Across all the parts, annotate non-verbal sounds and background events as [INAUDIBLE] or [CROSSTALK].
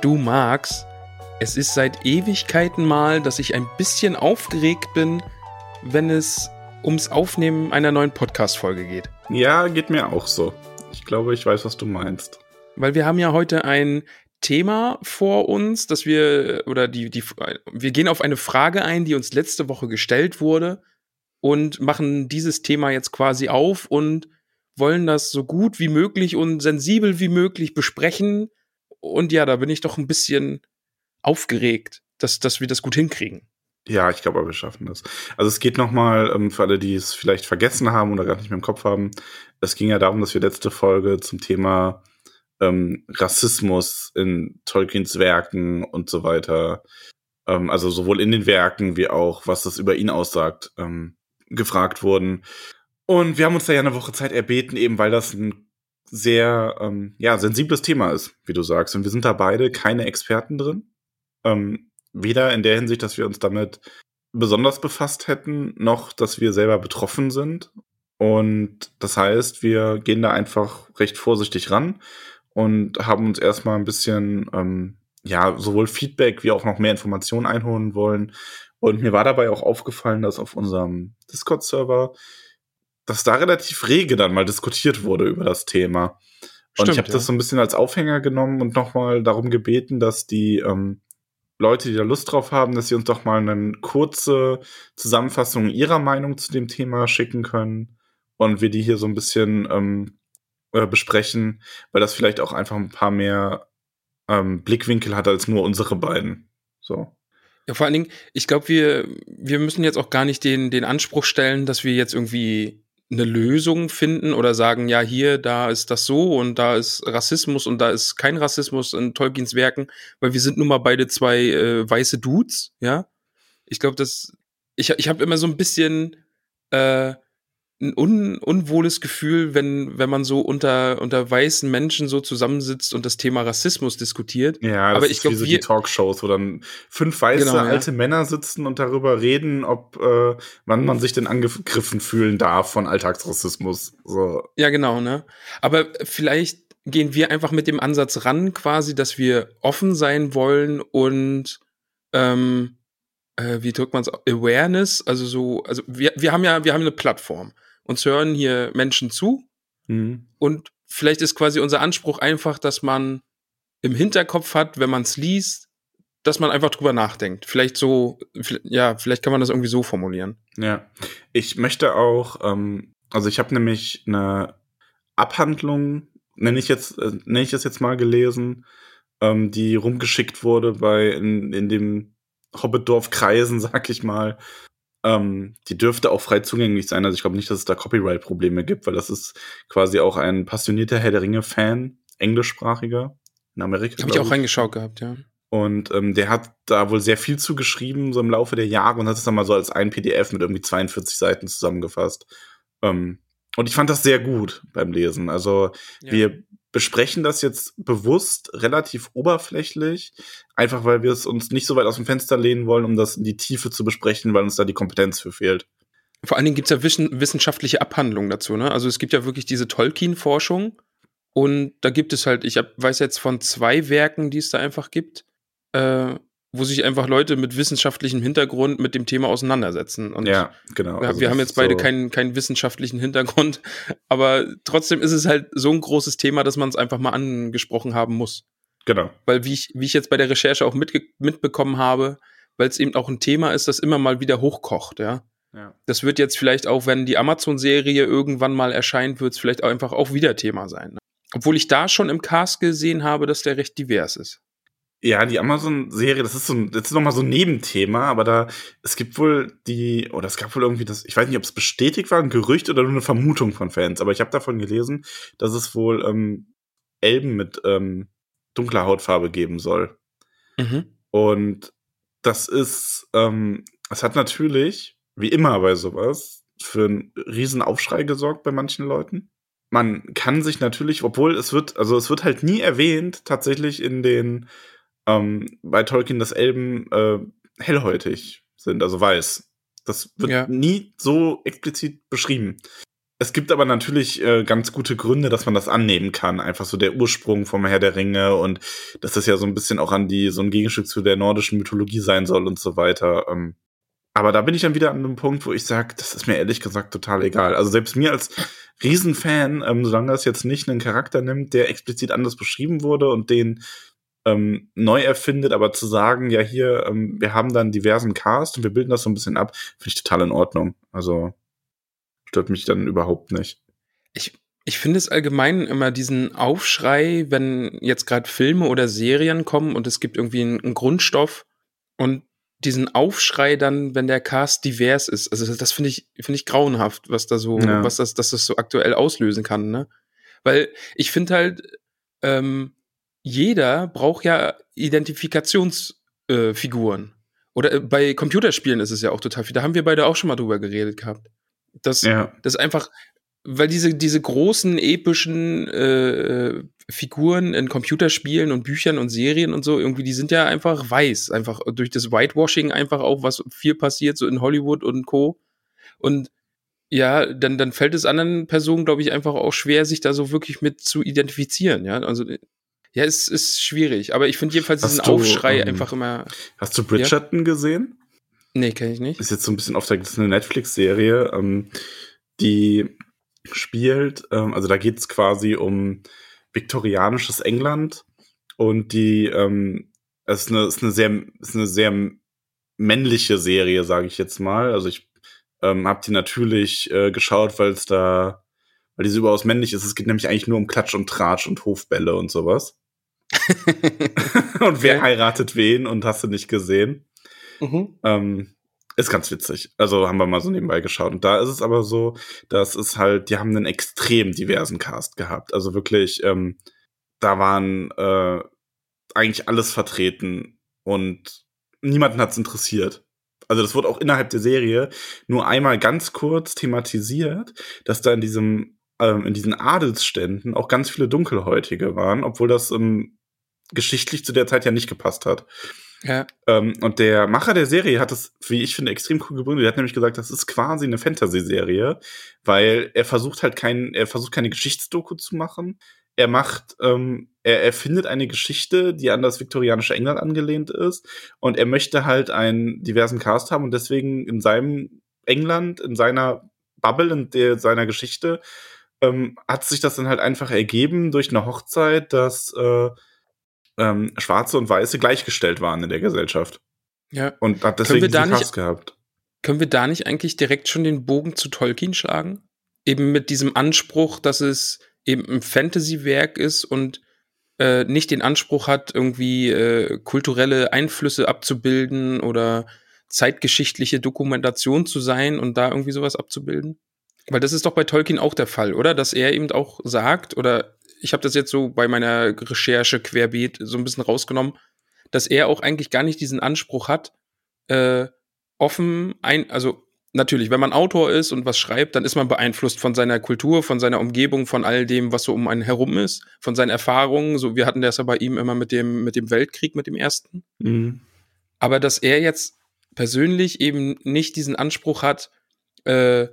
Du Max, es ist seit Ewigkeiten mal, dass ich ein bisschen aufgeregt bin, wenn es ums Aufnehmen einer neuen Podcast-Folge geht. Ja, geht mir auch so. Ich glaube, ich weiß, was du meinst. Weil wir haben ja heute ein Thema vor uns, dass wir, oder die, die, wir gehen auf eine Frage ein, die uns letzte Woche gestellt wurde und machen dieses Thema jetzt quasi auf und wollen das so gut wie möglich und sensibel wie möglich besprechen, und ja, da bin ich doch ein bisschen aufgeregt, dass, dass wir das gut hinkriegen. Ja, ich glaube, wir schaffen das. Also es geht nochmal, ähm, für alle, die es vielleicht vergessen haben oder gar nicht mehr im Kopf haben, es ging ja darum, dass wir letzte Folge zum Thema ähm, Rassismus in Tolkiens Werken und so weiter, ähm, also sowohl in den Werken wie auch, was das über ihn aussagt, ähm, gefragt wurden. Und wir haben uns da ja eine Woche Zeit erbeten, eben weil das ein sehr ähm, ja, sensibles Thema ist, wie du sagst. Und wir sind da beide keine Experten drin. Ähm, weder in der Hinsicht, dass wir uns damit besonders befasst hätten, noch dass wir selber betroffen sind. Und das heißt, wir gehen da einfach recht vorsichtig ran und haben uns erstmal ein bisschen, ähm, ja, sowohl Feedback wie auch noch mehr Informationen einholen wollen. Und mir war dabei auch aufgefallen, dass auf unserem Discord-Server dass da relativ rege dann mal diskutiert wurde über das Thema. Und Stimmt, ich habe ja. das so ein bisschen als Aufhänger genommen und nochmal darum gebeten, dass die ähm, Leute, die da Lust drauf haben, dass sie uns doch mal eine kurze Zusammenfassung ihrer Meinung zu dem Thema schicken können und wir die hier so ein bisschen ähm, äh, besprechen, weil das vielleicht auch einfach ein paar mehr ähm, Blickwinkel hat als nur unsere beiden. So. Ja, vor allen Dingen, ich glaube, wir, wir müssen jetzt auch gar nicht den, den Anspruch stellen, dass wir jetzt irgendwie eine Lösung finden oder sagen, ja, hier, da ist das so und da ist Rassismus und da ist kein Rassismus in Tolkiens Werken, weil wir sind nun mal beide zwei äh, weiße Dudes, ja. Ich glaube, dass ich, ich habe immer so ein bisschen äh, ein un, unwohles Gefühl, wenn, wenn man so unter, unter weißen Menschen so zusammensitzt und das Thema Rassismus diskutiert. Ja, das aber ich glaube, so die Talkshows, wo dann fünf weiße genau, alte ja. Männer sitzen und darüber reden, ob äh, wann man sich denn angegriffen fühlen darf von Alltagsrassismus. So. Ja, genau, ne? Aber vielleicht gehen wir einfach mit dem Ansatz ran, quasi, dass wir offen sein wollen und ähm, äh, wie drückt man es? Awareness, also so, also wir, wir haben ja, wir haben eine Plattform uns hören hier Menschen zu. Mhm. Und vielleicht ist quasi unser Anspruch einfach, dass man im Hinterkopf hat, wenn man es liest, dass man einfach drüber nachdenkt. Vielleicht so, ja, vielleicht kann man das irgendwie so formulieren. Ja, ich möchte auch, ähm, also ich habe nämlich eine Abhandlung, nenne ich jetzt, äh, nenne ich das jetzt mal gelesen, ähm, die rumgeschickt wurde bei in, in dem Hobbitdorf-Kreisen, [LAUGHS] sag ich mal, ähm, die dürfte auch frei zugänglich sein. Also ich glaube nicht, dass es da Copyright-Probleme gibt, weil das ist quasi auch ein passionierter Herr der Ringe-Fan, englischsprachiger in Amerika. Habe ich auch reingeschaut gehabt, ja. Und ähm, der hat da wohl sehr viel zu geschrieben, so im Laufe der Jahre und hat es dann mal so als ein PDF mit irgendwie 42 Seiten zusammengefasst. Ähm, und ich fand das sehr gut beim Lesen. Also ja. wir besprechen das jetzt bewusst relativ oberflächlich, einfach weil wir es uns nicht so weit aus dem Fenster lehnen wollen, um das in die Tiefe zu besprechen, weil uns da die Kompetenz für fehlt. Vor allen Dingen gibt es ja wissenschaftliche Abhandlungen dazu, ne? Also es gibt ja wirklich diese Tolkien-Forschung und da gibt es halt, ich hab, weiß jetzt von zwei Werken, die es da einfach gibt, äh, wo sich einfach Leute mit wissenschaftlichem Hintergrund mit dem Thema auseinandersetzen. Und ja, genau. Also wir haben jetzt beide so keinen, keinen wissenschaftlichen Hintergrund, [LAUGHS] aber trotzdem ist es halt so ein großes Thema, dass man es einfach mal angesprochen haben muss. Genau. Weil wie ich, wie ich jetzt bei der Recherche auch mitge mitbekommen habe, weil es eben auch ein Thema ist, das immer mal wieder hochkocht, ja. ja. Das wird jetzt vielleicht auch, wenn die Amazon-Serie irgendwann mal erscheint, wird es vielleicht auch einfach auch wieder Thema sein. Ne? Obwohl ich da schon im Cast gesehen habe, dass der recht divers ist. Ja, die Amazon-Serie, das ist so ein, das ist nochmal so ein Nebenthema, aber da, es gibt wohl die, oder es gab wohl irgendwie das, ich weiß nicht, ob es bestätigt war, ein Gerücht oder nur eine Vermutung von Fans, aber ich habe davon gelesen, dass es wohl ähm, Elben mit ähm, dunkler Hautfarbe geben soll. Mhm. Und das ist, ähm, es hat natürlich, wie immer bei sowas, für einen riesen Aufschrei gesorgt bei manchen Leuten. Man kann sich natürlich, obwohl es wird, also es wird halt nie erwähnt, tatsächlich in den, ähm, bei Tolkien, dass Elben äh, hellhäutig sind, also weiß. Das wird ja. nie so explizit beschrieben. Es gibt aber natürlich äh, ganz gute Gründe, dass man das annehmen kann. Einfach so der Ursprung vom Herr der Ringe und dass das ja so ein bisschen auch an die, so ein Gegenstück zu der nordischen Mythologie sein soll und so weiter. Ähm, aber da bin ich dann wieder an einem Punkt, wo ich sage, das ist mir ehrlich gesagt total egal. Also selbst mir als Riesenfan, ähm, solange das jetzt nicht einen Charakter nimmt, der explizit anders beschrieben wurde und den ähm, neu erfindet, aber zu sagen, ja hier, ähm, wir haben dann diversen Cast und wir bilden das so ein bisschen ab, finde ich total in Ordnung. Also stört mich dann überhaupt nicht. Ich, ich finde es allgemein immer diesen Aufschrei, wenn jetzt gerade Filme oder Serien kommen und es gibt irgendwie einen, einen, Grundstoff und diesen Aufschrei dann, wenn der Cast divers ist. Also das, finde ich, finde ich grauenhaft, was da so, ja. was das, dass das so aktuell auslösen kann, ne? Weil ich finde halt, ähm, jeder braucht ja Identifikationsfiguren. Äh, Oder äh, bei Computerspielen ist es ja auch total viel. Da haben wir beide auch schon mal drüber geredet gehabt. Das, ja. das einfach, weil diese, diese großen epischen äh, Figuren in Computerspielen und Büchern und Serien und so, irgendwie, die sind ja einfach weiß. Einfach durch das Whitewashing einfach auch, was viel passiert, so in Hollywood und Co. Und ja, dann, dann fällt es anderen Personen, glaube ich, einfach auch schwer, sich da so wirklich mit zu identifizieren, ja. Also, ja, es ist schwierig, aber ich finde jedenfalls diesen du, Aufschrei ähm, einfach immer. Hast du Bridgerton ja? gesehen? Nee, kenne ich nicht. Ist jetzt so ein bisschen auf der, Netflix-Serie, ähm, die spielt, ähm, also da geht es quasi um viktorianisches England und die, ähm, es ist eine, ist eine sehr, ist eine sehr männliche Serie, sage ich jetzt mal. Also ich ähm, habe die natürlich äh, geschaut, weil es da, weil die so überaus männlich ist. Es geht nämlich eigentlich nur um Klatsch und Tratsch und Hofbälle und sowas. [LAUGHS] und wer okay. heiratet wen und hast du nicht gesehen? Mhm. Ähm, ist ganz witzig. Also haben wir mal so nebenbei geschaut. Und da ist es aber so, dass es halt, die haben einen extrem diversen Cast gehabt. Also wirklich, ähm, da waren äh, eigentlich alles vertreten und niemanden hat's interessiert. Also das wurde auch innerhalb der Serie nur einmal ganz kurz thematisiert, dass da in diesem ähm, in diesen Adelsständen auch ganz viele Dunkelhäutige waren, obwohl das ähm, geschichtlich zu der Zeit ja nicht gepasst hat. Ja. Ähm, und der Macher der Serie hat das, wie ich finde, extrem cool gegründet. Er hat nämlich gesagt, das ist quasi eine Fantasy-Serie, weil er versucht halt kein, er versucht keine Geschichtsdoku zu machen. Er macht, ähm, er erfindet eine Geschichte, die an das viktorianische England angelehnt ist. Und er möchte halt einen diversen Cast haben und deswegen in seinem England, in seiner Bubble, in der, seiner Geschichte, ähm, hat sich das dann halt einfach ergeben durch eine Hochzeit, dass äh, ähm, Schwarze und Weiße gleichgestellt waren in der Gesellschaft. Ja. Und hat deswegen können wir da nicht, gehabt. Können wir da nicht eigentlich direkt schon den Bogen zu Tolkien schlagen? Eben mit diesem Anspruch, dass es eben ein Fantasy-Werk ist und äh, nicht den Anspruch hat, irgendwie äh, kulturelle Einflüsse abzubilden oder zeitgeschichtliche Dokumentation zu sein und da irgendwie sowas abzubilden? Weil das ist doch bei Tolkien auch der Fall, oder? Dass er eben auch sagt, oder ich habe das jetzt so bei meiner Recherche querbeet so ein bisschen rausgenommen, dass er auch eigentlich gar nicht diesen Anspruch hat, äh, offen ein, also natürlich, wenn man Autor ist und was schreibt, dann ist man beeinflusst von seiner Kultur, von seiner Umgebung, von all dem, was so um einen herum ist, von seinen Erfahrungen. So, wir hatten das ja bei ihm immer mit dem, mit dem Weltkrieg, mit dem ersten. Mhm. Aber dass er jetzt persönlich eben nicht diesen Anspruch hat, äh,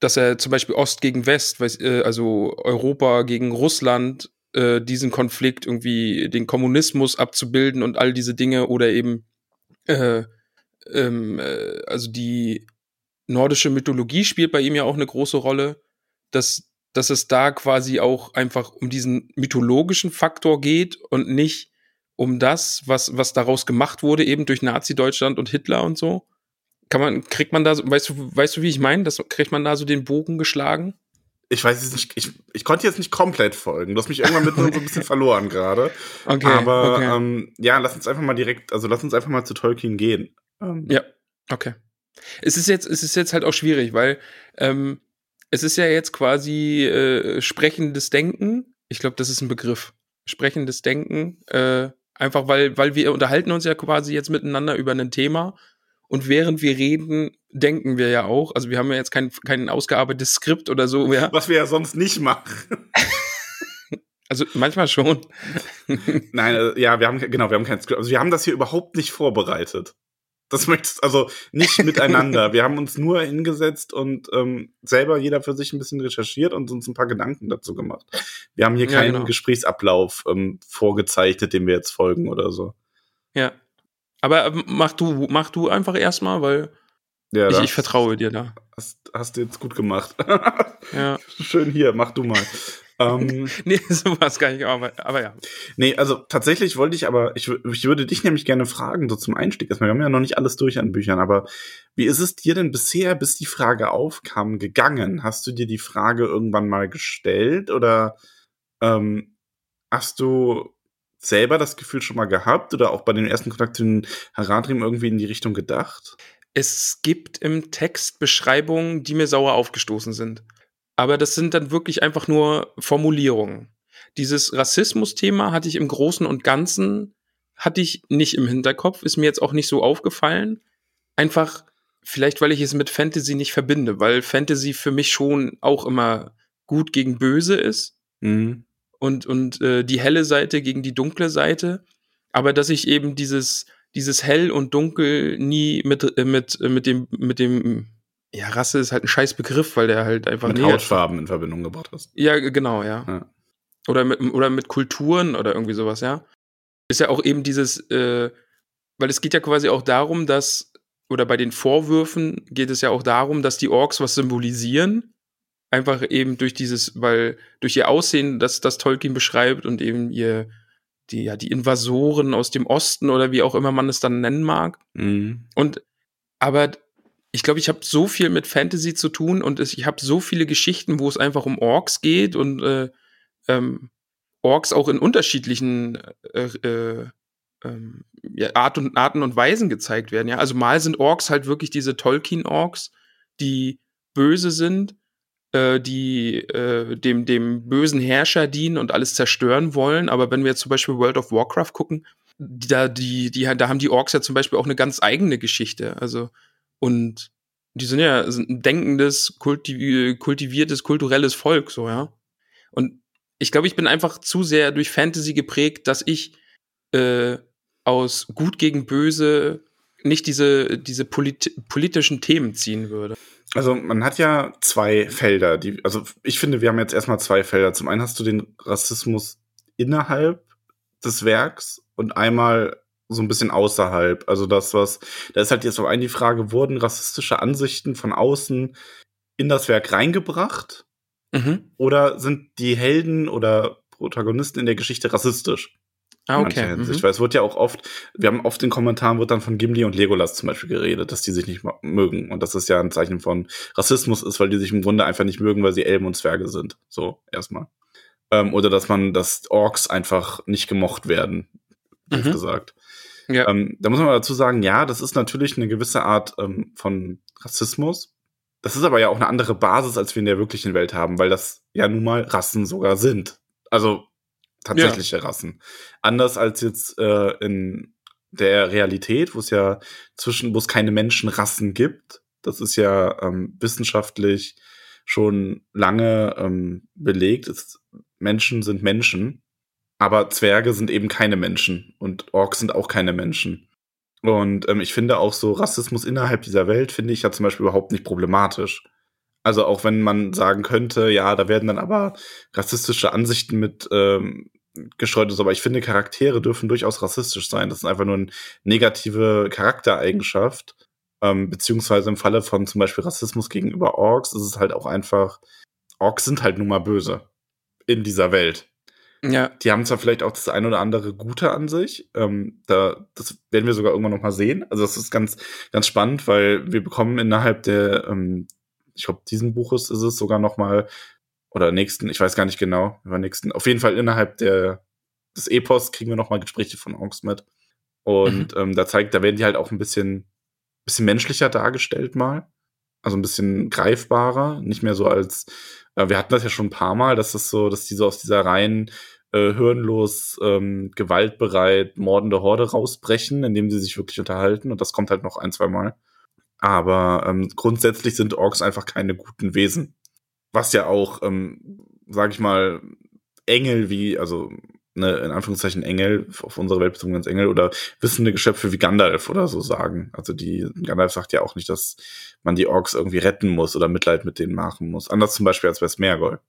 dass er zum Beispiel Ost gegen West, äh, also Europa gegen Russland, äh, diesen Konflikt irgendwie den Kommunismus abzubilden und all diese Dinge oder eben äh, ähm, äh, also die nordische Mythologie spielt bei ihm ja auch eine große Rolle, dass, dass es da quasi auch einfach um diesen mythologischen Faktor geht und nicht um das, was, was daraus gemacht wurde, eben durch Nazi-Deutschland und Hitler und so. Kann man, kriegt man da so, weißt du, weißt du, wie ich meine? Das kriegt man da so den Bogen geschlagen? ich weiß jetzt nicht, ich, ich konnte jetzt nicht komplett folgen. Du hast mich irgendwann mit [LAUGHS] so ein bisschen verloren gerade. Okay. Aber okay. Ähm, ja, lass uns einfach mal direkt, also lass uns einfach mal zu Tolkien gehen. Ähm, Ja, okay. Es ist jetzt, es ist jetzt halt auch schwierig, weil ähm, es ist ja jetzt quasi äh, sprechendes Denken. Ich glaube, das ist ein Begriff. Sprechendes Denken. Äh, einfach weil, weil wir unterhalten uns ja quasi jetzt miteinander über ein Thema. Und während wir reden, denken wir ja auch. Also wir haben ja jetzt kein, kein ausgearbeitetes Skript oder so. Ja. Was wir ja sonst nicht machen. [LAUGHS] Also manchmal schon. [LAUGHS] Nein, äh, ja, wir haben, genau, wir haben kein Skript. Also wir haben das hier überhaupt nicht vorbereitet. Das möchtest, also nicht [LAUGHS] miteinander. wir haben uns nur hingesetzt und ähm, selber jeder für sich ein bisschen recherchiert und uns ein paar Gedanken dazu gemacht. Wir haben hier Ja, keinen genau. Gesprächsablauf ähm, vorgezeichnet, dem wir jetzt folgen oder so. Ja. Aber ähm, mach du, mach du einfach erstmal, weil Ja, ich, ich vertraue dir da. Hast, hast du jetzt gut gemacht. Ja. [LAUGHS] Schön hier, mach du mal. ähm, [LAUGHS] Nee, [LAUGHS] so war es gar nicht, aber, aber ja. nee, also tatsächlich wollte ich aber, ich, ich würde dich nämlich gerne fragen, so zum Einstieg. erstmal. Wir haben ja noch nicht alles durch an Büchern, aber wie ist es dir denn bisher, bis die Frage aufkam, gegangen? Hast du dir die Frage irgendwann mal gestellt oder ähm, hast du selber das Gefühl schon mal gehabt oder auch bei den ersten Kontakt zu den Haradrim irgendwie in die Richtung gedacht? Es gibt im Text Beschreibungen, die mir sauer aufgestoßen sind. Aber das sind dann wirklich einfach nur Formulierungen. Dieses Rassismus-Thema hatte ich im Großen und Ganzen, hatte ich nicht im Hinterkopf, ist mir jetzt auch nicht so aufgefallen. Einfach, vielleicht weil ich es mit Fantasy nicht verbinde, weil Fantasy für mich schon auch immer gut gegen böse ist. Mhm. Und, und äh, die helle Seite gegen die dunkle Seite. Aber dass ich eben dieses, dieses Hell und Dunkel nie mit, äh, mit, äh, mit dem, mit dem, ja, Rasse ist halt ein scheiß Begriff, weil der halt einfach Mit Hautfarben in Verbindung gebracht hast. Ja, genau, ja. Ja. Oder mit, oder mit Kulturen oder irgendwie sowas, ja. Ist ja auch eben dieses, äh, weil es geht ja quasi auch darum, dass, oder bei den Vorwürfen geht es ja auch darum, dass die Orks was symbolisieren. Einfach eben durch dieses, weil durch ihr Aussehen, das, das Tolkien beschreibt und eben ihr, die, ja, die Invasoren aus dem Osten oder wie auch immer man es dann nennen mag. Mhm. Und aber ich glaube, ich habe so viel mit Fantasy zu tun und es, ich habe so viele Geschichten, wo es einfach um Orks geht und äh, ähm, Orks auch in unterschiedlichen äh, äh, ähm, ja, Art und, Arten und Weisen gezeigt werden. Ja, also mal sind Orks halt wirklich diese Tolkien-Orks, die böse sind, äh, die äh, dem, dem bösen Herrscher dienen und alles zerstören wollen. Aber wenn wir jetzt zum Beispiel World of Warcraft gucken, da, die, die, da haben die Orks ja zum Beispiel auch eine ganz eigene Geschichte. Also, und die sind ja sind ein denkendes, kultiv kultiviertes, kulturelles Volk, so, ja. Und ich glaube, ich bin einfach zu sehr durch Fantasy geprägt, dass ich äh, aus Gut gegen Böse nicht diese, diese polit politischen Themen ziehen würde. Also man hat ja zwei Felder, die, also ich finde, wir haben jetzt erstmal zwei Felder. Zum einen hast du den Rassismus innerhalb des Werks und einmal so ein bisschen außerhalb. Also das, was, da ist halt jetzt vor allem die Frage, wurden rassistische Ansichten von außen in das Werk reingebracht Mhm. oder sind die Helden oder Protagonisten in der Geschichte rassistisch? Ah, okay. Mhm. Weil es wird ja auch oft, wir haben oft in Kommentaren wird dann von Gimli und Legolas zum Beispiel geredet, dass die sich nicht mögen. Und dass das ja ein Zeichen von Rassismus ist, weil die sich im Grunde einfach nicht mögen, weil sie Elben und Zwerge sind. So, erstmal. Ähm, oder dass man, dass Orks einfach nicht gemocht werden, Mhm. gesagt. Ja. Ähm, da muss man dazu sagen, ja, das ist natürlich eine gewisse Art ähm, von Rassismus. Das ist aber ja auch eine andere Basis, als wir in der wirklichen Welt haben, weil das ja nun mal Rassen sogar sind. Also tatsächliche Rassen. Anders als jetzt äh, in der Realität, wo es ja zwischen, wo es keine Menschenrassen gibt. Das ist ja ähm, wissenschaftlich schon lange ähm, belegt. Es, Menschen sind Menschen, aber Zwerge sind eben keine Menschen und Orks sind auch keine Menschen. Und ähm, ich finde auch so Rassismus innerhalb dieser Welt finde ich ja zum Beispiel überhaupt nicht problematisch. Also auch wenn man sagen könnte, ja, da werden dann aber rassistische Ansichten mit ähm, gestreut so, aber ich finde, Charaktere dürfen durchaus rassistisch sein. Das ist einfach nur eine negative Charaktereigenschaft. Ähm, beziehungsweise im Falle von zum Beispiel Rassismus gegenüber Orks ist es halt auch einfach, Orks sind halt nun mal böse in dieser Welt. Ja, Die haben zwar vielleicht auch das ein oder andere Gute an sich, ähm, da, das werden wir sogar irgendwann noch mal sehen. Also das ist ganz, ganz spannend, weil wir bekommen innerhalb der, ähm, ich glaube, diesen Buches ist es sogar noch mal oder nächsten, ich weiß gar nicht genau, über nächsten, auf jeden Fall innerhalb der, des Epos kriegen wir nochmal Gespräche von Orks mit. Und mhm. ähm, da zeigt, da werden die halt auch ein bisschen, bisschen menschlicher dargestellt mal. Also ein bisschen greifbarer, nicht mehr so als, äh, wir hatten das ja schon ein paar Mal, dass das so, dass die so aus dieser reinen äh, hirnlos, ähm, gewaltbereit, mordende Horde rausbrechen, indem sie sich wirklich unterhalten. Und das kommt halt noch ein, zwei Mal. Aber ähm, grundsätzlich sind Orks einfach keine guten Wesen. Was ja auch, ähm, sag ich mal, Engel wie, also ne, in Anführungszeichen Engel, auf unsere Welt bezogen als Engel oder wissende Geschöpfe wie Gandalf oder so sagen. Also die, Gandalf sagt ja auch nicht, dass man die Orks irgendwie retten muss oder Mitleid mit denen machen muss. Anders zum Beispiel als bei Smergol.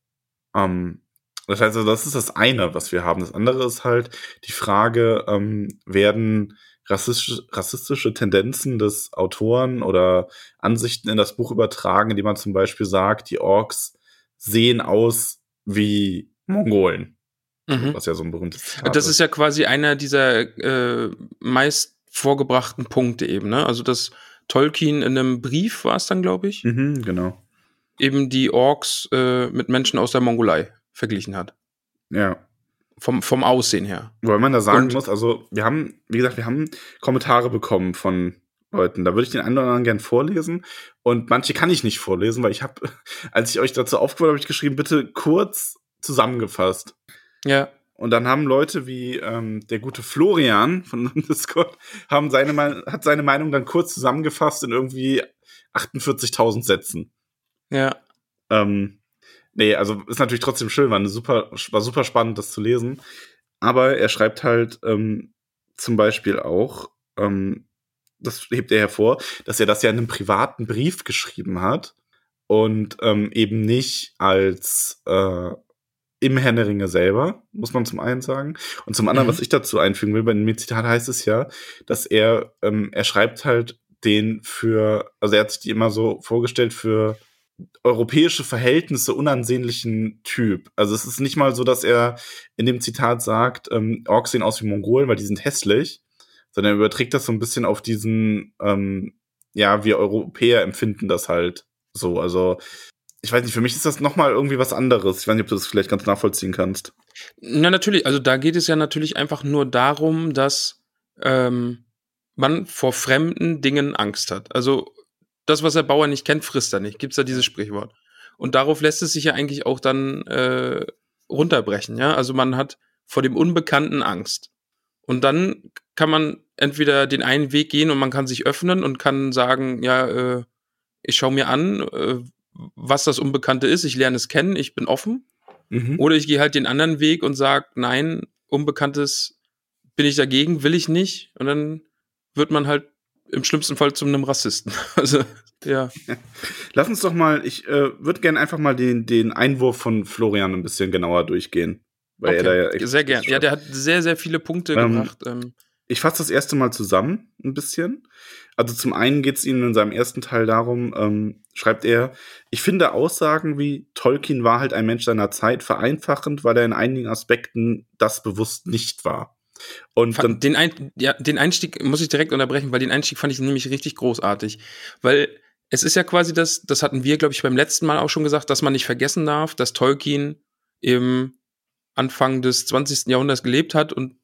Ähm, das heißt also, das ist das eine, was wir haben. Das andere ist halt die Frage, ähm, werden rassistische, rassistische Tendenzen des Autoren oder Ansichten in das Buch übertragen, indem man zum Beispiel sagt, die Orks sehen aus wie Mongolen. Mhm. Was ja so ein berühmtes Zitat Das ist ja quasi einer dieser äh, meist vorgebrachten Punkte eben, ne? Also dass Tolkien in einem Brief war es dann, glaube ich. Mhm, genau. Eben die Orks äh, mit Menschen aus der Mongolei verglichen hat. Ja. Vom, vom Aussehen her. Weil man da sagen Und, muss, also wir haben, wie gesagt, wir haben Kommentare bekommen von Leuten. Da würde ich den einen oder anderen gern vorlesen. Und manche kann ich nicht vorlesen, weil ich habe, [LAUGHS] als ich euch dazu aufgefordert habe, ich geschrieben, bitte kurz zusammengefasst. Ja. Und dann haben Leute wie ähm, der gute Florian von [LAUGHS] Discord haben seine, hat seine Meinung dann kurz zusammengefasst in irgendwie 48.000 Sätzen. Ja. Ähm, nee, also ist natürlich trotzdem schön, war, eine super, war super spannend, das zu lesen. Aber er schreibt halt ähm, zum Beispiel auch, ähm, das hebt er hervor, dass er das ja in einem privaten Brief geschrieben hat und ähm, eben nicht als äh, im Herrn der Ringe selber, muss man zum einen sagen. Und zum anderen, mhm. was ich dazu einfügen will, bei dem Zitat heißt es ja, dass er, ähm, er schreibt halt den für, also er hat sich die immer so vorgestellt für europäische Verhältnisse unansehnlichen Typ. Also es ist nicht mal so, dass er in dem Zitat sagt, ähm, Orks sehen aus wie Mongolen, weil die sind hässlich, sondern er überträgt das so ein bisschen auf diesen, ähm, ja, wir Europäer empfinden das halt so. Also ich weiß nicht, für mich ist das nochmal irgendwie was anderes. Ich weiß nicht, ob du das vielleicht ganz nachvollziehen kannst. Na, natürlich. Also da geht es ja natürlich einfach nur darum, dass ähm, man vor fremden Dingen Angst hat. Also das, was der Bauer nicht kennt, frisst er nicht. Gibt's da dieses Sprichwort. Und darauf lässt es sich ja eigentlich auch dann äh, runterbrechen. Ja, also man hat vor dem Unbekannten Angst. Und dann kann man entweder den einen Weg gehen und man kann sich öffnen und kann sagen, ja, äh, ich schaue mir an, äh, was das Unbekannte ist, ich lerne es kennen, ich bin offen. Mhm. Oder ich gehe halt den anderen Weg und sage, nein, Unbekanntes bin ich dagegen, will ich nicht. Und dann wird man halt im schlimmsten Fall zu einem Rassisten. [LAUGHS] Also, ja. [LAUGHS] Lass uns doch mal, ich äh, würde gerne einfach mal den, den Einwurf von Florian ein bisschen genauer durchgehen. Weil okay. er da ja echt sehr gern. Ja, der hat sehr, sehr viele Punkte ähm, gebracht. Ähm. Ich fasse das erste Mal zusammen, ein bisschen. Also zum einen geht es ihm in seinem ersten Teil darum, ähm, schreibt er, ich finde Aussagen wie Tolkien war halt ein Mensch seiner Zeit vereinfachend, weil er in einigen Aspekten das bewusst nicht war. Und dann, den, Ein ja, den Einstieg muss ich direkt unterbrechen, weil den Einstieg fand ich nämlich richtig großartig. Weil es ist ja quasi das, das hatten wir, glaube ich, beim letzten Mal auch schon gesagt, dass man nicht vergessen darf, dass Tolkien im Anfang des 20. Jahrhunderts gelebt hat und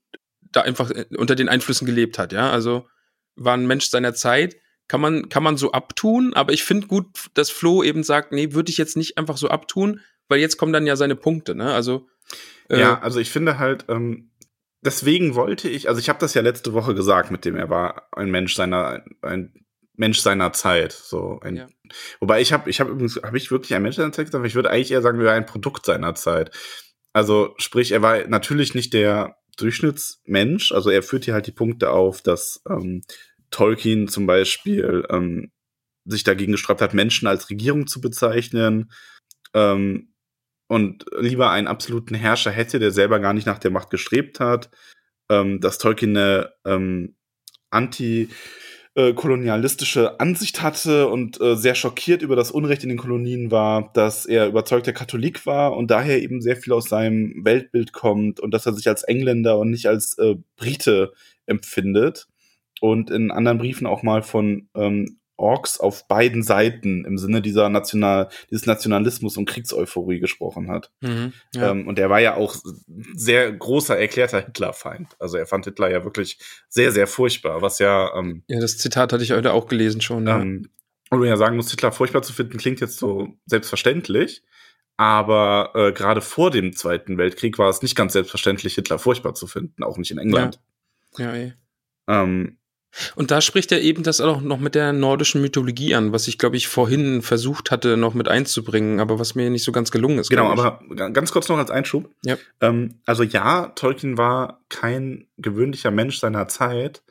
da einfach äh, unter den Einflüssen gelebt hat, ja. Also war ein Mensch seiner Zeit. Kann man, kann man so abtun, aber ich finde gut, dass Flo eben sagt, nee, würde ich jetzt nicht einfach so abtun, weil jetzt kommen dann ja seine Punkte, ne? Also. Äh, ja, also ich finde halt, ähm, deswegen wollte ich, also ich habe das ja letzte Woche gesagt, mit dem er war ein Mensch seiner, ein Mensch seiner Zeit. So ein, ja. Wobei ich habe, ich habe übrigens, habe ich wirklich ein Mensch seiner Zeit gesagt, ich würde eigentlich eher sagen, er war ein Produkt seiner Zeit. Also sprich, er war natürlich nicht der Durchschnittsmensch. Also er führt hier halt die Punkte auf, dass ähm, Tolkien zum Beispiel ähm, sich dagegen gesträubt hat, Menschen als Regierung zu bezeichnen ähm, und lieber einen absoluten Herrscher hätte, der selber gar nicht nach der Macht gestrebt hat, ähm, dass Tolkien eine ähm, anti äh, kolonialistische Ansicht hatte und äh, sehr schockiert über das Unrecht in den Kolonien war, dass er überzeugter Katholik war und daher eben sehr viel aus seinem Weltbild kommt und dass er sich als Engländer und nicht als äh, Brite empfindet. Und in anderen Briefen auch mal von ähm, Orks auf beiden Seiten im Sinne dieser National, dieses Nationalismus und Kriegseuphorie gesprochen hat. Mhm, ja. Ähm, und er war ja auch sehr großer, erklärter Hitlerfeind. Also er fand Hitler ja wirklich sehr, sehr furchtbar, was ja. Ähm, ja, das Zitat hatte ich heute auch gelesen schon. Ähm, und man ja sagen muss, Hitler furchtbar zu finden, klingt jetzt so selbstverständlich. Aber äh, gerade vor dem Zweiten Weltkrieg war es nicht ganz selbstverständlich, Hitler furchtbar zu finden, auch nicht in England. Ja, ja eh. Ähm, Und da spricht er eben das auch noch mit der nordischen Mythologie an, was ich, glaube ich, vorhin versucht hatte, noch mit einzubringen, aber was mir nicht so ganz gelungen ist. Genau, aber ga- ganz kurz noch als Einschub. Ja. Ähm, also ja, Tolkien war kein gewöhnlicher Mensch seiner Zeit,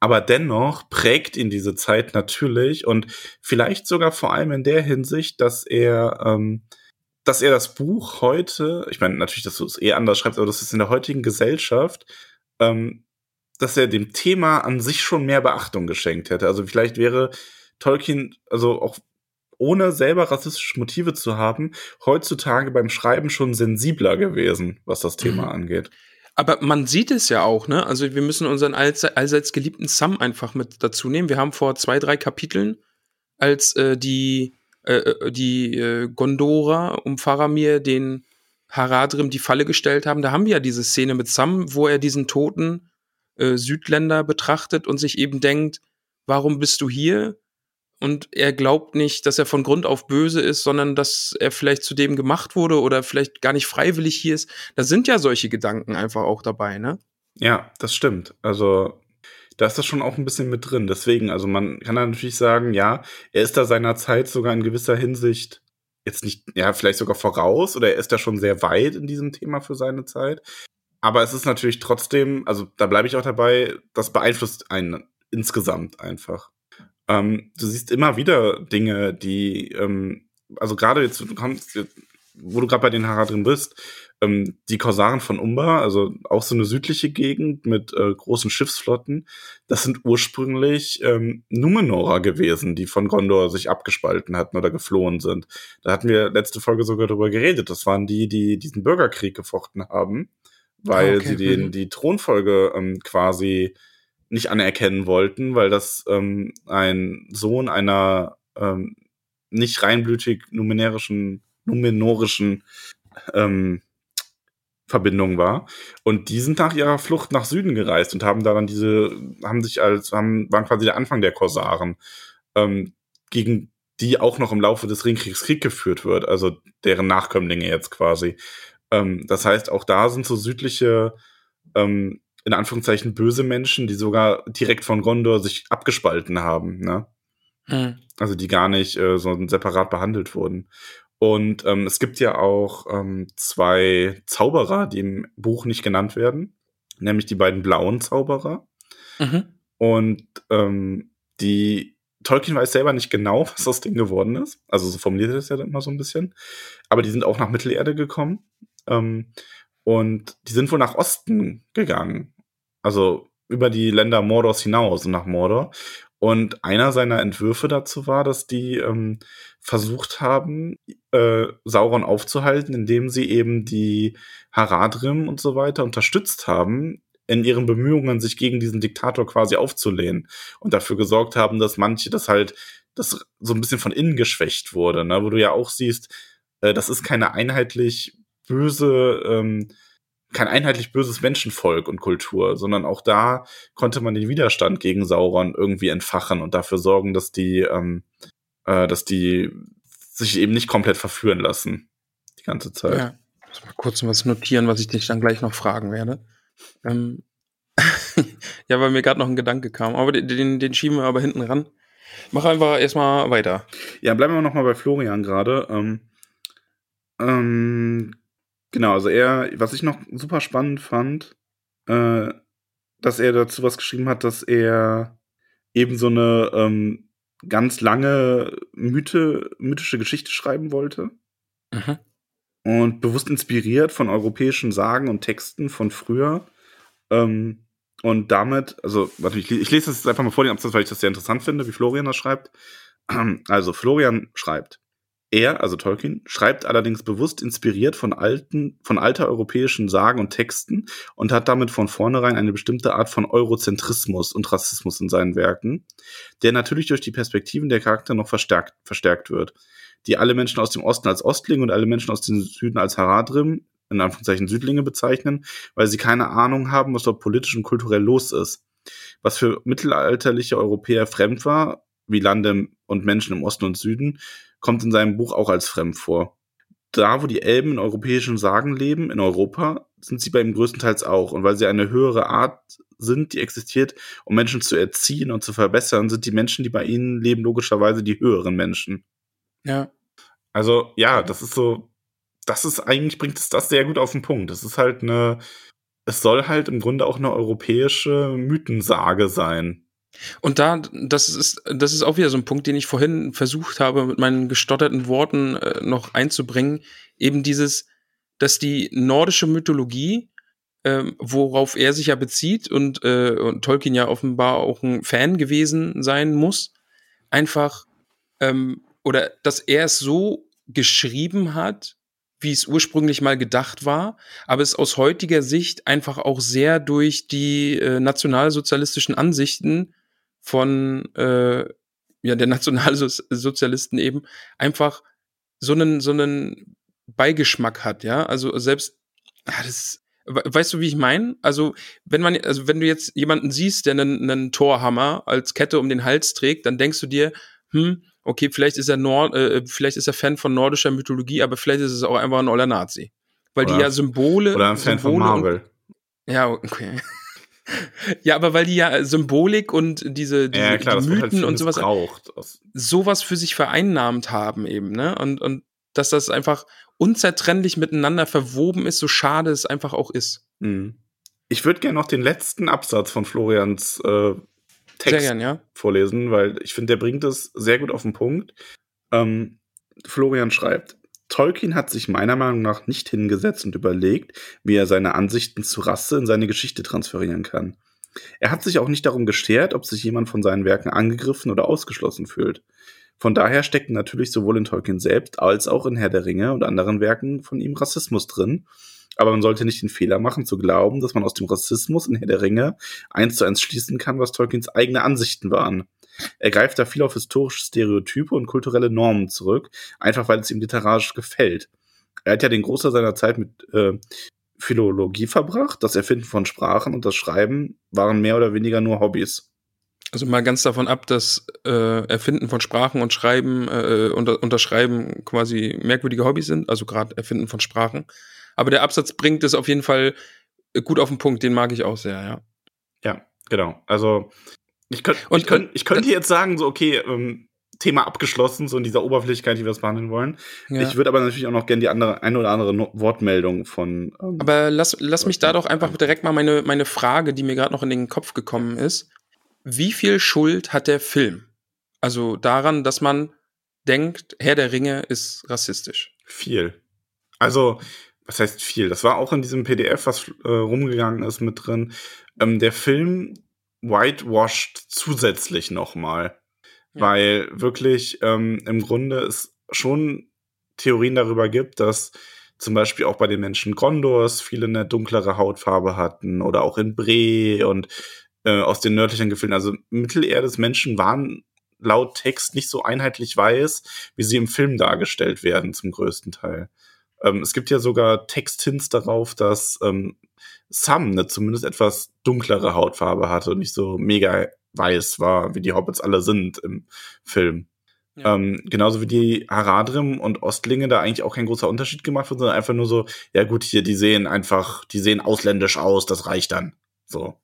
aber dennoch prägt ihn diese Zeit natürlich und vielleicht sogar vor allem in der Hinsicht, dass er, ähm, dass er das Buch heute, ich meine natürlich, dass du es eh anders schreibst, aber das ist in der heutigen Gesellschaft, ähm, dass er dem Thema an sich schon mehr Beachtung geschenkt hätte. Also vielleicht wäre Tolkien, also auch ohne selber rassistische Motive zu haben, heutzutage beim Schreiben schon sensibler gewesen, was das Thema Mhm. angeht. Aber man sieht es ja auch, ne? Also wir müssen unseren allse- allseits geliebten Sam einfach mit dazu nehmen. Wir haben vor zwei, drei Kapiteln, als äh, die, äh, äh, die äh, Gondora um Faramir den Haradrim die Falle gestellt haben, da haben wir ja diese Szene mit Sam, wo er diesen toten äh, Südländer betrachtet und sich eben denkt, warum bist du hier? Und er glaubt nicht, dass er von Grund auf böse ist, sondern dass er vielleicht zu dem gemacht wurde oder vielleicht gar nicht freiwillig hier ist. Da sind ja solche Gedanken einfach auch dabei, ne? Ja, das stimmt. Also da ist das schon auch ein bisschen mit drin. Deswegen, also man kann natürlich sagen, ja, er ist da seiner Zeit sogar in gewisser Hinsicht jetzt nicht, ja, vielleicht sogar voraus oder er ist da schon sehr weit in diesem Thema für seine Zeit. Aber es ist natürlich trotzdem, also da bleibe ich auch dabei, das beeinflusst einen insgesamt einfach. Ähm, du siehst immer wieder Dinge, die, ähm, also gerade jetzt, du kommst, wo du gerade bei den Haradrim bist, ähm, die Korsaren von Umbar, also auch so eine südliche Gegend mit äh, großen Schiffsflotten, das sind ursprünglich ähm, Numenorer gewesen, die von Gondor sich abgespalten hatten oder geflohen sind. Da hatten wir letzte Folge sogar drüber geredet. Das waren die, die diesen Bürgerkrieg gefochten haben, weil Ah, okay. sie den, Mhm. die Thronfolge ähm, quasi nicht anerkennen wollten, weil das ähm, ein Sohn einer ähm, nicht reinblütig numenärischen, numenorischen ähm, Verbindung war. Und die sind nach ihrer Flucht nach Süden gereist und haben da dann diese, haben sich als, haben, waren quasi der Anfang der Korsaren, ähm, gegen die auch noch im Laufe des Ringkriegs Krieg geführt wird, also deren Nachkömmlinge jetzt quasi. Ähm, das heißt, auch da sind so südliche, ähm, in Anführungszeichen böse Menschen, die sogar direkt von Gondor sich abgespalten haben, ne? Hm. also die gar nicht äh, so separat behandelt wurden. Und ähm, es gibt ja auch ähm, zwei Zauberer, die im Buch nicht genannt werden, nämlich die beiden blauen Zauberer. Mhm. Und ähm, die Tolkien weiß selber nicht genau, [LAUGHS] was das Ding geworden ist. Also so formuliert er das ja immer so ein bisschen. Aber die sind auch nach Mittelerde gekommen. Ähm, und die sind wohl nach Osten gegangen. Also über die Länder Mordors hinaus und nach Mordor. Und einer seiner Entwürfe dazu war, dass die ähm, versucht haben, äh, Sauron aufzuhalten, indem sie eben die Haradrim und so weiter unterstützt haben, in ihren Bemühungen, sich gegen diesen Diktator quasi aufzulehnen und dafür gesorgt haben, dass manche das halt, das so ein bisschen von innen geschwächt wurde, ne? wo du ja auch siehst, äh, das ist keine einheitlich böse, ähm, kein einheitlich böses Menschenvolk und Kultur, sondern auch da konnte man den Widerstand gegen Sauron irgendwie entfachen und dafür sorgen, dass die, ähm, äh, dass die sich eben nicht komplett verführen lassen die ganze Zeit. Ja. Muss mal kurz was notieren, was ich dich dann gleich noch fragen werde. Ähm [LAUGHS] ja, weil mir gerade noch ein Gedanke kam. Aber den, den, den schieben wir aber hinten ran. Mach einfach erstmal weiter. Ja, bleiben wir noch mal bei Florian gerade. Ähm, ähm, genau, also er, was ich noch super spannend fand, äh, dass er dazu was geschrieben hat, dass er eben so eine ähm, ganz lange Mythe, mythische Geschichte schreiben wollte Mhm. und bewusst inspiriert von europäischen Sagen und Texten von früher. Ähm, und damit, also, warte, ich, ich lese das jetzt einfach mal vor den Absatz, weil ich das sehr interessant finde, wie Florian das schreibt. [CLEARS THROAT] Also, Florian schreibt. Er, also Tolkien, schreibt allerdings bewusst inspiriert von alten, von alter europäischen Sagen und Texten und hat damit von vornherein eine bestimmte Art von Eurozentrismus und Rassismus in seinen Werken, der natürlich durch die Perspektiven der Charakter noch verstärkt, verstärkt wird, die alle Menschen aus dem Osten als Ostlinge und alle Menschen aus dem Süden als Haradrim, in Anführungszeichen Südlinge bezeichnen, weil sie keine Ahnung haben, was dort politisch und kulturell los ist. Was für mittelalterliche Europäer fremd war, wie Lande und Menschen im Osten und Süden, kommt in seinem Buch auch als fremd vor. Da, wo die Elben in europäischen Sagen leben, in Europa, sind sie bei ihm größtenteils auch. Und weil sie eine höhere Art sind, die existiert, um Menschen zu erziehen und zu verbessern, sind die Menschen, die bei ihnen leben, logischerweise die höheren Menschen. Ja. Also, ja, das ist so, das ist eigentlich, bringt es das sehr gut auf den Punkt. Das ist halt eine, es soll halt im Grunde auch eine europäische Mythensage sein. Und da, das ist, das ist auch wieder so ein Punkt, den ich vorhin versucht habe, mit meinen gestotterten Worten äh, noch einzubringen. Eben dieses, dass die nordische Mythologie, ähm, worauf er sich ja bezieht und, äh, und Tolkien ja offenbar auch ein Fan gewesen sein muss, einfach, ähm, oder dass er es so geschrieben hat, wie es ursprünglich mal gedacht war, aber es aus heutiger Sicht einfach auch sehr durch die äh, nationalsozialistischen Ansichten von äh, ja der Nationalsozialisten eben einfach so einen so einen Beigeschmack hat, ja. Also selbst ja, das weißt du, wie ich meine? Also wenn man also wenn du jetzt jemanden siehst, der einen, einen Torhammer als Kette um den Hals trägt, dann denkst du dir, hm, okay, vielleicht ist er Nord, äh, vielleicht ist er Fan von nordischer Mythologie, aber vielleicht ist es auch einfach ein oller Nazi. Weil oder, die ja Symbole. Oder ein Fan Symbole von Marvel. Und, ja, okay. Ja, aber weil die ja Symbolik und diese, diese ja, klar, die halt Mythen halt und sowas braucht. sowas für sich vereinnahmt haben eben, ne? Und, und dass das einfach unzertrennlich miteinander verwoben ist, so schade es einfach auch ist. Mhm. Ich würde gerne noch den letzten Absatz von Florians äh, Text gern, ja. vorlesen, weil ich finde, der bringt es sehr gut auf den Punkt. Ähm, Florian schreibt, Tolkien hat sich meiner Meinung nach nicht hingesetzt und überlegt, wie er seine Ansichten zu Rasse in seine Geschichte transferieren kann. Er hat sich auch nicht darum gestert, ob sich jemand von seinen Werken angegriffen oder ausgeschlossen fühlt. Von daher steckt natürlich sowohl in Tolkien selbst als auch in Herr der Ringe und anderen Werken von ihm Rassismus drin, aber man sollte nicht den Fehler machen, zu glauben, dass man aus dem Rassismus in Herr der Ringe eins zu eins schließen kann, was Tolkiens eigene Ansichten waren. Er greift da viel auf historische Stereotype und kulturelle Normen zurück, einfach weil es ihm literarisch gefällt. Er hat ja den Großteil seiner Zeit mit äh, Philologie verbracht. Das Erfinden von Sprachen und das Schreiben waren mehr oder weniger nur Hobbys. Also mal ganz davon ab, dass äh, Erfinden von Sprachen und Schreiben, äh, unter, Unterschreiben quasi merkwürdige Hobbys sind, also gerade Erfinden von Sprachen. Aber der Absatz bringt es auf jeden Fall gut auf den Punkt, den mag ich auch sehr, ja. Ja, genau. Also ich, könnt, und, ich, könnt, ich könnte jetzt sagen, so, okay, ähm, Thema abgeschlossen, so in dieser Oberflächlichkeit, die wir es behandeln wollen. Ja. Ich würde aber natürlich auch noch gerne die andere, eine oder andere no Wortmeldung von. Ähm, aber lass, lass mich da doch einfach direkt mal meine, meine Frage, die mir gerade noch in den Kopf gekommen ist. Wie viel Schuld hat der Film? Also daran, dass man denkt, Herr der Ringe ist rassistisch. Viel. Also, was heißt viel? Das war auch in diesem PDF, was äh, rumgegangen ist, mit drin. Ähm, der Film whitewashed zusätzlich nochmal. Ja. Weil wirklich ähm, im Grunde es schon Theorien darüber gibt, dass zum Beispiel auch bei den Menschen Gondors viele eine dunklere Hautfarbe hatten oder auch in Bre und äh, aus den nördlichen Gefilden. Also Mittelerdes Menschen waren laut Text nicht so einheitlich weiß, wie sie im Film dargestellt werden, zum größten Teil. Ähm, es gibt ja sogar Texthints darauf, dass ähm, Sam eine zumindest etwas dunklere Hautfarbe hatte und nicht so mega weiß war, wie die Hobbits alle sind im Film. Ja. Ähm, genauso wie die Haradrim und Ostlinge da eigentlich auch kein großer Unterschied gemacht wird, sondern einfach nur so, ja gut, hier, die sehen einfach, die sehen ausländisch aus, das reicht dann. So.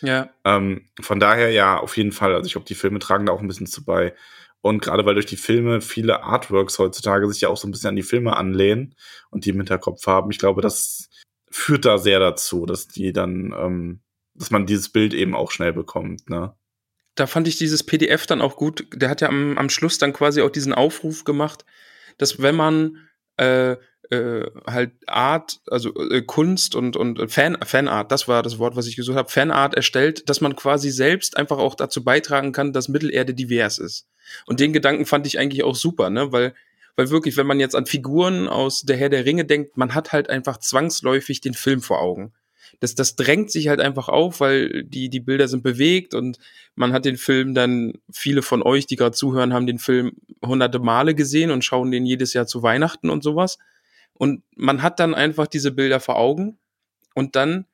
Ja. Ähm, von daher ja, auf jeden Fall. Also ich glaube, die Filme tragen da auch ein bisschen zu bei. Und gerade weil durch die Filme viele Artworks heutzutage sich ja auch so ein bisschen an die Filme anlehnen und die im Hinterkopf haben, ich glaube, das führt da sehr dazu, dass die dann, ähm, dass man dieses Bild eben auch schnell bekommt, ne? Da fand ich dieses PDF dann auch gut. Der hat ja am, am Schluss dann quasi auch diesen Aufruf gemacht, dass wenn man äh, äh, halt Art, also äh, Kunst und, und Fan, Fanart, das war das Wort, was ich gesucht habe, Fanart erstellt, dass man quasi selbst einfach auch dazu beitragen kann, dass Mittelerde divers ist. Und den Gedanken fand ich eigentlich auch super, ne? Weil weil wirklich, wenn man jetzt an Figuren aus Der Herr der Ringe denkt, man hat halt einfach zwangsläufig den Film vor Augen. Das, das drängt sich halt einfach auf, weil die, die Bilder sind bewegt und man hat den Film dann, viele von euch, die gerade zuhören, haben den Film hunderte Male gesehen und schauen den jedes Jahr zu Weihnachten und sowas. Und man hat dann einfach diese Bilder vor Augen und dann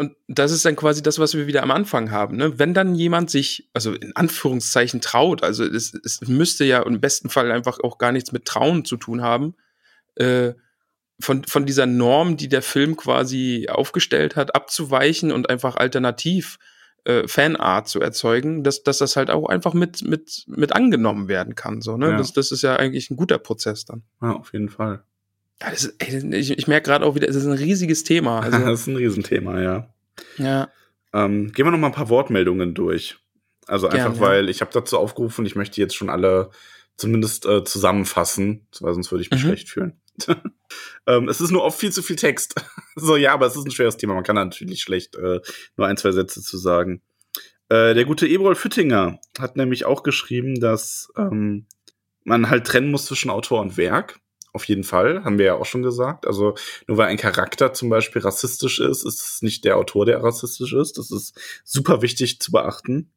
und das ist dann quasi das, was wir wieder am Anfang haben. Ne? Wenn dann jemand sich, also in Anführungszeichen traut, also es, es müsste ja im besten Fall einfach auch gar nichts mit Trauen zu tun haben, äh, von, von dieser Norm, die der Film quasi aufgestellt hat, abzuweichen und einfach alternativ äh, Fanart zu erzeugen, dass, dass das halt auch einfach mit, mit, mit angenommen werden kann. So, ne? Ja. Das, das ist ja eigentlich ein guter Prozess dann. Ja, auf jeden Fall. Ja, das ist, ey, ich, ich merke gerade auch wieder, es ist ein riesiges Thema. [LAUGHS] Also, das ist ein Riesenthema, ja. Ja. Ähm, gehen wir noch mal ein paar Wortmeldungen durch. Also einfach, Gern, weil ich habe dazu aufgerufen, ich möchte jetzt schon alle zumindest äh, zusammenfassen, weil sonst würde ich mich mhm. schlecht fühlen. [LAUGHS] ähm, es ist nur oft viel zu viel Text. [LAUGHS] so, ja, aber es ist ein schweres Thema. Man kann natürlich schlecht äh, nur ein, zwei Sätze zu sagen. Äh, der gute Eberol Füttinger hat nämlich auch geschrieben, dass ähm, man halt trennen muss zwischen Autor und Werk. Auf jeden Fall, haben wir ja auch schon gesagt. Also nur weil ein Charakter zum Beispiel rassistisch ist, ist es nicht der Autor, der rassistisch ist. Das ist super wichtig zu beachten.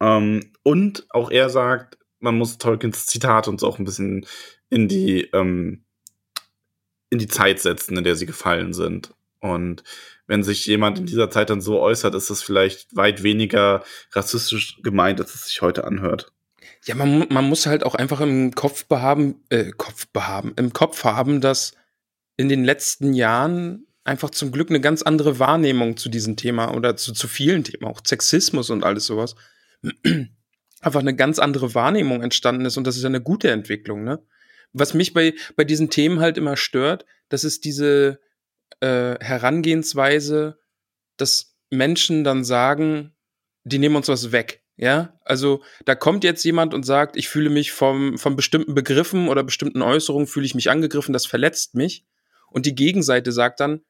Ähm, und auch er sagt, man muss Tolkiens Zitat uns auch ein bisschen in die ähm, in die Zeit setzen, in der sie gefallen sind. Und wenn sich jemand in dieser Zeit dann so äußert, ist das vielleicht weit weniger rassistisch gemeint, als es sich heute anhört. Ja, man, man muss halt auch einfach im Kopf behaben, äh, Kopf behaben, im Kopf haben, dass in den letzten Jahren einfach zum Glück eine ganz andere Wahrnehmung zu diesem Thema oder zu, zu vielen Themen, auch Sexismus und alles sowas, [CLEARS THROAT] einfach eine ganz andere Wahrnehmung entstanden ist und das ist ja eine gute Entwicklung, ne? Was mich bei, bei diesen Themen halt immer stört, das ist diese äh, Herangehensweise, dass Menschen dann sagen, die nehmen uns was weg. Ja, also da kommt jetzt jemand und sagt, ich fühle mich vom, von bestimmten Begriffen oder bestimmten Äußerungen fühle ich mich angegriffen, das verletzt mich. Und die Gegenseite sagt dann,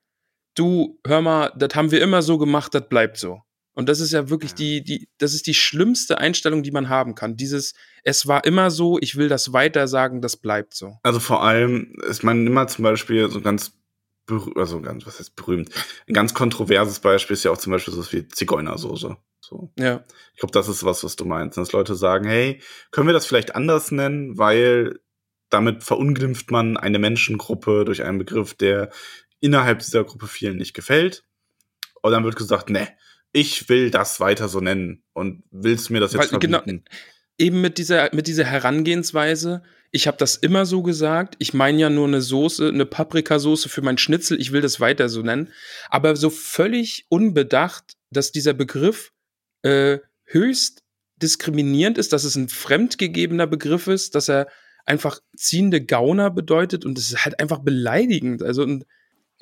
du, hör mal, das haben wir immer so gemacht, das bleibt so. Und das ist ja wirklich die, die, das ist die schlimmste Einstellung, die man haben kann. Dieses, es war immer so, ich will das weiter sagen, das bleibt so. Also vor allem, ist man immer zum Beispiel so ganz, also ganz, was heißt berühmt? Ein ganz kontroverses Beispiel ist ja auch zum Beispiel so wie Zigeunersoße. So. Ja. Ich glaube, das ist was, was du meinst. Dass Leute sagen, hey, können wir das vielleicht anders nennen, weil damit verunglimpft man eine Menschengruppe durch einen Begriff, der innerhalb dieser Gruppe vielen nicht gefällt. Und dann wird gesagt, ne, ich will das weiter so nennen und willst mir das jetzt weil, genau, verbieten. Genau, eben mit dieser, mit dieser Herangehensweise, ich habe das immer so gesagt, ich meine ja nur eine Soße, eine Paprikasoße für mein Schnitzel, ich will das weiter so nennen, aber so völlig unbedacht, dass dieser Begriff äh, höchst diskriminierend ist, dass es ein fremdgegebener Begriff ist, dass er einfach ziehende Gauner bedeutet und es ist halt einfach beleidigend. Also und,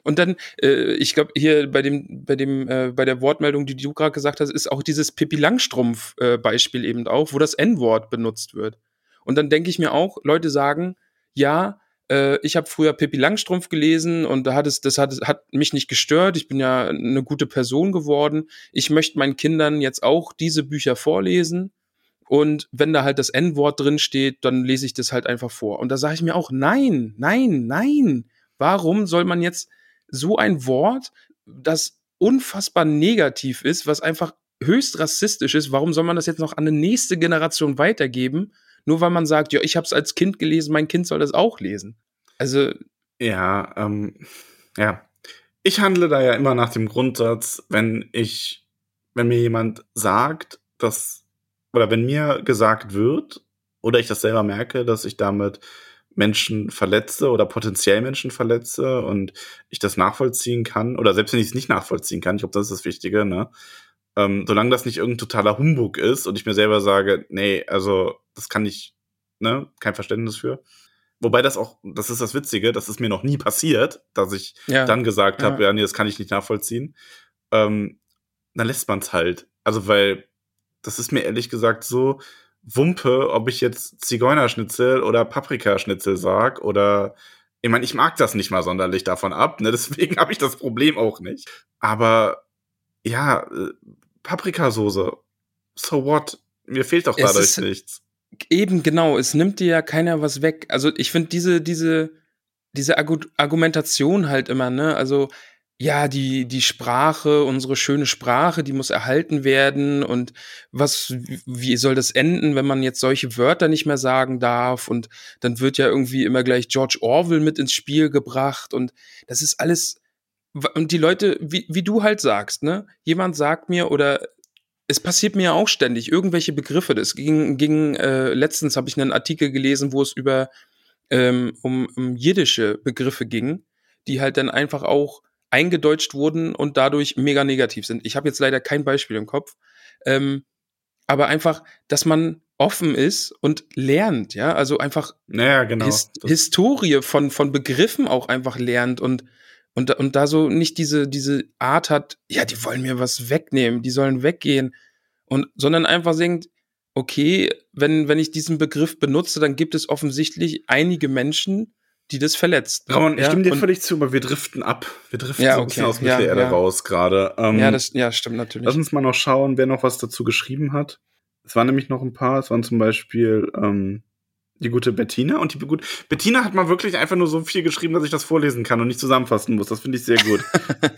und dann, äh, ich glaube, hier bei dem, bei dem, äh, bei der Wortmeldung, die du gerade gesagt hast, ist auch dieses Pippi Langstrumpf-Beispiel äh, eben auch, wo das N-Wort benutzt wird. Und dann denke ich mir auch, Leute sagen, ja, äh, ich habe früher Pippi Langstrumpf gelesen und da hat es, das hat, hat mich nicht gestört. Ich bin ja eine gute Person geworden. Ich möchte meinen Kindern jetzt auch diese Bücher vorlesen. Und wenn da halt das N-Wort drin steht, dann lese ich das halt einfach vor. Und da sage ich mir auch, nein, nein, nein. Warum soll man jetzt so ein Wort, das unfassbar negativ ist, was einfach höchst rassistisch ist, warum soll man das jetzt noch an eine nächste Generation weitergeben? Nur weil man sagt, ja, ich habe es als Kind gelesen, mein Kind soll das auch lesen. Also. Ja, ähm, ja. Ich handle da ja immer nach dem Grundsatz, wenn ich, wenn mir jemand sagt, dass, oder wenn mir gesagt wird, oder ich das selber merke, dass ich damit Menschen verletze oder potenziell Menschen verletze und ich das nachvollziehen kann, oder selbst wenn ich es nicht nachvollziehen kann, ich glaube, das ist das Wichtige, ne? Ähm, solange das nicht irgendein totaler Humbug ist und ich mir selber sage, nee, also das kann ich, ne, kein Verständnis für. Wobei das auch, das ist das Witzige, das ist mir noch nie passiert, dass ich ja. dann gesagt ja. habe, ja, nee, das kann ich nicht nachvollziehen. Ähm, dann lässt man es halt. Also, weil das ist mir ehrlich gesagt so Wumpe, ob ich jetzt Zigeunerschnitzel oder Paprikaschnitzel sag oder ich meine, ich mag das nicht mal sonderlich davon ab, ne? [LAUGHS] deswegen habe ich das Problem auch nicht. Aber ja, äh, Paprikasoße, so what? Mir fehlt doch dadurch ist, nichts. Eben, genau. Es nimmt dir ja keiner was weg. Also ich finde diese, diese, diese Argumentation halt immer, ne? Also, ja, die, die Sprache, unsere schöne Sprache, die muss erhalten werden und was, wie soll das enden, wenn man jetzt solche Wörter nicht mehr sagen darf und dann wird ja irgendwie immer gleich George Orwell mit ins Spiel gebracht und das ist alles, und die Leute, wie, wie du halt sagst, ne, jemand sagt mir oder es passiert mir auch ständig irgendwelche Begriffe. Das ging, ging äh, letztens habe ich einen Artikel gelesen, wo es über ähm, um, um jiddische Begriffe ging, die halt dann einfach auch eingedeutscht wurden und dadurch mega negativ sind. Ich habe jetzt leider kein Beispiel im Kopf, ähm, aber einfach, dass man offen ist und lernt, ja, also einfach naja, genau. His Historie von von Begriffen auch einfach lernt und und und da so nicht diese diese Art hat, ja, die wollen mir was wegnehmen, die sollen weggehen und sondern einfach denkt, okay, wenn wenn ich diesen Begriff benutze, dann gibt es offensichtlich einige Menschen, die das verletzt. Ramon, ich stimme dir völlig zu, aber wir driften ab. Wir driften ja, so ein bisschen aus Mittelerde ja, ja. raus gerade. Ähm, ja, das ja, stimmt natürlich. Lass uns mal noch schauen, wer noch was dazu geschrieben hat. Es waren nämlich noch ein paar. Es waren zum Beispiel ähm, die gute Bettina. Und die gut Bettina hat mal wirklich einfach nur so viel geschrieben, dass ich das vorlesen kann und nicht zusammenfassen muss. Das finde ich sehr gut.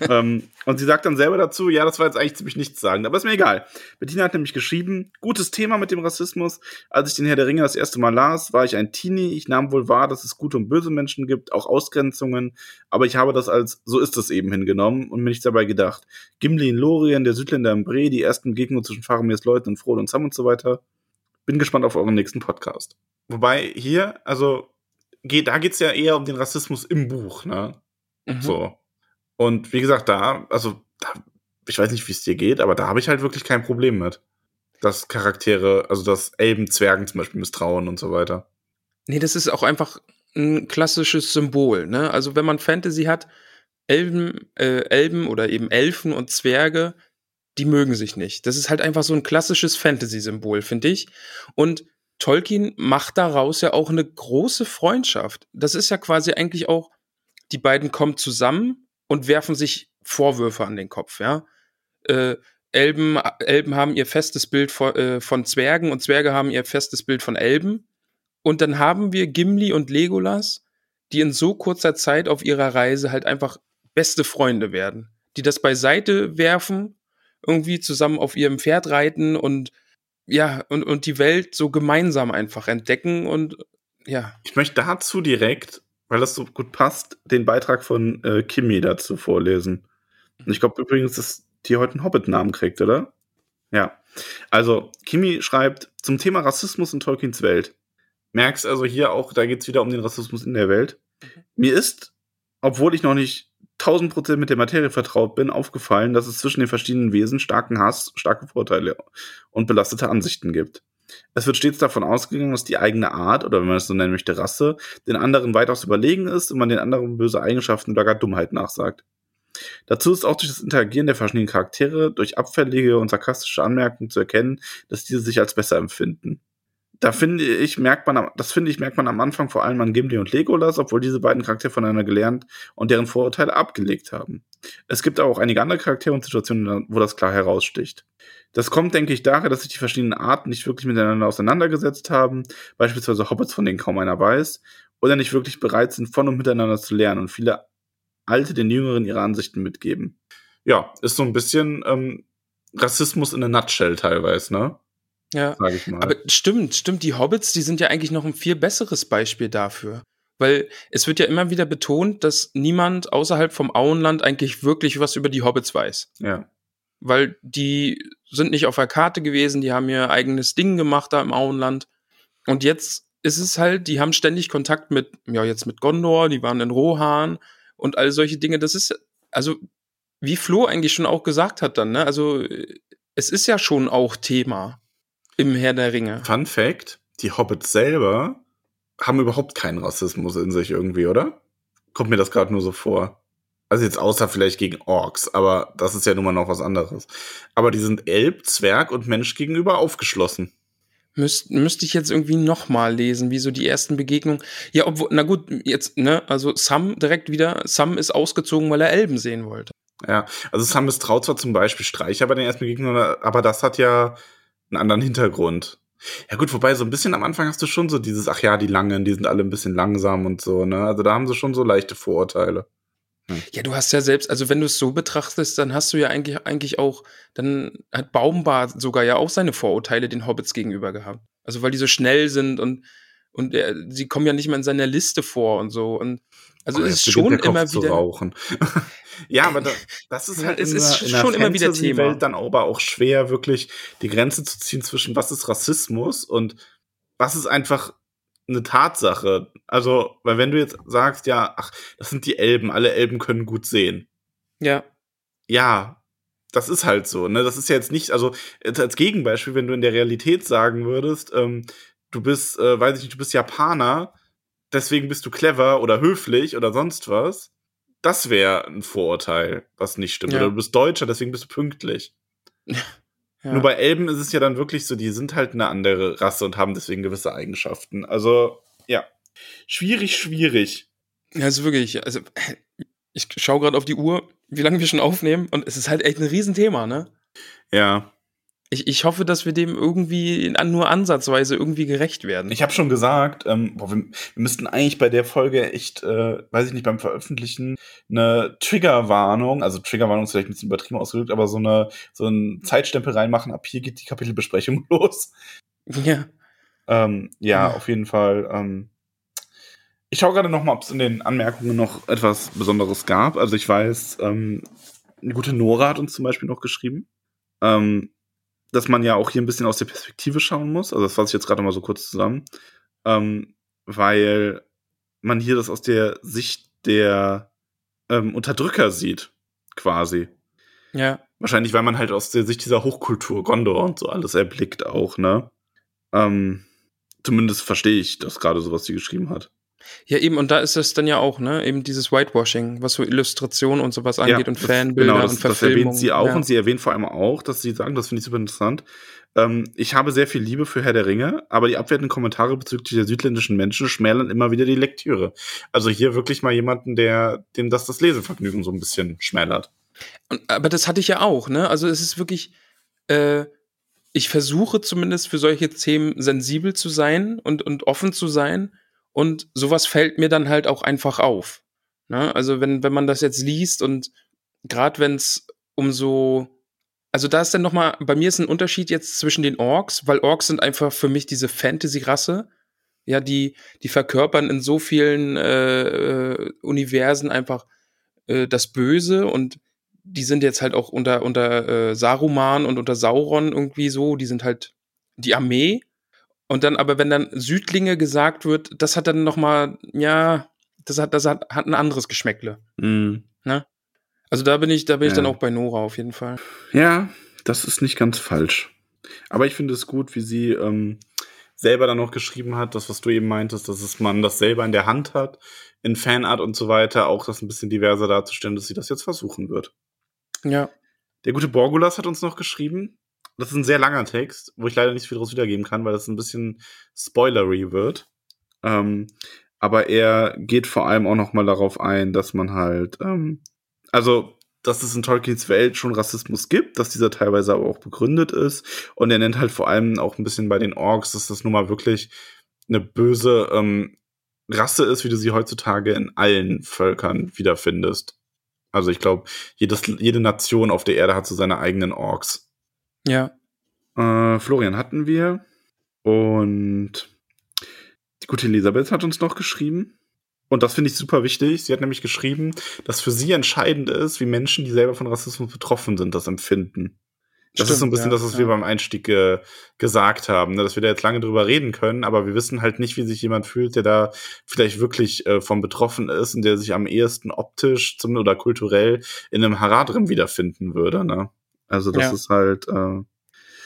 [LAUGHS] ähm, und sie sagt dann selber dazu, ja, das war jetzt eigentlich ziemlich nichts sagen, aber ist mir egal. Bettina hat nämlich geschrieben, gutes Thema mit dem Rassismus. Als ich den Herr der Ringe das erste Mal las, war ich ein Teenie. Ich nahm wohl wahr, dass es gute und böse Menschen gibt, auch Ausgrenzungen. Aber ich habe das als so ist es eben hingenommen und mir nichts dabei gedacht. Gimli in Lorien, der Südländer im Bre, die ersten Begegnungen zwischen Faramirs Leuten und Frodo und Sam und so weiter. Bin gespannt auf euren nächsten Podcast. Wobei hier, also, geht, da geht's ja eher um den Rassismus im Buch, ne? Mhm. So. Und wie gesagt, da, also, da, ich weiß nicht, wie es dir geht, aber da habe ich halt wirklich kein Problem mit. Dass Charaktere, also dass Elben Zwergen zum Beispiel misstrauen und so weiter. Nee, das ist auch einfach ein klassisches Symbol, ne? Also wenn man Fantasy hat, Elben, äh, Elben oder eben Elfen und Zwerge, die mögen sich nicht. Das ist halt einfach so ein klassisches Fantasy-Symbol, finde ich. Und Tolkien macht daraus ja auch eine große Freundschaft. Das ist ja quasi eigentlich auch, die beiden kommen zusammen und werfen sich Vorwürfe an den Kopf, ja. Äh, Elben, Elben haben ihr festes Bild von, äh, von Zwergen und Zwerge haben ihr festes Bild von Elben. Und dann haben wir Gimli und Legolas, die in so kurzer Zeit auf ihrer Reise halt einfach beste Freunde werden, die das beiseite werfen, irgendwie zusammen auf ihrem Pferd reiten und ja, und, und die Welt so gemeinsam einfach entdecken und ja. Ich möchte dazu direkt, weil das so gut passt, den Beitrag von äh, Kimi dazu vorlesen. Und ich glaube übrigens, dass die heute einen Hobbit-Namen kriegt, oder? Ja. Also, Kimi schreibt zum Thema Rassismus in Tolkiens Welt. Merkst also hier auch, da geht es wieder um den Rassismus in der Welt. Mhm. Mir ist, obwohl ich noch nicht 1000 Prozent mit der Materie vertraut bin, aufgefallen, dass es zwischen den verschiedenen Wesen starken Hass, starke Vorteile und belastete Ansichten gibt. Es wird stets davon ausgegangen, dass die eigene Art, oder wenn man es so nennen möchte, Rasse, den anderen weitaus überlegen ist und man den anderen böse Eigenschaften oder gar Dummheit nachsagt. Dazu ist auch durch das Interagieren der verschiedenen Charaktere durch abfällige und sarkastische Anmerkungen zu erkennen, dass diese sich als besser empfinden da finde ich, merkt man, das finde ich, merkt man am Anfang vor allem an Gimli und Legolas, obwohl diese beiden Charaktere voneinander gelernt und deren Vorurteile abgelegt haben. Es gibt aber auch einige andere Charaktere und Situationen, wo das klar heraussticht. Das kommt, denke ich, daher, dass sich die verschiedenen Arten nicht wirklich miteinander auseinandergesetzt haben, beispielsweise Hobbits, von denen kaum einer weiß, oder nicht wirklich bereit sind, von und miteinander zu lernen und viele Alte den Jüngeren ihre Ansichten mitgeben. Ja, ist so ein bisschen ähm, Rassismus in a nutshell teilweise, ne? Ja, sag ich mal. aber stimmt, stimmt, die Hobbits, die sind ja eigentlich noch ein viel besseres Beispiel dafür. Weil es wird ja immer wieder betont, dass niemand außerhalb vom Auenland eigentlich wirklich was über die Hobbits weiß. Ja. Weil die sind nicht auf der Karte gewesen, die haben ihr eigenes Ding gemacht da im Auenland. Und jetzt ist es halt, die haben ständig Kontakt mit, ja, jetzt mit Gondor, die waren in Rohan und all solche Dinge. Das ist, also, wie Flo eigentlich schon auch gesagt hat dann, ne? Also, es ist ja schon auch Thema. Im Herr der Ringe. Fun Fact: Die Hobbits selber haben überhaupt keinen Rassismus in sich irgendwie, oder? Kommt mir das gerade nur so vor. Also jetzt außer vielleicht gegen Orks, aber das ist ja nun mal noch was anderes. Aber die sind Elb, Zwerg und Mensch gegenüber aufgeschlossen. Müsst, müsste ich jetzt irgendwie nochmal lesen, wie so die ersten Begegnungen. Ja, obwohl, na gut, jetzt, ne, also Sam direkt wieder, Sam ist ausgezogen, weil er Elben sehen wollte. Ja, also Sam misstraut zwar zum Beispiel Streicher bei den ersten Begegnungen, aber das hat ja einen anderen Hintergrund. Ja gut, wobei so ein bisschen am Anfang hast du schon so dieses, ach ja, die Langen, die sind alle ein bisschen langsam und so, ne? Also da haben sie schon so leichte Vorurteile. Ja, du hast ja selbst, also wenn du es so betrachtest, dann hast du ja eigentlich, eigentlich auch, dann hat Baumbart sogar ja auch seine Vorurteile den Hobbits gegenüber gehabt. Also weil die so schnell sind und, und er, sie kommen ja nicht mal in seiner Liste vor und so. Und also Oh, es ist schon immer wieder. rauchen. [LAUGHS] ja, aber da, das ist halt es in ist in schon immer wieder Thema. dann aber auch schwer, wirklich die Grenze zu ziehen zwischen was ist Rassismus und was ist einfach eine Tatsache. Also, weil wenn du jetzt sagst, ja, ach, das sind die Elben, alle Elben können gut sehen. Ja, Ja, das ist halt so, ne? Das ist ja jetzt nicht, also jetzt als Gegenbeispiel, wenn du in der Realität sagen würdest, ähm, du bist, äh, weiß ich nicht, du bist Japaner, deswegen bist du clever oder höflich oder sonst was. Das wäre ein Vorurteil, was nicht stimmt. Ja. Oder du bist Deutscher, deswegen bist du pünktlich. [LAUGHS] ja. Nur bei Elben ist es ja dann wirklich so, die sind halt eine andere Rasse und haben deswegen gewisse Eigenschaften. Also, ja. Schwierig, schwierig. Ja, ist wirklich, also ich schaue gerade auf die Uhr, wie lange wir schon aufnehmen und es ist halt echt ein Riesenthema, ne? Ja. Ich, ich hoffe, dass wir dem irgendwie in, nur ansatzweise irgendwie gerecht werden. Ich habe schon gesagt, ähm, boah, wir, wir müssten eigentlich bei der Folge echt, äh, weiß ich nicht, beim Veröffentlichen eine Triggerwarnung, also Triggerwarnung ist vielleicht ein bisschen übertrieben ausgedrückt, aber so eine so einen Zeitstempel reinmachen. Ab hier geht die Kapitelbesprechung [LAUGHS] los. ja. Ähm, ja, Ja. auf jeden Fall. Ähm, ich schaue gerade noch mal, ob es in den Anmerkungen noch etwas Besonderes gab. Also ich weiß, ähm, eine gute Nora hat uns zum Beispiel noch geschrieben, ähm, dass man ja auch hier ein bisschen aus der Perspektive schauen muss. Also das fasse ich jetzt gerade mal so kurz zusammen, ähm, weil man hier das aus der Sicht der ähm, Unterdrücker sieht, quasi. Ja. Wahrscheinlich, weil man halt aus der Sicht dieser Hochkultur, Gondor und so alles erblickt auch, ne? Ähm, zumindest verstehe ich das gerade so, was sie geschrieben hat. Ja, eben, und da ist es dann ja auch, ne, eben dieses Whitewashing, was so Illustration und sowas angeht und das- Fanbilder genau, das, und das Verfilmung. erwähnt sie auch ja. und sie erwähnt vor allem auch, dass sie sagen, das finde ich super interessant. Ähm, ich habe sehr viel Liebe für Herr der Ringe, aber die abwertenden Kommentare bezüglich der südländischen Menschen schmälern immer wieder die Lektüre. Also hier wirklich mal jemanden, der dem das das Lesevergnügen so ein bisschen schmälert. Und, aber das hatte ich ja auch, ne? Also es ist wirklich, äh, ich versuche zumindest für solche Themen sensibel zu sein und, und offen zu sein. Und sowas fällt mir dann halt auch einfach auf. Ne? Also wenn, wenn man das jetzt liest und gerade wenn es um so, also da ist dann noch mal, bei mir ist ein Unterschied jetzt zwischen den Orks, weil Orks sind einfach für mich diese Fantasy-Rasse, ja, die, die verkörpern in so vielen äh, äh, Universen einfach äh, das Böse und die sind jetzt halt auch unter, unter äh, Saruman und unter Sauron irgendwie so, die sind halt die Armee. Und dann, aber wenn dann Südlinge gesagt wird, das hat dann noch mal, ja, das hat, das hat, hat ein anderes Geschmäckle. Mhm. Also da bin ich, da bin ich Ja. dann auch bei Nora auf jeden Fall. Ja, das ist nicht ganz falsch. Aber ich finde es gut, wie sie ähm, selber dann noch geschrieben hat, das, was du eben meintest, dass es man das selber in der Hand hat, in Fanart und so weiter, auch das ein bisschen diverser darzustellen, dass sie das jetzt versuchen wird. Ja. Der gute Borgulas hat uns noch geschrieben. Das ist ein sehr langer Text, wo ich leider nicht viel daraus wiedergeben kann, weil das ein bisschen spoilery wird. Ähm, aber er geht vor allem auch noch mal darauf ein, dass man halt, ähm, also, dass es in Tolkiens Welt schon Rassismus gibt, dass dieser teilweise aber auch begründet ist. Und er nennt halt vor allem auch ein bisschen bei den Orks, dass das nun mal wirklich eine böse ähm, Rasse ist, wie du sie heutzutage in allen Völkern wiederfindest. Also ich glaube, jede Nation auf der Erde hat so seine eigenen Orks. Ja. Äh, Florian hatten wir. Und die gute Elisabeth hat uns noch geschrieben. Und das finde ich super wichtig. Sie hat nämlich geschrieben, dass für sie entscheidend ist, wie Menschen, die selber von Rassismus betroffen sind, das empfinden. Das ist so ein Stimmt, bisschen ja, das, was ja. wir beim Einstieg äh, gesagt haben, ne? dass wir da jetzt lange drüber reden können, aber wir wissen halt nicht, wie sich jemand fühlt, der da vielleicht wirklich äh, von betroffen ist und der sich am ehesten optisch zum, oder kulturell in einem Haradrim wiederfinden würde. Ne? Also das Ja. ist halt äh,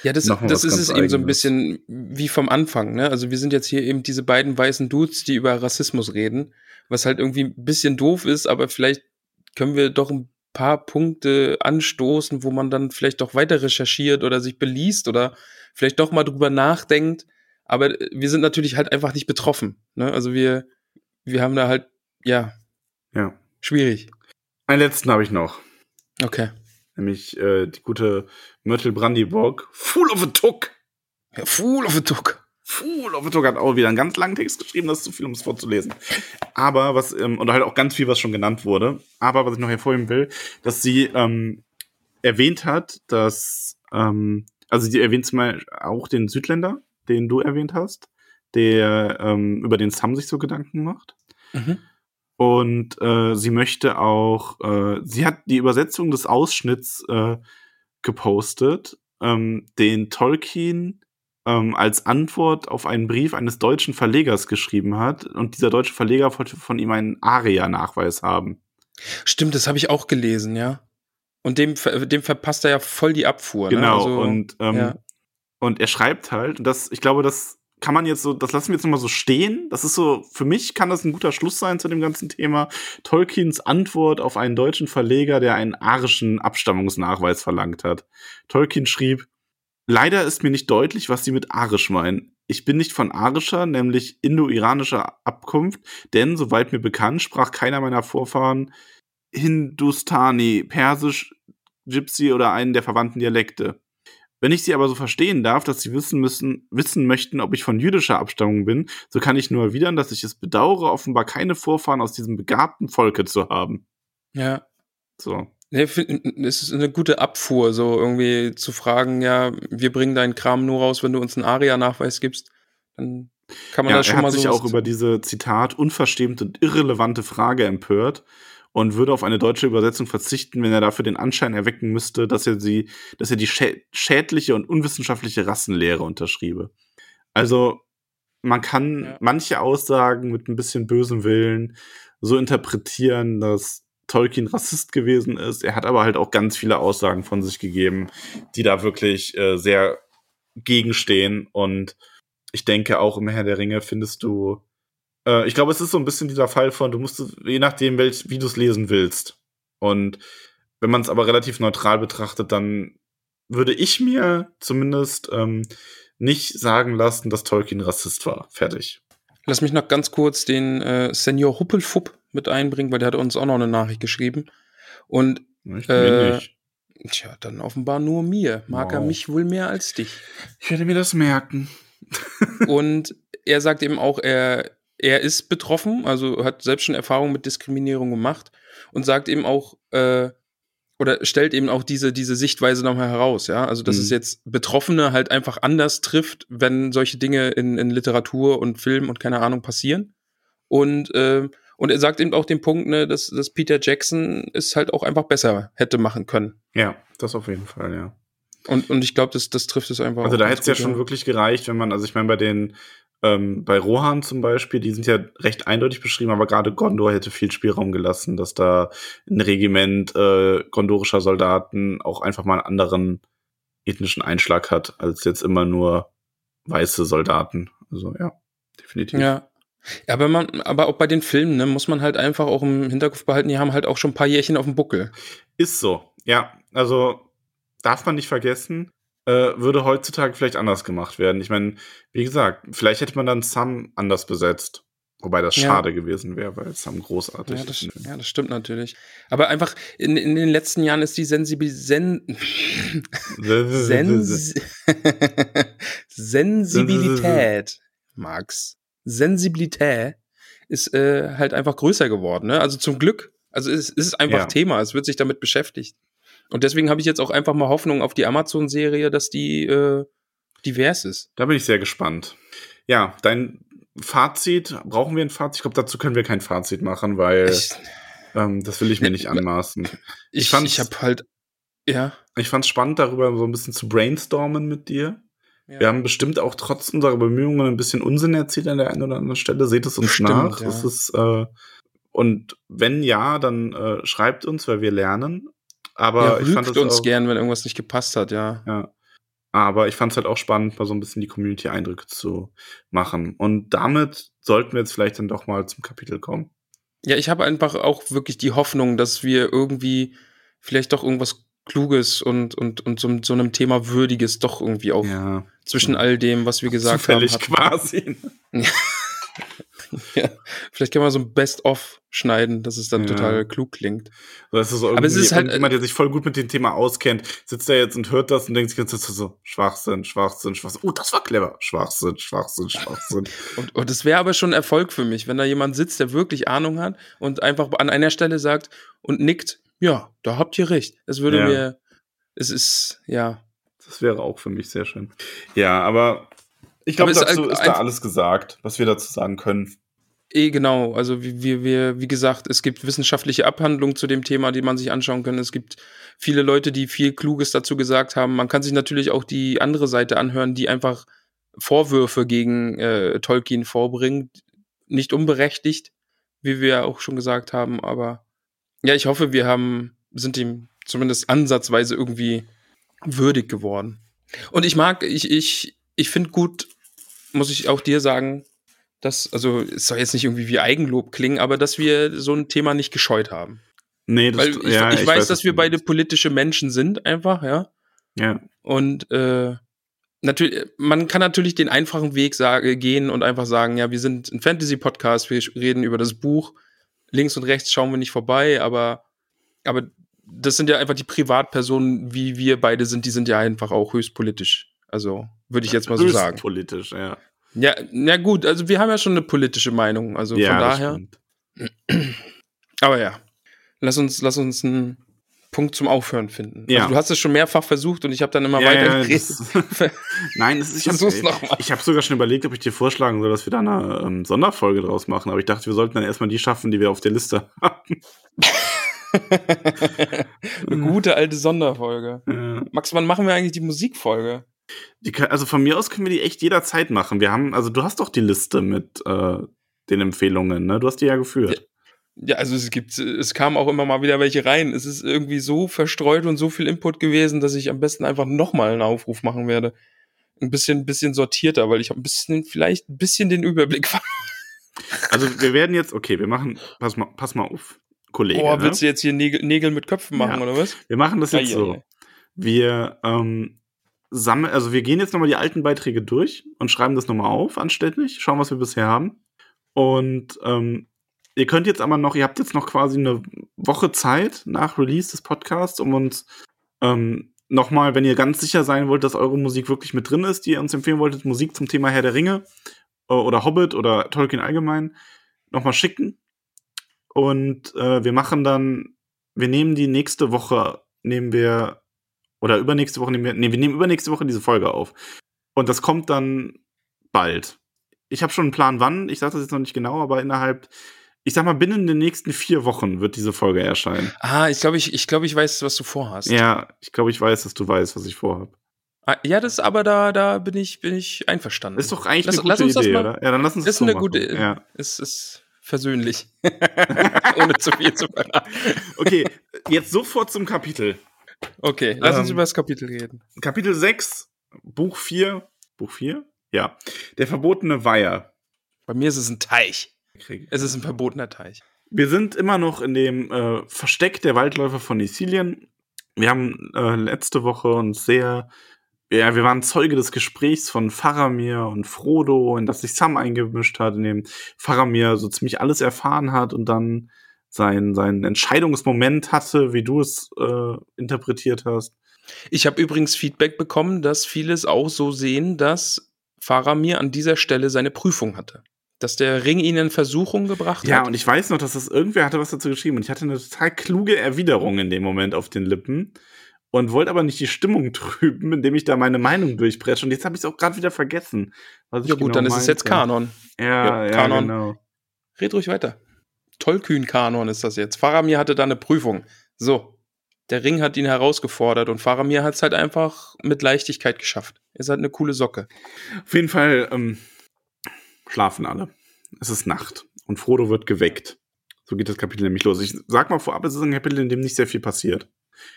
Ja, das, das ist es eben so ein bisschen wie vom Anfang, ne? Also wir sind jetzt hier eben diese beiden weißen Dudes, die über Rassismus reden, was halt irgendwie ein bisschen doof ist, aber vielleicht können wir doch ein paar Punkte anstoßen, wo man dann vielleicht doch weiter recherchiert oder sich beliest oder vielleicht doch mal drüber nachdenkt. Aber wir sind natürlich halt einfach nicht betroffen, ne? Also wir, wir haben da halt, ja, ja. schwierig. Einen letzten habe ich noch. Okay. Nämlich äh, die gute Myrtle Brandyburg. Full of a Tuck. Ja, Fool of a Duck. Fool of a Duck hat auch wieder einen ganz langen Text geschrieben, das ist zu viel, um es vorzulesen. Aber was, ähm, und halt auch ganz viel, was schon genannt wurde. Aber was ich noch hervorheben will, dass sie ähm, erwähnt hat, dass, ähm, also sie erwähnt Beispiel auch den Südländer, den du erwähnt hast, der ähm, über den Sam sich so Gedanken macht. Mhm. Und äh, sie möchte auch, äh, sie hat die Übersetzung des Ausschnitts äh, gepostet, ähm, den Tolkien ähm, als Antwort auf einen Brief eines deutschen Verlegers geschrieben hat. Und dieser deutsche Verleger wollte von ihm einen ARIA-Nachweis haben. Stimmt, das habe ich auch gelesen, ja. Und dem, dem verpasst er ja voll die Abfuhr. Genau, ne? also, und, ähm, ja. und er schreibt halt, und das, ich glaube, das kann man jetzt so, das lassen wir jetzt nochmal so stehen. Das ist so, für mich kann das ein guter Schluss sein zu dem ganzen Thema. Tolkiens Antwort auf einen deutschen Verleger, der einen arischen Abstammungsnachweis verlangt hat. Tolkien schrieb, leider ist mir nicht deutlich, was sie mit arisch meinen. Ich bin nicht von arischer, nämlich indo-iranischer Abkunft, denn, soweit mir bekannt, sprach keiner meiner Vorfahren Hindustani, Persisch, Gypsy oder einen der verwandten Dialekte. Wenn ich sie aber so verstehen darf, dass sie wissen müssen, wissen möchten, ob ich von jüdischer Abstammung bin, so kann ich nur erwidern, dass ich es bedauere, offenbar keine Vorfahren aus diesem begabten Volke zu haben. ja. So. Es ist eine gute Abfuhr, so irgendwie zu fragen, ja, wir bringen deinen Kram nur raus, wenn du uns einen ARIA-Nachweis gibst. Dann kann man Ja, das er schon hat mal sich so. auch über diese Zitat unverschämte und irrelevante Frage empört und würde auf eine deutsche Übersetzung verzichten, wenn er dafür den Anschein erwecken müsste, dass er sie, dass er die schä schädliche und unwissenschaftliche Rassenlehre unterschriebe. Also man kann Ja. manche Aussagen mit ein bisschen bösem Willen so interpretieren, dass Tolkien Rassist gewesen ist. Er hat aber halt auch ganz viele Aussagen von sich gegeben, die da wirklich äh, sehr gegenstehen. Und ich denke auch im Herr der Ringe findest du, äh, ich glaube, es ist so ein bisschen dieser Fall von, du musst, es- je nachdem, welch, wie du es lesen willst. Und wenn man es aber relativ neutral betrachtet, dann würde ich mir zumindest ähm, nicht sagen lassen, dass Tolkien Rassist war. Fertig. Lass mich noch ganz kurz den äh, Senior Huppelfupp mit einbringen, weil der hat uns auch noch eine Nachricht geschrieben. Und Ich Äh, nicht. tja, dann offenbar nur mir. Mag er Wow. mich wohl mehr als dich. Ich werde mir das merken. Und er sagt eben auch, er, er ist betroffen, also hat selbst schon Erfahrungen mit Diskriminierung gemacht und sagt eben auch, äh, oder stellt eben auch diese, diese Sichtweise nochmal heraus, ja. Also, dass Mhm. es jetzt Betroffene halt einfach anders trifft, wenn solche Dinge in, in Literatur und Film und keine Ahnung passieren. Und, äh, und er sagt eben auch den Punkt, ne, dass, dass Peter Jackson es halt auch einfach besser hätte machen können. Ja, das auf jeden Fall, ja. Und, und ich glaube, das, das trifft es einfach. Also da hätte es ja schon wirklich gereicht, wenn man, also ich meine, bei den, ähm, bei Rohan zum Beispiel, die sind ja recht eindeutig beschrieben, aber gerade Gondor hätte viel Spielraum gelassen, dass da ein Regiment äh, gondorischer Soldaten auch einfach mal einen anderen ethnischen Einschlag hat, als jetzt immer nur weiße Soldaten. Also ja, definitiv. Ja. Ja, aber man, aber auch bei den Filmen, ne, muss man halt einfach auch im Hinterkopf behalten, die haben halt auch schon ein paar Jährchen auf dem Buckel. Ist so. Ja, also darf man nicht vergessen, äh, würde heutzutage vielleicht anders gemacht werden. Ich meine, wie gesagt, vielleicht hätte man dann Sam anders besetzt. Wobei das Ja. schade gewesen wäre, weil Sam großartig Ja das, ist. ja, das stimmt natürlich. Aber einfach, in, in den letzten Jahren ist die Sensibil Sen [LAUGHS] Sens Sensibilität, Max, Sensibilität ist äh, halt einfach größer geworden. Ne? Also zum Glück. Also es, es ist einfach Ja. Thema, es wird sich damit beschäftigt. Und deswegen habe ich jetzt auch einfach mal Hoffnung auf die Amazon-Serie, dass die äh, divers ist. Da bin ich sehr gespannt. Ja, dein Fazit, brauchen wir ein Fazit? Ich glaube, dazu können wir kein Fazit machen, weil Ich, ähm, das will ich mir nicht anmaßen. ich, Ich fand's- ich habe halt, ja. Ich fand es spannend, darüber so ein bisschen zu brainstormen mit dir. ja. Wir haben bestimmt auch trotz unserer Bemühungen ein bisschen Unsinn erzählt an der einen oder anderen Stelle. Seht es uns Bestimmt, nach. ja. Es ist, äh, und wenn ja, dann äh, schreibt uns, weil wir lernen. Aber ja, ich fand uns auch, gern, wenn irgendwas nicht gepasst hat, ja. Ja. Aber ich fand es halt auch spannend, mal so ein bisschen die Community-Eindrücke zu machen. Und damit sollten wir jetzt vielleicht dann doch mal zum Kapitel kommen. Ja, ich habe einfach auch wirklich die Hoffnung, dass wir irgendwie vielleicht doch irgendwas Kluges und, und, und so, so einem Thema Würdiges doch irgendwie auch Ja. zwischen all dem, was wir gesagt Zufällig haben. hatten. quasi. [LAUGHS] [LAUGHS] ja, vielleicht kann man so ein Best-of schneiden, dass es dann Ja. total klug klingt. Das ist so Aber es ist halt- jemand, der sich voll gut mit dem Thema auskennt, sitzt da jetzt und hört das und denkt sich ganz so, so Schwachsinn, Schwachsinn, Schwachsinn. Oh, das war clever. Schwachsinn, Schwachsinn, Schwachsinn. [LAUGHS] Und, und das wäre aber schon Erfolg für mich, wenn da jemand sitzt, der wirklich Ahnung hat und einfach an einer Stelle sagt und nickt, ja, da habt ihr recht. Es würde Ja. mir, es ist, ja. Das wäre auch für mich sehr schön. Ja, aber ich glaube, dazu ein- ist da alles gesagt, was wir dazu sagen können. Eh, genau. Also wie wir, wie gesagt, es gibt wissenschaftliche Abhandlungen zu dem Thema, die man sich anschauen kann. Es gibt viele Leute, die viel Kluges dazu gesagt haben. Man kann sich natürlich auch die andere Seite anhören, die einfach Vorwürfe gegen äh, Tolkien vorbringt. Nicht unberechtigt, wie wir auch schon gesagt haben, aber ja, ich hoffe, wir haben, sind ihm zumindest ansatzweise irgendwie würdig geworden. Und ich mag, ich, ich, ich finde gut, muss ich auch dir sagen, dass, also es soll jetzt nicht irgendwie wie Eigenlob klingen, aber dass wir so ein Thema nicht gescheut haben. Nee, das Weil ich, ja, ich, weiß, was dass wir beide politische Menschen sind, einfach, ja. Ja. Und äh, natürlich, man kann natürlich den einfachen Weg sagen, gehen und einfach sagen, ja, wir sind ein Fantasy-Podcast, wir reden über das Buch. Links und rechts schauen wir nicht vorbei, aber, aber das sind ja einfach die Privatpersonen, wie wir beide sind, die sind ja einfach auch höchst politisch. Also, würde ich jetzt mal so sagen. politisch, ja. Ja, na gut, also wir haben ja schon eine politische Meinung, also ja, von daher. [CLEARS THROAT] Aber ja, lass uns, lass uns einen Punkt zum Aufhören finden. Ja. Also du hast es schon mehrfach versucht und ich habe dann immer Ja, weiter ja, [LAUGHS] Nein, das ist, ich habe hab sogar schon überlegt, ob ich dir vorschlagen soll, dass wir da eine ähm, Sonderfolge draus machen. Aber ich dachte, wir sollten dann erstmal die schaffen, die wir auf der Liste haben. [LAUGHS] Eine gute alte Sonderfolge. Max, wann machen wir eigentlich die Musikfolge? Kann- also von mir aus können wir die echt jederzeit machen. Wir haben, also du hast doch die Liste mit äh, den Empfehlungen, ne? Du hast die ja geführt. Ja, also es gibt, es kamen auch immer mal wieder welche rein. Es ist irgendwie so verstreut und so viel Input gewesen, dass ich am besten einfach nochmal einen Aufruf machen werde. Ein bisschen, bisschen sortierter, weil ich habe ein bisschen, vielleicht ein bisschen den Überblick [LAUGHS] verloren. Also wir werden jetzt, okay, wir machen, pass mal, pass mal auf, Kollege. Boah, ne? willst du jetzt hier Nägel, Nägel mit Köpfen machen, Ja. oder was? Wir machen das jetzt ei, so. ei. Wir ähm, sammeln, also wir gehen jetzt nochmal die alten Beiträge durch und schreiben das nochmal auf, anständig, schauen, was wir bisher haben. Und ähm, ihr könnt jetzt aber noch, ihr habt jetzt noch quasi eine Woche Zeit nach Release des Podcasts, um uns ähm, nochmal, wenn ihr ganz sicher sein wollt, dass eure Musik wirklich mit drin ist, die ihr uns empfehlen wolltet, Musik zum Thema Herr der Ringe äh, oder Hobbit oder Tolkien allgemein, nochmal schicken. Und äh, wir machen dann, wir nehmen die nächste Woche, nehmen wir, oder übernächste Woche nehmen wir, nee, wir nehmen übernächste Woche diese Folge auf. Und das kommt dann bald. Ich habe schon einen Plan, wann, ich sage das jetzt noch nicht genau, aber innerhalb, ich sag mal, binnen den nächsten vier Wochen wird diese Folge erscheinen. Ah, ich glaube, ich, ich, glaub, ich weiß, was du vorhast. Ja, ich glaube, ich weiß, dass du weißt, was ich vorhabe. Ah, Ja, das aber da, da bin ich, bin ich einverstanden. Ist doch eigentlich Lass- eine gute lass uns das Idee, mal- oder? Ja, dann lass uns Das ist so eine machen. gute, Ja. es ist versöhnlich. [LAUGHS] [LAUGHS] Ohne zu viel zu verraten. Okay, jetzt sofort zum Kapitel. Okay, lass uns Ähm, über das Kapitel reden. Kapitel 6, Buch 4. Buch 4? Ja. Der verbotene Weiher. Bei mir ist es ein Teich. Es ist ein verbotener Teich. Wir sind immer noch in dem äh, Versteck der Waldläufer von Isilien. Wir haben äh, letzte Woche uns sehr, ja, wir waren Zeuge des Gesprächs von Faramir und Frodo, in das sich Sam eingemischt hat, in dem Faramir so ziemlich alles erfahren hat und dann sein, seinen Entscheidungsmoment hatte, wie du es äh, interpretiert hast. Ich habe übrigens Feedback bekommen, dass viele es auch so sehen, dass Faramir an dieser Stelle seine Prüfung hatte. Dass der Ring ihn in Versuchung gebracht Ja, hat. und ich weiß noch, dass das irgendwer hatte was dazu geschrieben und ich hatte eine total kluge Erwiderung in dem Moment auf den Lippen und wollte aber nicht die Stimmung [LAUGHS] trüben, indem ich da meine Meinung durchpresche und jetzt habe ich es auch gerade wieder vergessen. Ja gut, genau dann ist es jetzt. Kanon. Ja, Ja, ja, Kanon. genau. Red ruhig weiter. Tollkühn-Kanon ist das jetzt. Faramir hatte da eine Prüfung. So. Der Ring hat ihn herausgefordert und Faramir hat es halt einfach mit Leichtigkeit geschafft. Ist halt eine coole Socke. Auf jeden Fall ähm, schlafen alle. Es ist Nacht und Frodo wird geweckt. So geht das Kapitel nämlich los. Ich sag mal vorab, es ist ein Kapitel, in dem nicht sehr viel passiert.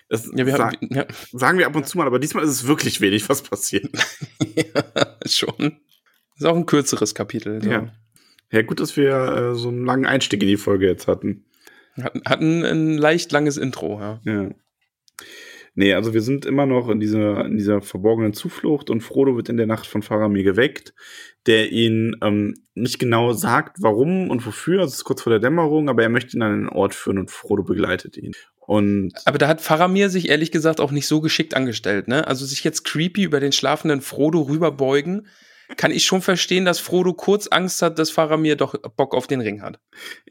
Das Ja, wir haben, ja, sagen wir ab und zu mal, aber diesmal ist es wirklich wenig, was passiert. [LAUGHS] ja, schon. Ist auch ein kürzeres Kapitel. So. Ja. Ja, gut, dass wir äh, so einen langen Einstieg in die Folge jetzt hatten. Hat, hat ein, ein leicht langes Intro, ja. Ja. Nee, also wir sind immer noch in dieser, in dieser verborgenen Zuflucht und Frodo wird in der Nacht von Faramir geweckt, der ihn ähm, nicht genau sagt, warum und wofür. Also es ist kurz vor der Dämmerung, aber er möchte ihn an einen Ort führen und Frodo begleitet ihn. Und Aber da hat Faramir sich ehrlich gesagt auch nicht so geschickt angestellt, ne? Also sich jetzt creepy über den schlafenden Frodo rüberbeugen, kann ich schon verstehen, dass Frodo kurz Angst hat, dass Faramir doch Bock auf den Ring hat.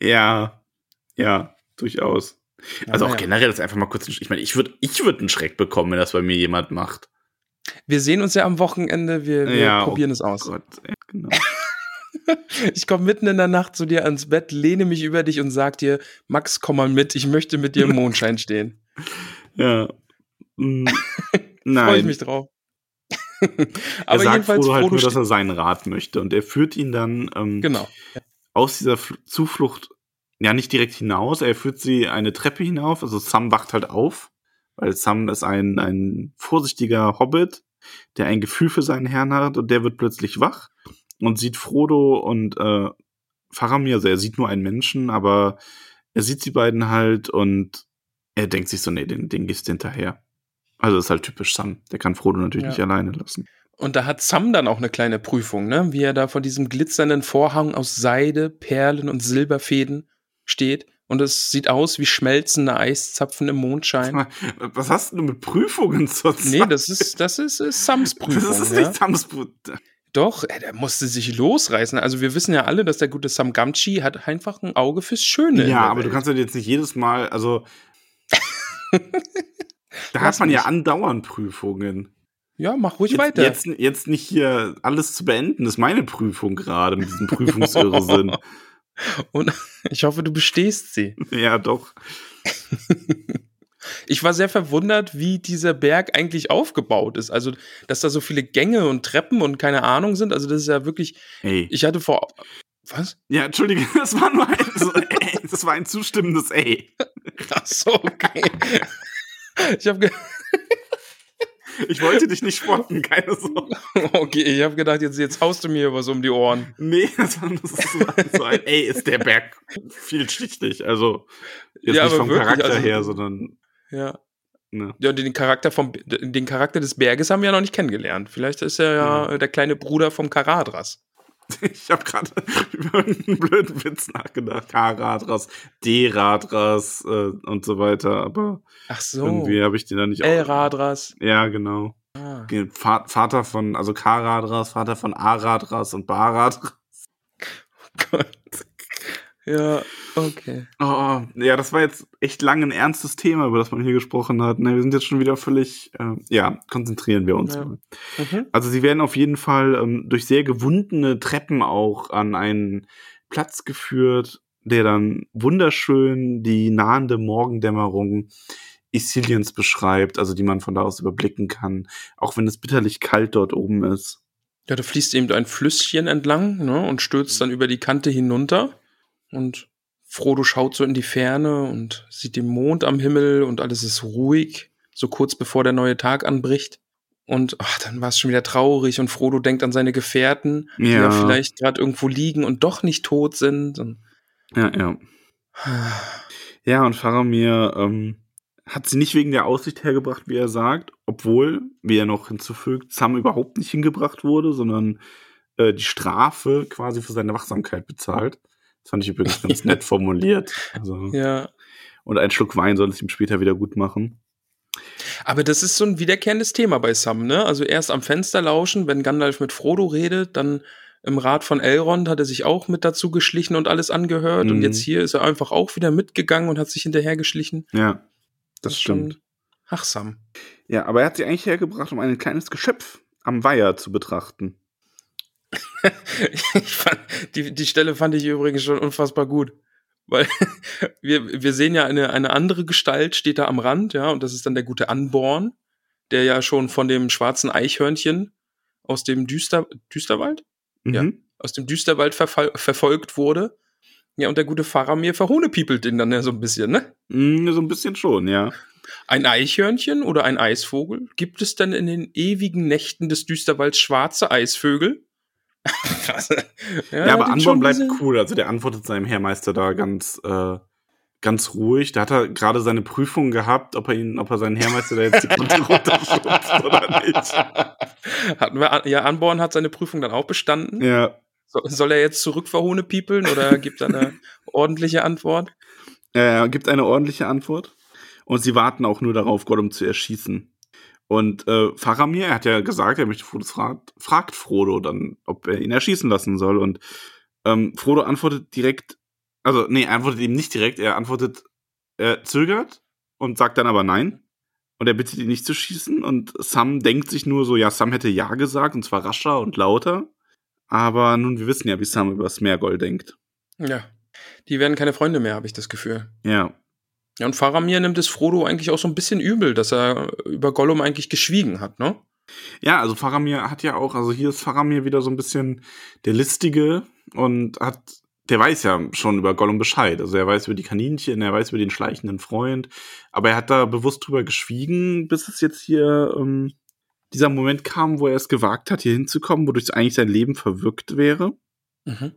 ja, ja, durchaus. Also auch Ja. generell das einfach mal kurz, ich meine, ich würde ich würd einen Schreck bekommen, wenn das bei mir jemand macht. Wir sehen uns ja am Wochenende, wir, wir Ja, probieren oh es aus. Gott, genau. [LAUGHS] Ich komme mitten in der Nacht zu dir ans Bett, lehne mich über dich und sag dir, Max, komm mal mit, ich möchte mit dir im Mondschein stehen. [LAUGHS] ja. [LAUGHS] Mm, Freue ich Nein. mich drauf. [LAUGHS] er Aber sagt jedenfalls, Frodo halt Frodo nur, dass er seinen Rat möchte. Und er führt ihn dann ähm, Genau. aus dieser Fl Zuflucht ja nicht direkt hinaus, er führt sie eine Treppe hinauf, also Sam wacht halt auf, weil Sam ist ein, ein vorsichtiger Hobbit, der ein Gefühl für seinen Herrn hat. Und der wird plötzlich wach und sieht Frodo und äh, Faramir, also er sieht nur einen Menschen, aber er sieht sie beiden halt und er denkt sich so, nee, den, den gehst du hinterher. Also das ist halt typisch Sam, der kann Frodo natürlich Ja. nicht alleine lassen. Und da hat Sam dann auch eine kleine Prüfung, ne? Wie er da vor diesem glitzernden Vorhang aus Seide, Perlen und Silberfäden steht. Und es sieht aus wie schmelzende Eiszapfen im Mondschein. Was hast du mit Prüfungen zur Zeit? Nee, das ist, das ist, ist Sams Prüfung. Das ist ja? nicht Sams Prüfung. Doch, ey, der musste sich losreißen. Also wir wissen ja alle, dass der gute Sam Gamgee hat einfach ein Auge fürs Schöne. Ja, aber du Welt. kannst ja jetzt nicht jedes Mal, also. [LAUGHS] da hat man ja mich. andauernd Prüfungen. Ja, mach ruhig Jetzt, weiter. jetzt, jetzt nicht hier alles zu beenden, das ist meine Prüfung gerade mit diesem Prüfungsirrsinn. [LAUGHS] Und ich hoffe, du bestehst sie. [LAUGHS] ja, doch. [LAUGHS] Ich war sehr verwundert, wie dieser Berg eigentlich aufgebaut ist. Also, dass da so viele Gänge und Treppen und keine Ahnung sind. Also, das ist ja wirklich. Ey. Ich hatte vor. Was? Ja, entschuldige, das war nur ein, so, ey, das war ein zustimmendes Ey. Ach so, okay. Ich habe Ich wollte dich nicht spotten, keine Sorge. okay, ich habe gedacht, jetzt, jetzt haust du mir was um die Ohren. Nee, [LAUGHS] das war nur so, ein, ey, ist der Berg vielschichtig. Also, jetzt Ja, nicht vom wirklich, Charakter also- her, sondern, Ja. ne. Ja, den Charakter vom den Charakter des Berges haben wir ja noch nicht kennengelernt. Vielleicht ist er ja, Ja. der kleine Bruder vom Karadras. [LAUGHS] Ich habe gerade [LAUGHS] über irgendeinen blöden Witz nachgedacht. K-Radras, D-Radras äh, und so weiter, aber Ach so. irgendwie habe ich den da nicht El-Radras. Ja, genau. Ah. Va Vater von, also K-Radras, Vater von A-Radras und Ba-Radras. [LAUGHS] Gott. Ja, okay. Oh, ja, das war jetzt echt lang ein ernstes Thema, über das man hier gesprochen hat. Ne, wir sind jetzt schon wieder völlig, äh, ja, konzentrieren wir uns Ja. mal. Mhm. Also sie werden auf jeden Fall ähm, durch sehr gewundene Treppen auch an einen Platz geführt, der dann wunderschön die nahende Morgendämmerung Isiliens beschreibt, also die man von da aus überblicken kann, auch wenn es bitterlich kalt dort oben ist. Ja, da fließt eben ein Flüsschen entlang ne, und stürzt dann über die Kante hinunter. Und Frodo schaut so in die Ferne und sieht den Mond am Himmel und alles ist ruhig, so kurz bevor der neue Tag anbricht. Und ach, dann war es schon wieder traurig und Frodo denkt an seine Gefährten, die Ja. ja vielleicht gerade irgendwo liegen und doch nicht tot sind. Ja, ja. Ja, und Faramir ähm, hat sie nicht wegen der Aussicht hergebracht, wie er sagt, obwohl, wie er noch hinzufügt, Sam überhaupt nicht hingebracht wurde, sondern äh, die Strafe quasi für seine Wachsamkeit bezahlt. Das fand ich übrigens [LAUGHS] ganz nett formuliert. Also, ja. Und ein Schluck Wein soll es ihm später wieder gut machen. Aber das ist so ein wiederkehrendes Thema bei Sam, ne? Also erst am Fenster lauschen, wenn Gandalf mit Frodo redet, dann im Rat von Elrond hat er sich auch mit dazu geschlichen und alles angehört. Und Mhm. jetzt hier ist er einfach auch wieder mitgegangen und hat sich hinterhergeschlichen. Ja, das, ist stimmt. schon- Ach, Sam. Ja, aber er hat sie eigentlich hergebracht, um ein kleines Geschöpf am Weiher zu betrachten. [LAUGHS] fand, die, die Stelle fand ich übrigens schon unfassbar gut. Weil [LAUGHS] wir, wir sehen ja eine, eine andere Gestalt, steht da am Rand, ja, und das ist dann der gute Anborn, der ja schon von dem schwarzen Eichhörnchen aus dem Düster, Düsterwald? Ja. Mhm. aus dem Düsterwald verfol verfolgt wurde. Ja, und der gute Faramir verhohnepiepelt ihn dann ja so ein bisschen, ne? Mm, so ein bisschen schon, ja. Ein Eichhörnchen oder ein Eisvogel? Gibt es denn in den ewigen Nächten des Düsterwalds schwarze Eisvögel? [LAUGHS] Was? Ja, aber die Anborn schon bleibt cool. Also der antwortet seinem Herrmeister da ganz, äh, ganz ruhig. Da hat er gerade seine Prüfung gehabt, ob er ihn, ob er seinen Herrmeister da jetzt die Kante [LAUGHS] runterschubst oder nicht. Hatten wir, ja, Anborn hat seine Prüfung dann auch bestanden. Ja. So, soll er jetzt zurück verhohne piepeln oder gibt er eine [LAUGHS] ordentliche Antwort? Er gibt eine ordentliche Antwort. Und sie warten auch nur darauf, Gollum zu erschießen. Und äh, Faramir, er hat ja gesagt, er möchte Frodo fragt, fragt Frodo dann, ob er ihn erschießen lassen soll. Und ähm, Frodo antwortet direkt, also nee, er antwortet ihm nicht direkt, er antwortet, er zögert und sagt dann aber nein. Und er bittet ihn nicht zu schießen. Und Sam denkt sich nur so, ja, Sam hätte ja gesagt, und zwar rascher und lauter. Aber nun, wir wissen ja, wie Sam über das Meergold denkt. Ja. Die werden keine Freunde mehr, habe ich das Gefühl. Ja. Ja, und Faramir nimmt es Frodo eigentlich auch so ein bisschen übel, dass er über Gollum eigentlich geschwiegen hat, ne? Ja, also Faramir hat ja auch, also hier ist Faramir wieder so ein bisschen der Listige und hat, der weiß ja schon über Gollum Bescheid. Also er weiß über die Kaninchen, er weiß über den schleichenden Freund, aber er hat da bewusst drüber geschwiegen, bis es jetzt hier ähm, dieser Moment kam, wo er es gewagt hat, hier hinzukommen, wodurch eigentlich sein Leben verwirkt wäre. Mhm.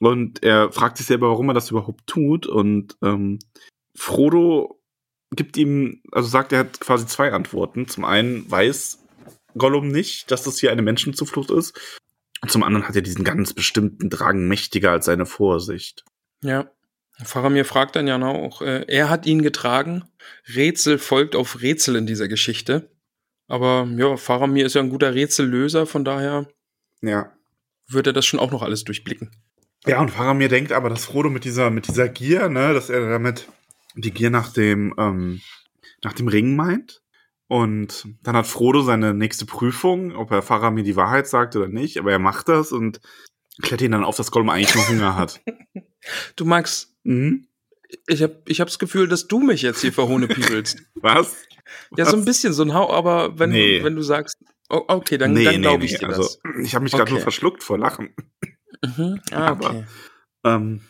Und er fragt sich selber, warum er das überhaupt tut. Und ähm, Frodo gibt ihm, also sagt, er hat quasi zwei Antworten. Zum einen weiß Gollum nicht, dass das hier eine Menschenzuflucht ist. Und zum anderen hat er diesen ganz bestimmten Drang mächtiger als seine Vorsicht. Ja. Faramir fragt dann ja auch, äh, er hat ihn getragen. Rätsel folgt auf Rätsel in dieser Geschichte. Aber ja, Faramir ist ja ein guter Rätsellöser, von daher Ja. wird er das schon auch noch alles durchblicken. Ja, und Faramir denkt aber, dass Frodo mit dieser, mit dieser Gier, ne, dass er damit die Gier nach dem, ähm, nach dem Ring meint. Und dann hat Frodo seine nächste Prüfung, ob er Faramir die Wahrheit sagt oder nicht, aber er macht das und klärt ihn dann auf, dass Gollum eigentlich nur Hunger hat. [LAUGHS] Du Max, Mhm. ich hab, ich hab das Gefühl, dass du mich jetzt hier verhohne piepelst. [LAUGHS] Was? ja, so ein bisschen, so ein Hau, aber wenn, Nee. du, wenn du sagst, oh, okay, dann, dann glaube ich dir also, das. ich habe mich gerade Okay. nur verschluckt vor Lachen. Mhm. Ah, [LAUGHS] aber- okay. Ähm,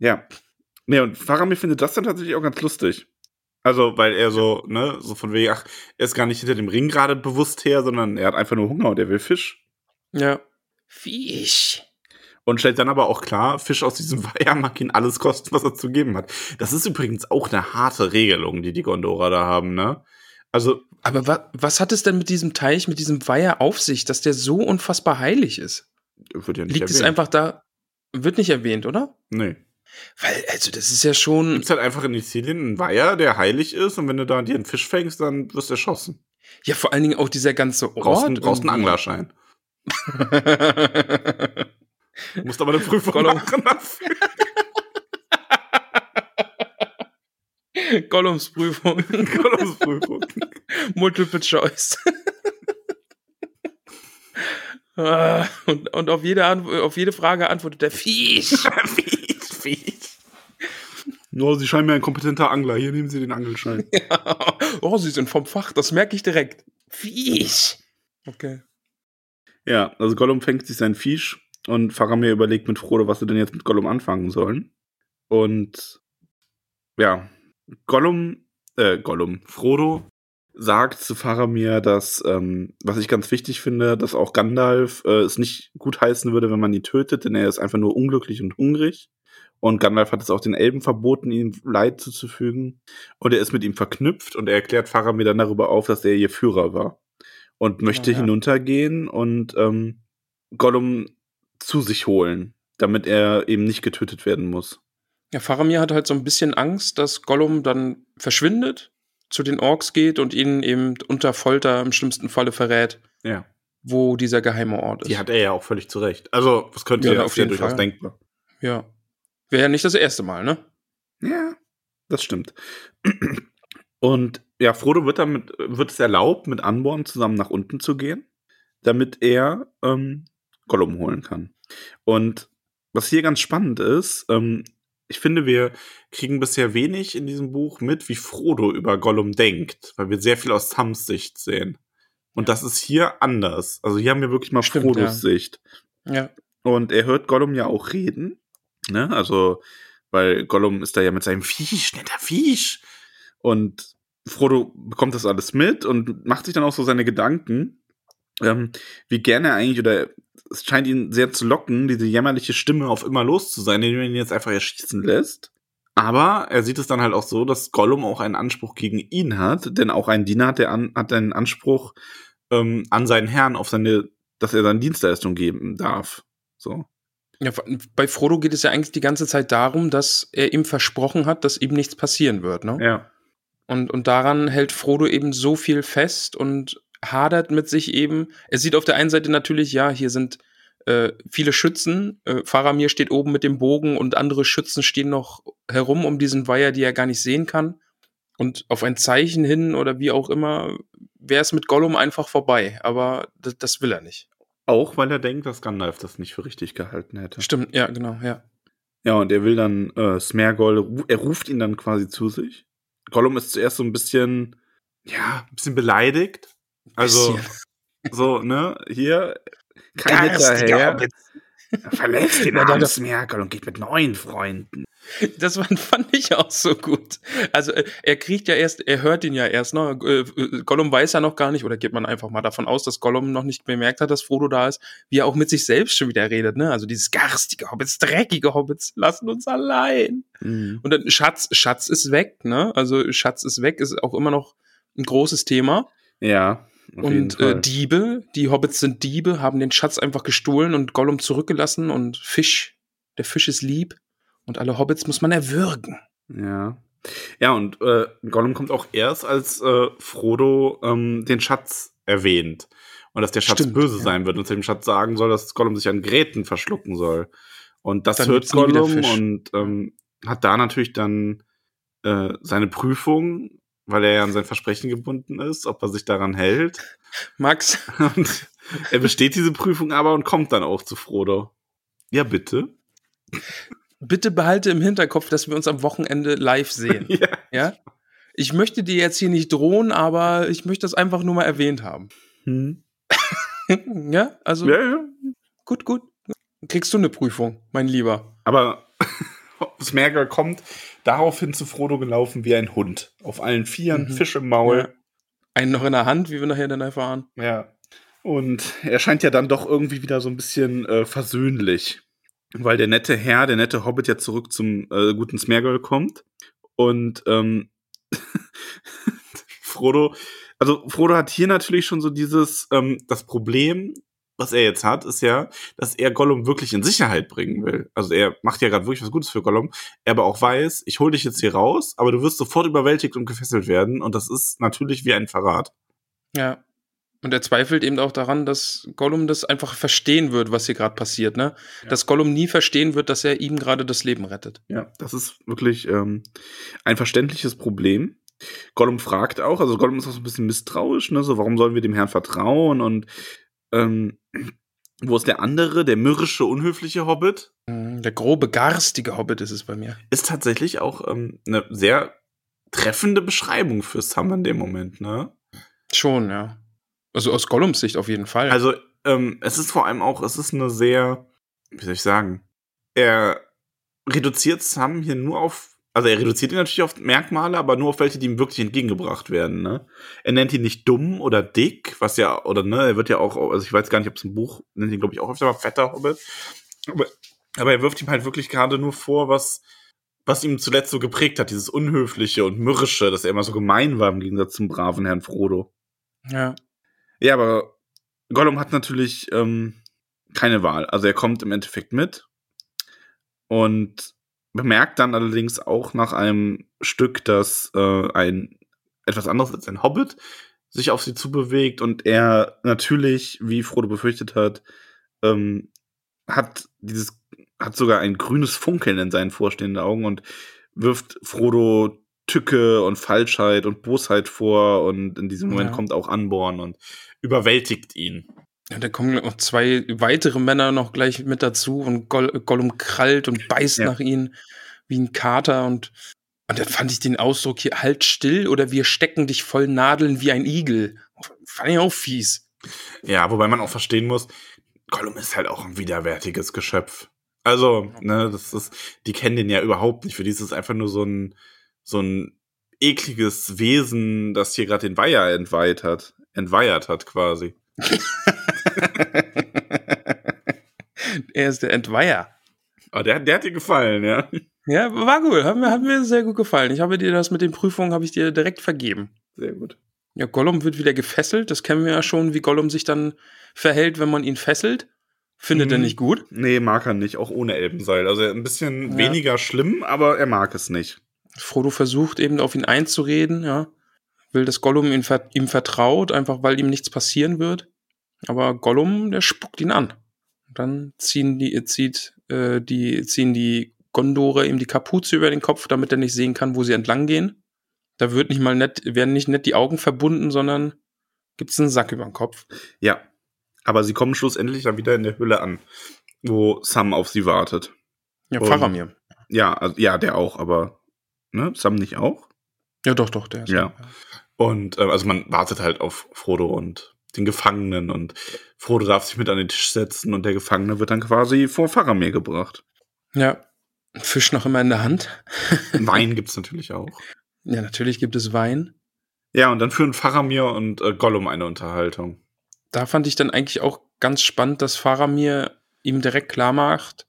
ja. Nee, und Faramir findet das dann tatsächlich auch ganz lustig. Also, weil er so, ne, so von wegen, ach, er ist gar nicht hinter dem Ring gerade bewusst her, sondern er hat einfach nur Hunger und er will Fisch. Ja. Fisch. Und stellt dann aber auch klar, Fisch aus diesem [LAUGHS] Weiher mag ihn alles kosten, was er zu geben hat. Das ist übrigens auch eine harte Regelung, die die Gondorer da haben, ne? Also, Aber wa was hat es denn mit diesem Teich, mit diesem Weiher auf sich, dass der so unfassbar heilig ist? wird ja nicht Liegt es erwähnt. einfach da, wird nicht erwähnt, oder? Nee. Weil, also, das ist ja schon. Gibt's halt einfach in Sizilien einen Weiher, der heilig ist und wenn du da dir einen Fisch fängst, dann wirst du erschossen. Ja, vor allen Dingen auch dieser ganze Ort. Brauchst, einen- brauchst einen. Anglerschein. Du [LAUGHS] musst aber eine Prüfung Gollum. machen dafür. [LAUGHS] Gollums Prüfung. [LAUGHS] Gollums Prüfung. Multiple Choice. Ah, und, und auf jede, Antwo- auf jede Frage antwortet der Fisch. Fies, fies. Nur, Sie scheinen mir ein kompetenter Angler. Hier nehmen Sie den Angelschein. [LAUGHS] oh, sie sind vom Fach, das merke ich direkt. Fisch. Okay. Ja, also Gollum fängt sich sein Fisch und Faramir überlegt mit Frodo, was sie denn jetzt mit Gollum anfangen sollen. Und ja, Gollum, äh, Gollum, Frodo sagt zu Faramir, dass, ähm, was ich ganz wichtig finde, dass auch Gandalf äh, es nicht gut heißen würde, wenn man ihn tötet, denn er ist einfach nur unglücklich und hungrig. Und Gandalf hat es auch den Elben verboten, ihm Leid zuzufügen. Und er ist mit ihm verknüpft und er erklärt Faramir dann darüber auf, dass er ihr Führer war. Und möchte Ja, ja. hinuntergehen und ähm, Gollum zu sich holen, damit er eben nicht getötet werden muss. Ja, Faramir hat halt so ein bisschen Angst, dass Gollum dann verschwindet, zu den Orks geht und ihnen eben unter Folter im schlimmsten Falle verrät, Ja. wo dieser geheime Ort ist. Die hat er ja auch völlig zu Recht. Also, das könnte Ja, ja, auf jeden durchaus Fall. denkbar. Ja. Wäre ja nicht das erste Mal, ne? Ja, das stimmt. Und ja, Frodo wird damit, wird es erlaubt, mit Anborn zusammen nach unten zu gehen, damit er ähm, Gollum holen kann. Und was hier ganz spannend ist, ähm, ich finde, wir kriegen bisher wenig in diesem Buch mit, wie Frodo über Gollum denkt, weil wir sehr viel aus Sams Sicht sehen. Und das ist hier anders. Also hier haben wir wirklich mal Stimmt, Frodos ja. Sicht. Ja. Und er hört Gollum ja auch reden. Ne? Also, weil Gollum ist da ja mit seinem Viech, netter Viech. Und Frodo bekommt das alles mit und macht sich dann auch so seine Gedanken, ähm, wie gerne er eigentlich, oder es scheint ihn sehr zu locken, diese jämmerliche Stimme auf immer los zu sein, indem er ihn jetzt einfach erschießen lässt. Aber er sieht es dann halt auch so, dass Gollum auch einen Anspruch gegen ihn hat, denn auch ein Diener hat, der an, hat einen Anspruch ähm, an seinen Herrn, auf seine, dass er seine Dienstleistung geben darf. So. Ja, bei Frodo geht es ja eigentlich die ganze Zeit darum, dass er ihm versprochen hat, dass ihm nichts passieren wird, ne? Ja. Und, und daran hält Frodo eben so viel fest und hadert mit sich eben. Er sieht auf der einen Seite natürlich, ja, hier sind äh, viele Schützen. Äh, Faramir steht oben mit dem Bogen und andere Schützen stehen noch herum um diesen Weiher, die er gar nicht sehen kann. Und auf ein Zeichen hin oder wie auch immer wäre es mit Gollum einfach vorbei. Aber das, das will er nicht. Auch weil er denkt, dass Gandalf das nicht für richtig gehalten hätte. Stimmt, ja, genau, ja. Ja, und er will dann äh, Smergol, er ruft ihn dann quasi zu sich. Gollum ist zuerst so ein bisschen, ja, ein bisschen beleidigt. Also, bisschen. so, ne, hier, kein hinterher. Verlässt den armen Smergol und geht mit neuen Freunden. Das [LAUGHS] fand ich auch so gut. Also äh, er kriegt ja erst, er hört ihn ja erst, ne? Äh, Gollum weiß ja noch gar nicht, oder geht man einfach mal davon aus, dass Gollum noch nicht bemerkt hat, dass Frodo da ist, wie er auch mit sich selbst schon wieder redet, ne? Also dieses garstige Hobbits, dreckige Hobbits, lassen uns allein. Mhm. Und dann Schatz, Schatz ist weg, ne? Also Schatz ist weg, ist auch immer noch ein großes Thema. Ja. Und äh, Diebe, die Hobbits sind Diebe, haben den Schatz einfach gestohlen und Gollum zurückgelassen und Fisch, der Fisch ist lieb und alle Hobbits muss man erwürgen. Ja. Ja, und äh, Gollum kommt auch erst, als äh, Frodo ähm, den Schatz erwähnt. Und dass der Schatz Stimmt, böse ja. sein wird und dem Schatz sagen soll, dass Gollum sich an Gräten verschlucken soll. Und das dann hört Gollum und ähm, hat da natürlich dann äh, seine Prüfung, weil er ja an sein Versprechen gebunden ist, ob er sich daran hält. [LAUGHS] Max. Und er besteht diese Prüfung aber und kommt dann auch zu Frodo. Ja, bitte bitte behalte im Hinterkopf, dass wir uns am Wochenende live sehen. [LAUGHS] ja. ja. Ich möchte dir jetzt hier nicht drohen, aber ich möchte das einfach nur mal erwähnt haben. Hm. [LAUGHS] ja, also. Ja, ja. Gut, gut. Kriegst du eine Prüfung, mein Lieber. Aber Smerger kommt daraufhin zu Frodo gelaufen wie ein Hund. Auf allen Vieren, mhm. Fisch im Maul. Ja. Einen noch in der Hand, wie wir nachher dann erfahren. Ja. Und er scheint ja dann doch irgendwie wieder so ein bisschen äh, versöhnlich weil der nette Herr, der nette Hobbit ja zurück zum äh, guten Smergol kommt und ähm, [LAUGHS] Frodo, also Frodo hat hier natürlich schon so dieses, ähm, das Problem, was er jetzt hat, ist ja, dass er Gollum wirklich in Sicherheit bringen will. Also er macht ja gerade wirklich was Gutes für Gollum, er aber auch weiß, ich hole dich jetzt hier raus, aber du wirst sofort überwältigt und gefesselt werden und das ist natürlich wie ein Verrat. Ja. Und er zweifelt eben auch daran, dass Gollum das einfach verstehen wird, was hier gerade passiert, ne? Ja. Dass Gollum nie verstehen wird, dass er ihm gerade das Leben rettet. Ja, das ist wirklich ähm, ein verständliches Problem. Gollum fragt auch, also Gollum ist auch so ein bisschen misstrauisch, ne? So, warum sollen wir dem Herrn vertrauen? Und ähm, wo ist der andere, der mürrische, unhöfliche Hobbit? Mhm, der grobe, garstige Hobbit ist es bei mir. Ist tatsächlich auch ähm, eine sehr treffende Beschreibung für Sam in dem Moment, ne? Schon, ja. Also aus Gollums Sicht auf jeden Fall. Also ähm, es ist vor allem auch, es ist eine sehr, wie soll ich sagen, er reduziert Sam hier nur auf, also er reduziert ihn natürlich auf Merkmale, aber nur auf welche, die ihm wirklich entgegengebracht werden. Ne? Er nennt ihn nicht dumm oder dick, was ja, oder ne, er wird ja auch, also ich weiß gar nicht, ob es ein Buch, nennt ihn glaube ich auch öfter mal fetter Hobbit. Aber, aber er wirft ihm halt wirklich gerade nur vor, was, was ihm zuletzt so geprägt hat, dieses Unhöfliche und Mürrische, dass er immer so gemein war im Gegensatz zum braven Herrn Frodo. Ja. Ja, aber Gollum hat natürlich ähm, keine Wahl. Also er kommt im Endeffekt mit und bemerkt dann allerdings auch nach einem Stück, dass äh, ein etwas anderes als ein Hobbit sich auf sie zubewegt und er natürlich, wie Frodo befürchtet hat, ähm, hat dieses hat sogar ein grünes Funkeln in seinen vorstehenden Augen und wirft Frodo Tücke und Falschheit und Bosheit vor und in diesem Moment ja. kommt auch Anborn und überwältigt ihn. Ja, da kommen noch zwei weitere Männer noch gleich mit dazu und Goll Gollum krallt und beißt ja. nach ihnen wie ein Kater und und dann fand ich den Ausdruck hier halt still oder wir stecken dich voll Nadeln wie ein Igel. Fand ich auch fies. Ja, wobei man auch verstehen muss, Gollum ist halt auch ein widerwärtiges Geschöpf. Also, ne, das ist, die kennen den ja überhaupt nicht. Für die ist es einfach nur so ein, so ein ekliges Wesen, das hier gerade den Weiher entweiht hat entweiert hat quasi. [LAUGHS] [LAUGHS] er ist der Entweiher. Oh, der, der hat dir gefallen, ja. Ja, war gut. Hat mir, hat mir sehr gut gefallen. Ich habe dir das mit den Prüfungen, habe ich dir direkt vergeben. Sehr gut. Ja, Gollum wird wieder gefesselt. Das kennen wir ja schon, wie Gollum sich dann verhält, wenn man ihn fesselt. Findet er Mhm. nicht gut. Nee, mag er nicht, auch ohne Elbenseil. Also ein bisschen Ja. weniger schlimm, aber er mag es nicht. Frodo versucht eben auf ihn einzureden, ja. Will, dass Gollum ver ihm vertraut, einfach weil ihm nichts passieren wird. Aber Gollum, der spuckt ihn an. Dann ziehen die, zieht, äh, die, ziehen die Gondore ihm die Kapuze über den Kopf, damit er nicht sehen kann, wo sie entlang gehen. Da wird nicht mal nett, werden nicht nett die Augen verbunden, sondern gibt's einen Sack über den Kopf. Ja. Aber sie kommen schlussendlich dann wieder in der Hülle an, wo Sam auf sie wartet. Ja, Und- Faramir. Ja, also, ja, der auch, aber ne, Sam nicht auch? Ja, doch, doch, der ist. Ja. Und äh, also man wartet halt auf Frodo und den Gefangenen und Frodo darf sich mit an den Tisch setzen und der Gefangene wird dann quasi vor Faramir gebracht. Ja. Fisch noch immer in der Hand. [LAUGHS] Wein gibt's natürlich auch. Ja, natürlich gibt es Wein. Ja, und dann führen Faramir und äh, Gollum eine Unterhaltung. da fand ich dann eigentlich auch ganz spannend, dass Faramir ihm direkt klar macht,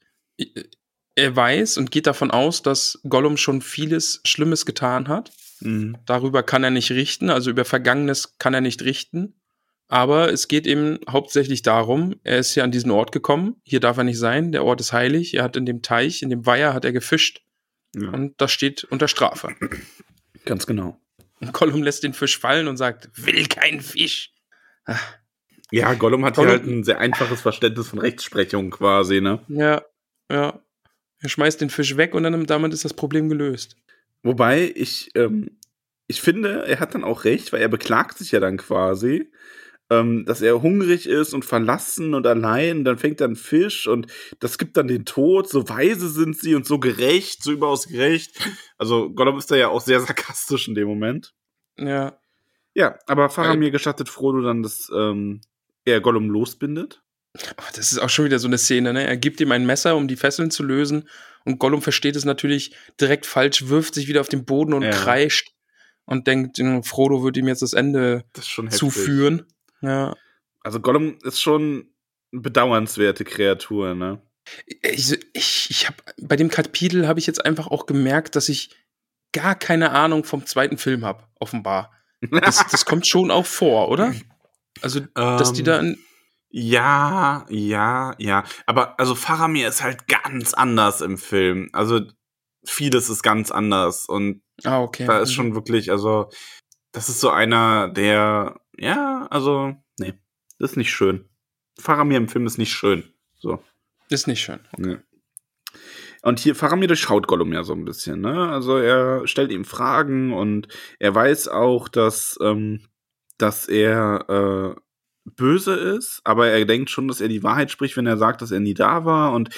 er weiß und geht davon aus, dass Gollum schon vieles Schlimmes getan hat. Mhm. Darüber kann er nicht richten, also über Vergangenes kann er nicht richten. Aber es geht ihm hauptsächlich darum, er ist hier an diesen Ort gekommen, hier darf er nicht sein, der Ort ist heilig, er hat in dem Teich, in dem Weiher hat er gefischt Ja, und das steht unter Strafe. ganz genau. Und Gollum lässt den Fisch fallen und sagt, will kein Fisch. Ja, Gollum hat Gollum- hier halt ein sehr einfaches Verständnis von Rechtsprechung quasi, ne? Ja, ja. Er schmeißt den Fisch weg und dann damit ist das Problem gelöst. Wobei ich, ähm, ich finde, er hat dann auch recht, weil er beklagt sich ja dann quasi, ähm, dass er hungrig ist und verlassen und allein. Dann fängt er ein Fisch und das gibt dann den Tod. So weise sind sie und so gerecht, so überaus gerecht. Also Gollum ist da ja auch sehr [LAUGHS] sarkastisch in dem Moment. Ja. Ja, aber Faramir gestattet Frodo dann, dass ähm, er Gollum losbindet. Aber Das ist auch schon wieder so eine Szene, ne? Er gibt ihm ein Messer, um die Fesseln zu lösen. Und Gollum versteht es natürlich direkt falsch, wirft sich wieder auf den Boden und Ja. kreischt und denkt, äh, Frodo wird ihm jetzt das Ende Das zuführen. Ja. Also Gollum ist schon eine bedauernswerte Kreatur, ne? Ich, ich, ich hab, bei dem Kapitel habe ich jetzt einfach auch gemerkt, dass ich gar keine Ahnung vom zweiten Film habe, offenbar. [LAUGHS] Das, das kommt schon auch vor, oder? Also, dass die Ähm, da in, Ja, ja, ja. Aber also Faramir ist halt ganz anders im Film. Also vieles ist ganz anders. Und Ah, okay. da ist Mhm. schon wirklich, also, das ist so einer, der, ja, also, nee, das ist nicht schön. Faramir im Film ist nicht schön. So. Ist nicht schön. Nee. Und hier Faramir durchschaut Gollum ja so ein bisschen, ne? Also er stellt ihm Fragen und er weiß auch, dass, ähm, dass er äh, böse ist, aber er denkt schon, dass er die Wahrheit spricht, wenn er sagt, dass er nie da war und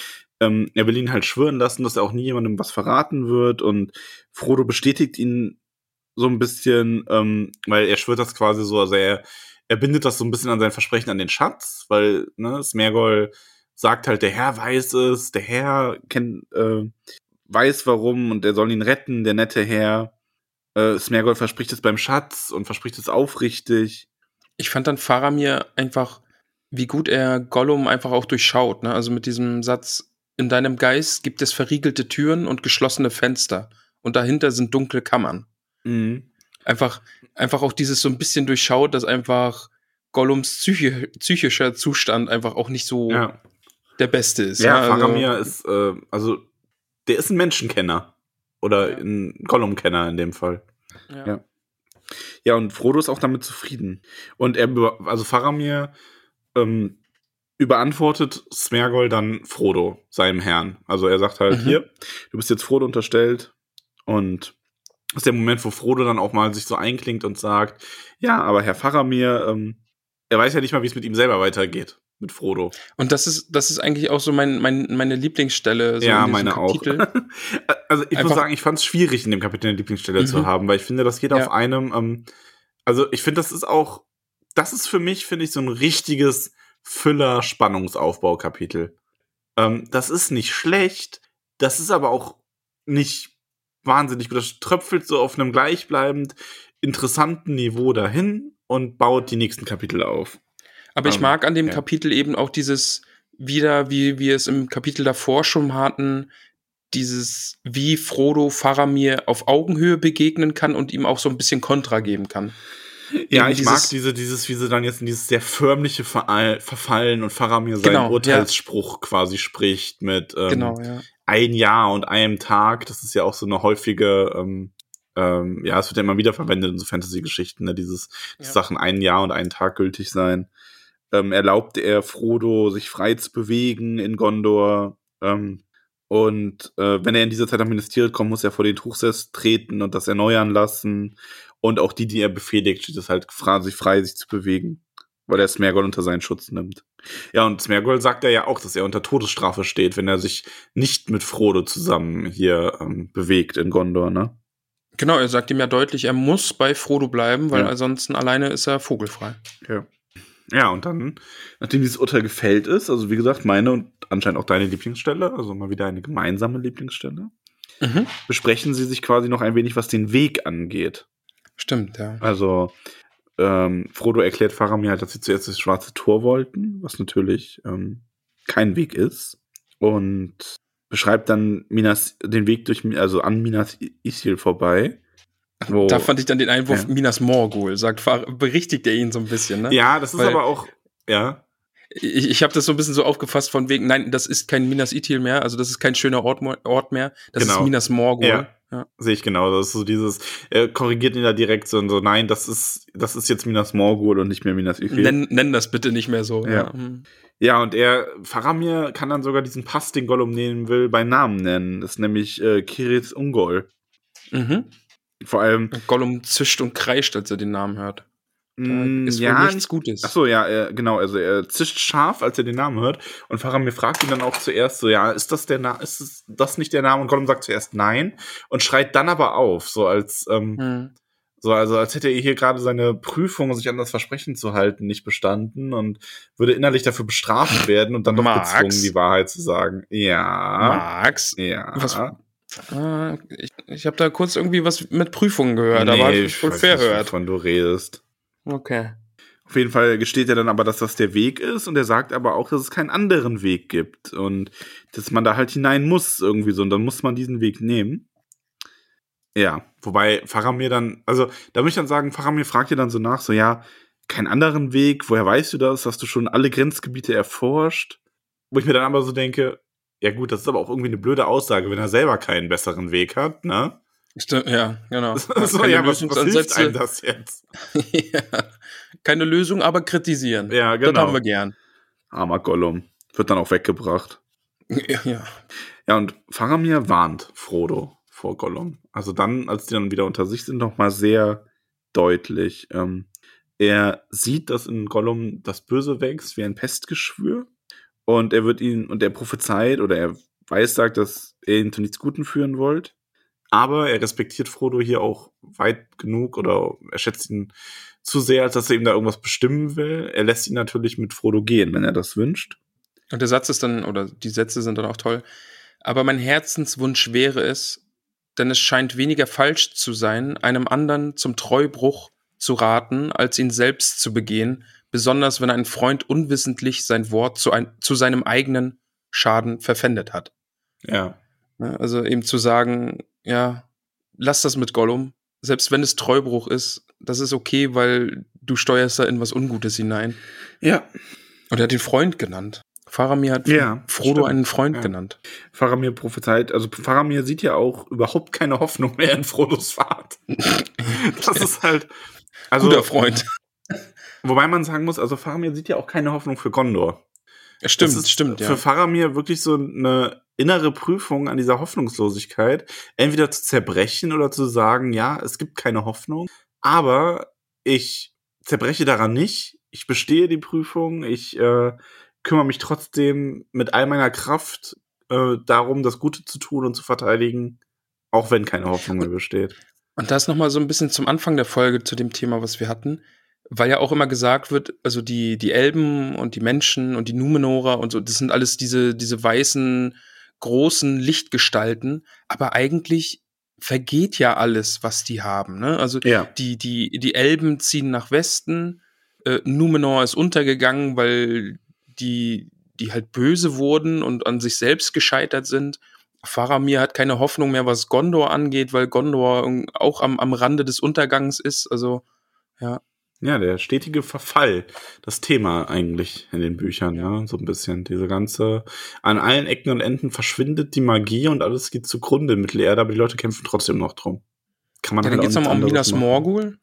ähm, er will ihn halt schwören lassen, dass er auch nie jemandem was verraten wird und Frodo bestätigt ihn so ein bisschen, ähm, weil er schwört das quasi so, also er, er bindet das so ein bisschen an sein Versprechen an den Schatz, weil, ne, Smergol sagt halt, der Herr weiß es, der Herr kennt, äh, weiß warum und er soll ihn retten, der nette Herr. Äh, Smergol verspricht es beim Schatz und verspricht es aufrichtig. Ich fand dann Faramir einfach, wie gut er Gollum einfach auch durchschaut. Ne? Also mit diesem Satz, in deinem Geist gibt es verriegelte Türen und geschlossene Fenster. Und dahinter sind dunkle Kammern. Mhm. Einfach, einfach auch dieses so ein bisschen durchschaut, dass einfach Gollums psychi psychischer Zustand einfach auch nicht so Ja, der beste ist. ja also- Faramir ist, äh, also, der ist ein Menschenkenner. Oder Ja. ein Gollum-Kenner in dem Fall. Ja. Ja. Ja, und Frodo ist auch damit zufrieden. Und er, also Faramir, ähm, überantwortet Smergol dann Frodo, seinem Herrn. Also er sagt halt, Mhm. hier, du bist jetzt Frodo unterstellt. Und ist der Moment, wo Frodo dann auch mal sich so einklingt und sagt, ja, aber Herr Faramir, ähm, er weiß ja nicht mal, wie es mit ihm selber weitergeht, mit Frodo. Und das ist, das ist eigentlich auch so mein, mein, meine Lieblingsstelle. So ja, meine Kapitel. auch. [LAUGHS] also ich muss Einfach- sagen, ich fand es schwierig, in dem Kapitel eine Lieblingsstelle Mhm. zu haben, weil ich finde, das geht Ja. auf einem, ähm, also ich finde, das ist auch, das ist für mich, finde ich, so ein richtiges Füller-Spannungsaufbau-Kapitel. Ähm, das ist nicht schlecht, das ist aber auch nicht wahnsinnig gut. Das tröpfelt so auf einem gleichbleibend interessanten Niveau dahin und baut die nächsten Kapitel auf. Aber ich Ähm, mag an dem ja. Kapitel eben auch dieses wieder, wie wir es im Kapitel davor schon hatten, dieses, wie Frodo Faramir auf Augenhöhe begegnen kann und ihm auch so ein bisschen Kontra geben kann. [LAUGHS] Ja, ich dieses- mag diese, dieses, wie sie dann jetzt in dieses sehr förmliche Veral- Verfallen und Faramir seinen Genau, ja. Urteilsspruch quasi spricht mit ähm, Genau, ja. ein Jahr und einem Tag. Das ist ja auch so eine häufige, ähm, ähm, ja, es wird ja immer wieder verwendet in so Fantasy-Geschichten, ne? dieses, Ja. Sachen ein Jahr und einen Tag gültig sein. Ähm, erlaubte er Frodo, sich frei zu bewegen in Gondor. Ähm, und äh, wenn er in dieser Zeit nach Minas Tirith kommt, muss er vor den Truchsess treten und das erneuern lassen. Und auch die, die er befehligt, steht es halt sich frei, sich zu bewegen, weil er Smergol unter seinen Schutz nimmt. Ja, und Smergol sagt er ja auch, dass er unter Todesstrafe steht, wenn er sich nicht mit Frodo zusammen hier ähm, bewegt in Gondor, ne? Genau, er sagt ihm ja deutlich, er muss bei Frodo bleiben, weil Ja. ansonsten alleine ist er vogelfrei. Ja. Ja, und dann, nachdem dieses Urteil gefällt ist, also wie gesagt, meine und anscheinend auch deine Lieblingsstelle, also mal wieder eine gemeinsame Lieblingsstelle, Mhm. besprechen sie sich quasi noch ein wenig, was den Weg angeht. Stimmt, ja. Also, ähm, Frodo erklärt Faramir halt, dass sie zuerst das schwarze Tor wollten, was natürlich ähm, kein Weg ist. Und beschreibt dann Minas, den Weg durch, also an Minas Isil vorbei. Wo, Da fand ich dann den Einwurf Ja. Minas Morgul, sagt, berichtigt er ihn so ein bisschen, ne? ja, das ist Weil- aber auch, ja, Ich, ich habe das so ein bisschen so aufgefasst von wegen, nein, das ist kein Minas Ithil mehr, also das ist kein schöner Ort, Ort mehr, das Genau. ist Minas Morgul. Ja. Ja. sehe ich genau. Das ist so dieses, er korrigiert ihn da direkt so und so, nein, das ist, das ist jetzt Minas Morgul und nicht mehr Minas Isil. Nenn, nenn das bitte nicht mehr so. Ja. Hm. Ja, und er, Faramir kann dann sogar diesen Pass, den Gollum nehmen will, bei Namen nennen. Das ist nämlich äh, Kiritz Ungol. Mhm. Vor allem, Gollum zischt und kreischt, als er den Namen hört. Da mh, ist wohl ja, nichts Gutes. Ach so, ja, genau, also er zischt scharf, als er den Namen hört. Und Faramir fragt ihn dann auch zuerst so, ja, ist das der Name, ist das nicht der Name? Und Gollum sagt zuerst nein und schreit dann aber auf, so als, ähm, Hm. so, also als hätte er hier gerade seine Prüfung, sich an das Versprechen zu halten, nicht bestanden und würde innerlich dafür bestraft werden und dann doch Max? gezwungen, die Wahrheit zu sagen. Ja. Max? Ja. Was- Ah, ich ich habe da kurz irgendwie was mit Prüfungen gehört, aber hab ich fair nicht, gehört. wovon du redest. Okay. Auf jeden Fall gesteht er dann aber, dass das der Weg ist und er sagt aber auch, dass es keinen anderen Weg gibt und dass man da halt hinein muss irgendwie so und dann muss man diesen Weg nehmen. Ja, wobei Faramir dann, also da muss ich dann sagen, Faramir fragt dir dann so nach, so ja, keinen anderen Weg, woher weißt du das? Hast du schon alle Grenzgebiete erforscht? Wo ich mir dann aber so denke, ja gut, das ist aber auch irgendwie eine blöde Aussage, wenn er selber keinen besseren Weg hat, ne? Stimmt, ja, genau. [LAUGHS] so, Keine ja, was, was hilft einem das jetzt? [LAUGHS] ja. Keine Lösung, aber kritisieren. Ja, Das genau. haben wir gern. Armer Gollum. Wird dann auch weggebracht. Ja, [LAUGHS] ja. Ja, und Faramir warnt Frodo vor Gollum. Also dann, als die dann wieder unter sich sind, noch mal sehr deutlich. Ähm, er sieht, dass in Gollum das Böse wächst wie ein Pestgeschwür. Und er wird ihn, und er prophezeit oder er weiß, sagt, dass er ihn zu nichts Guten führen wollt. Aber er respektiert Frodo hier auch weit genug oder er schätzt ihn zu sehr, als dass er ihm da irgendwas bestimmen will. Er lässt ihn natürlich mit Frodo gehen, wenn er das wünscht. Und der Satz ist dann, oder die Sätze sind dann auch toll. Aber mein Herzenswunsch wäre es, denn es scheint weniger falsch zu sein, einem anderen zum Treubruch zu raten, als ihn selbst zu begehen, besonders wenn ein Freund unwissentlich sein Wort zu, ein, zu seinem eigenen Schaden verpfändet hat. Ja. Ja, Also eben zu sagen, ja, lass das mit Gollum, selbst wenn es Treubruch ist, das ist okay, weil du steuerst da in was Ungutes hinein. Ja, Und er hat den Freund genannt. Faramir hat Ja, Frodo stimmt. einen Freund Ja. genannt. Faramir prophezeit, also Faramir sieht ja auch überhaupt keine Hoffnung mehr in Frodos Fahrt. [LAUGHS] das ist halt. Also, Guter Freund. Wobei man sagen muss, also Faramir sieht ja auch keine Hoffnung für Gondor. Stimmt, das ist stimmt, Für ja. Faramir wirklich so eine innere Prüfung an dieser Hoffnungslosigkeit, entweder zu zerbrechen oder zu sagen, ja, es gibt keine Hoffnung, aber ich zerbreche daran nicht, ich bestehe die Prüfung, ich äh, kümmere mich trotzdem mit all meiner Kraft äh, darum, das Gute zu tun und zu verteidigen, auch wenn keine Hoffnung mehr besteht. Und das nochmal so ein bisschen zum Anfang der Folge zu dem Thema, was wir hatten. Weil ja auch immer gesagt wird, also die, die Elben und die Menschen und die Numenorer und so, das sind alles diese, diese weißen, großen Lichtgestalten. Aber eigentlich vergeht ja alles, was die haben. Ne? Also Ja. die, die, die Elben ziehen nach Westen. Äh, Numenor ist untergegangen, weil die, die halt böse wurden und an sich selbst gescheitert sind. Faramir hat keine Hoffnung mehr, was Gondor angeht, weil Gondor auch am, am Rande des Untergangs ist. Also, ja. Ja, der stetige Verfall, das Thema eigentlich in den Büchern, ja, so ein bisschen. Diese ganze, an allen Ecken und Enden verschwindet die Magie und alles geht zugrunde in Mittelerde, aber die Leute kämpfen trotzdem noch drum. Kann man ja, halt dann geht's nochmal um Minas Morgul.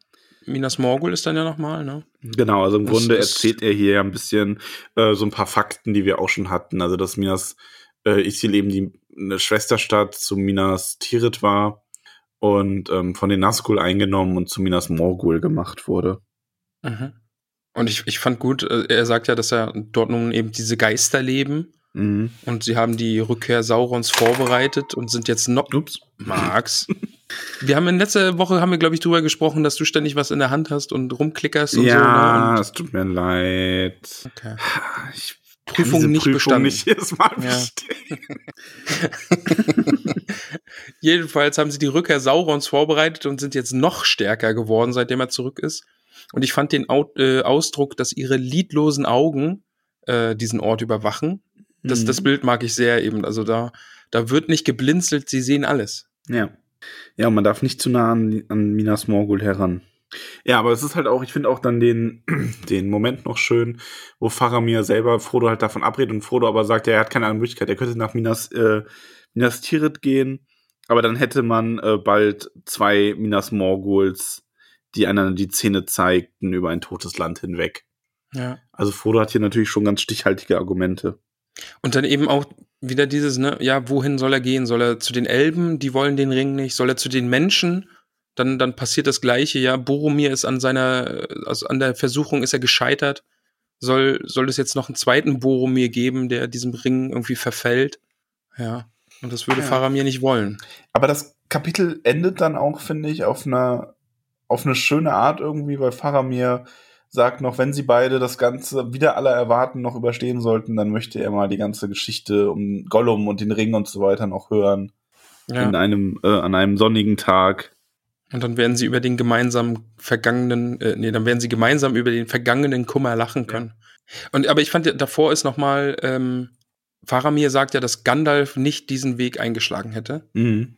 Minas Morgul ist dann ja nochmal, ne? Genau, also im das Grunde erzählt er hier ja ein bisschen äh, so ein paar Fakten, die wir auch schon hatten. Also, dass Minas äh, Isil eben die eine Schwesterstadt zu Minas Tirith war und ähm, von den Nazgul eingenommen und zu Minas Morgul gemacht wurde. Mhm. Und ich, ich fand gut, äh, er sagt ja, dass er dort nun eben diese Geister leben. Mhm. Und sie haben die Rückkehr Saurons vorbereitet und sind jetzt noch. Ups. Max. wir haben in letzter Woche haben wir, glaube ich, drüber gesprochen, dass du ständig was in der Hand hast und rumklickerst und ja, so. Ja, ne? es tut mir leid. Okay. Ich Prüfung nicht Prüfung bestanden. Nicht jedes Mal ja. [LAUGHS] Jedenfalls haben sie die Rückkehr Saurons vorbereitet und sind jetzt noch stärker geworden, seitdem er zurück ist. Und ich fand den äh, Ausdruck, dass ihre lidlosen Augen äh, diesen Ort überwachen. Das, mhm. das Bild mag ich sehr eben. Also da, da wird nicht geblinzelt, sie sehen alles. Ja. Ja, und man darf nicht zu nah an, an Minas Morgul heran. Ja, aber es ist halt auch, ich finde auch dann den, [CLEARS THROAT] den Moment noch schön, wo Faramir selber Frodo halt davon abredet und Frodo aber sagt, ja, er hat keine andere Möglichkeit, er könnte nach Minas, äh, Minas Tirith gehen, aber dann hätte man äh, bald zwei Minas Morguls die einander die Zähne zeigten über ein totes Land hinweg. Ja. Also Frodo hat hier natürlich schon ganz stichhaltige Argumente. Und dann eben auch wieder dieses, ne, ja, wohin soll er gehen? Soll er zu den Elben, die wollen den Ring nicht? Soll er zu den Menschen? Dann, dann passiert das Gleiche, ja. Boromir ist an seiner, also an der Versuchung ist er gescheitert. Soll, soll es jetzt noch einen zweiten Boromir geben, der diesem Ring irgendwie verfällt? Ja. Und das würde ja. Faramir nicht wollen. Aber das Kapitel endet dann auch, finde ich, auf einer auf eine schöne Art irgendwie, weil Faramir sagt noch, wenn sie beide das Ganze wieder aller Erwarten noch überstehen sollten, dann möchte er mal die ganze Geschichte um Gollum und den Ring und so weiter noch hören. Ja. In einem, äh, an einem sonnigen Tag. Und dann werden sie über den gemeinsamen vergangenen, äh, nee, dann werden sie gemeinsam über den vergangenen Kummer lachen können. Ja. Und aber ich fand davor ist noch mal, ähm, Faramir sagt ja, dass Gandalf nicht diesen Weg eingeschlagen hätte. Mhm.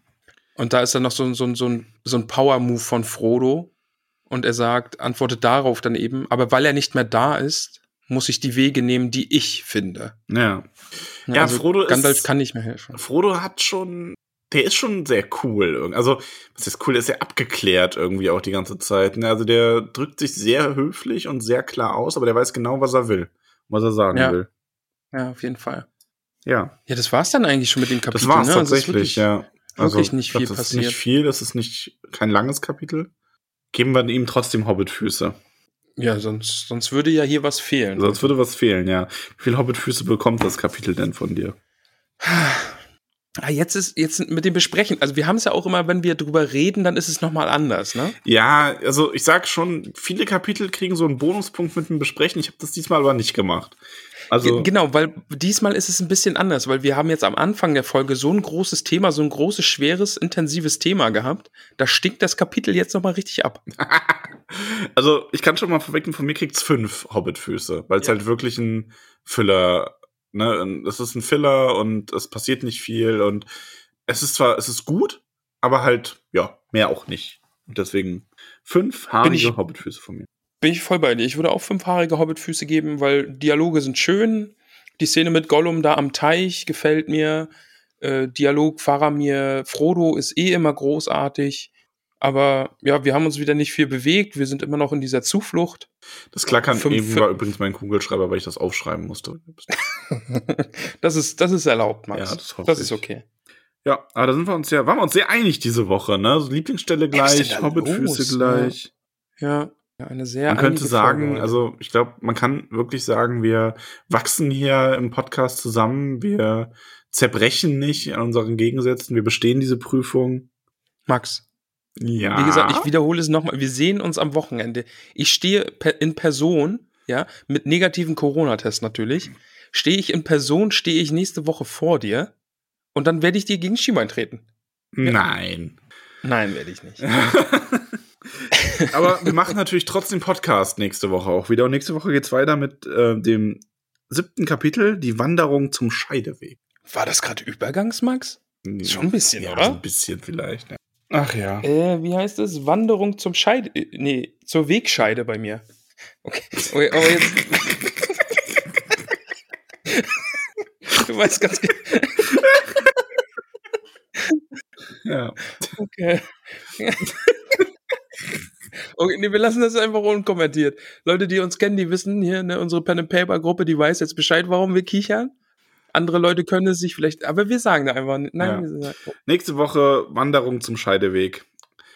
Und da ist dann noch so, so, so ein, so ein Power-Move von Frodo. Und er sagt, antwortet darauf dann eben, aber weil er nicht mehr da ist, muss ich die Wege nehmen, die ich finde. Ja. Ja, ja also Frodo Gandalf ist, kann nicht mehr helfen. Frodo hat schon, der ist schon sehr cool. Also, was ist cool, der ist sehr abgeklärt irgendwie auch die ganze Zeit. Ne? Also, der drückt sich sehr höflich und sehr klar aus, aber der weiß genau, was er will, was er sagen ja. will. Ja, auf jeden Fall. Ja. Ja, das war's dann eigentlich schon mit dem Kapitel. Das war's ne? tatsächlich, ja. Also, wirklich nicht viel das passiert. ist nicht viel, das ist nicht kein langes Kapitel. Geben wir ihm trotzdem Hobbitfüße. Ja, sonst, sonst würde ja hier was fehlen. Sonst würde was fehlen, ja. Wie viele Hobbitfüße bekommt das Kapitel denn von dir? Ah, jetzt ist jetzt mit dem Besprechen. Also wir haben es ja auch immer, wenn wir drüber reden, dann ist es noch mal anders, ne? Ja, also ich sag schon, viele Kapitel kriegen so einen Bonuspunkt mit dem Besprechen. Ich habe das diesmal aber nicht gemacht. Also genau, weil diesmal ist es ein bisschen anders, weil wir haben jetzt am Anfang der Folge so ein großes Thema, so ein großes, schweres, intensives Thema gehabt. Da stinkt das Kapitel jetzt noch mal richtig ab. [LAUGHS] also ich kann schon mal vorwegnehmen, von mir kriegt's fünf Hobbitfüße, weil es ja. halt wirklich ein Filler, ne, es ist ein Filler und es passiert nicht viel und es ist zwar, es ist gut, aber halt, ja, mehr auch nicht. Und deswegen fünf haarige Hobbitfüße von mir. Bin ich voll bei dir. Ich würde auch fünfhaarige Hobbitfüße geben, weil Dialoge sind schön. Die Szene mit Gollum da am Teich gefällt mir. Äh, Dialog Faramir, Frodo ist eh immer großartig. Aber ja, wir haben uns wieder nicht viel bewegt. Wir sind immer noch in dieser Zuflucht. Das Klackern Fünf, eben war übrigens mein Kugelschreiber, weil ich das aufschreiben musste. [LAUGHS] das ist, das ist erlaubt, Max. Ja, das, das ist okay. Ja, aber da sind wir uns ja, waren wir uns sehr einig diese Woche, ne? Also Lieblingsstelle gleich, Hobbitfüße gleich. Ja. Ja, eine sehr. Man könnte sagen, Folge. also ich glaube, man kann wirklich sagen, wir wachsen hier im Podcast zusammen, wir zerbrechen nicht an unseren Gegensätzen, wir bestehen diese Prüfung. Max. Ja. Wie gesagt, ich wiederhole es nochmal. Wir sehen uns am Wochenende. Ich stehe in Person, ja, mit negativen Corona-Test natürlich. Stehe ich in Person, stehe ich nächste Woche vor dir und dann werde ich dir gegen Schienbein treten. Nein. Nein, werde ich nicht. [LAUGHS] Aber wir machen natürlich trotzdem Podcast nächste Woche auch wieder. Und nächste Woche geht's weiter mit äh, dem siebten Kapitel, die Wanderung zum Scheideweg. War das gerade Übergangsmax? Schon ein bisschen, ja, oder? So ein bisschen vielleicht. Ja. Ach ja. Äh, wie heißt es? Wanderung zum Scheide. äh, Nee, zur Wegscheide bei mir. Okay. okay aber jetzt. [LAUGHS] du weißt ganz genau. Ja. Okay. [LAUGHS] Okay, nee, wir lassen das einfach unkommentiert. Leute, die uns kennen, die wissen hier, ne, unsere Pen and Paper Gruppe, die weiß jetzt Bescheid, warum wir kichern. Andere Leute können es sich vielleicht, aber wir sagen da einfach, nein, Ja. sagen, Nächste Woche Wanderung zum Scheideweg.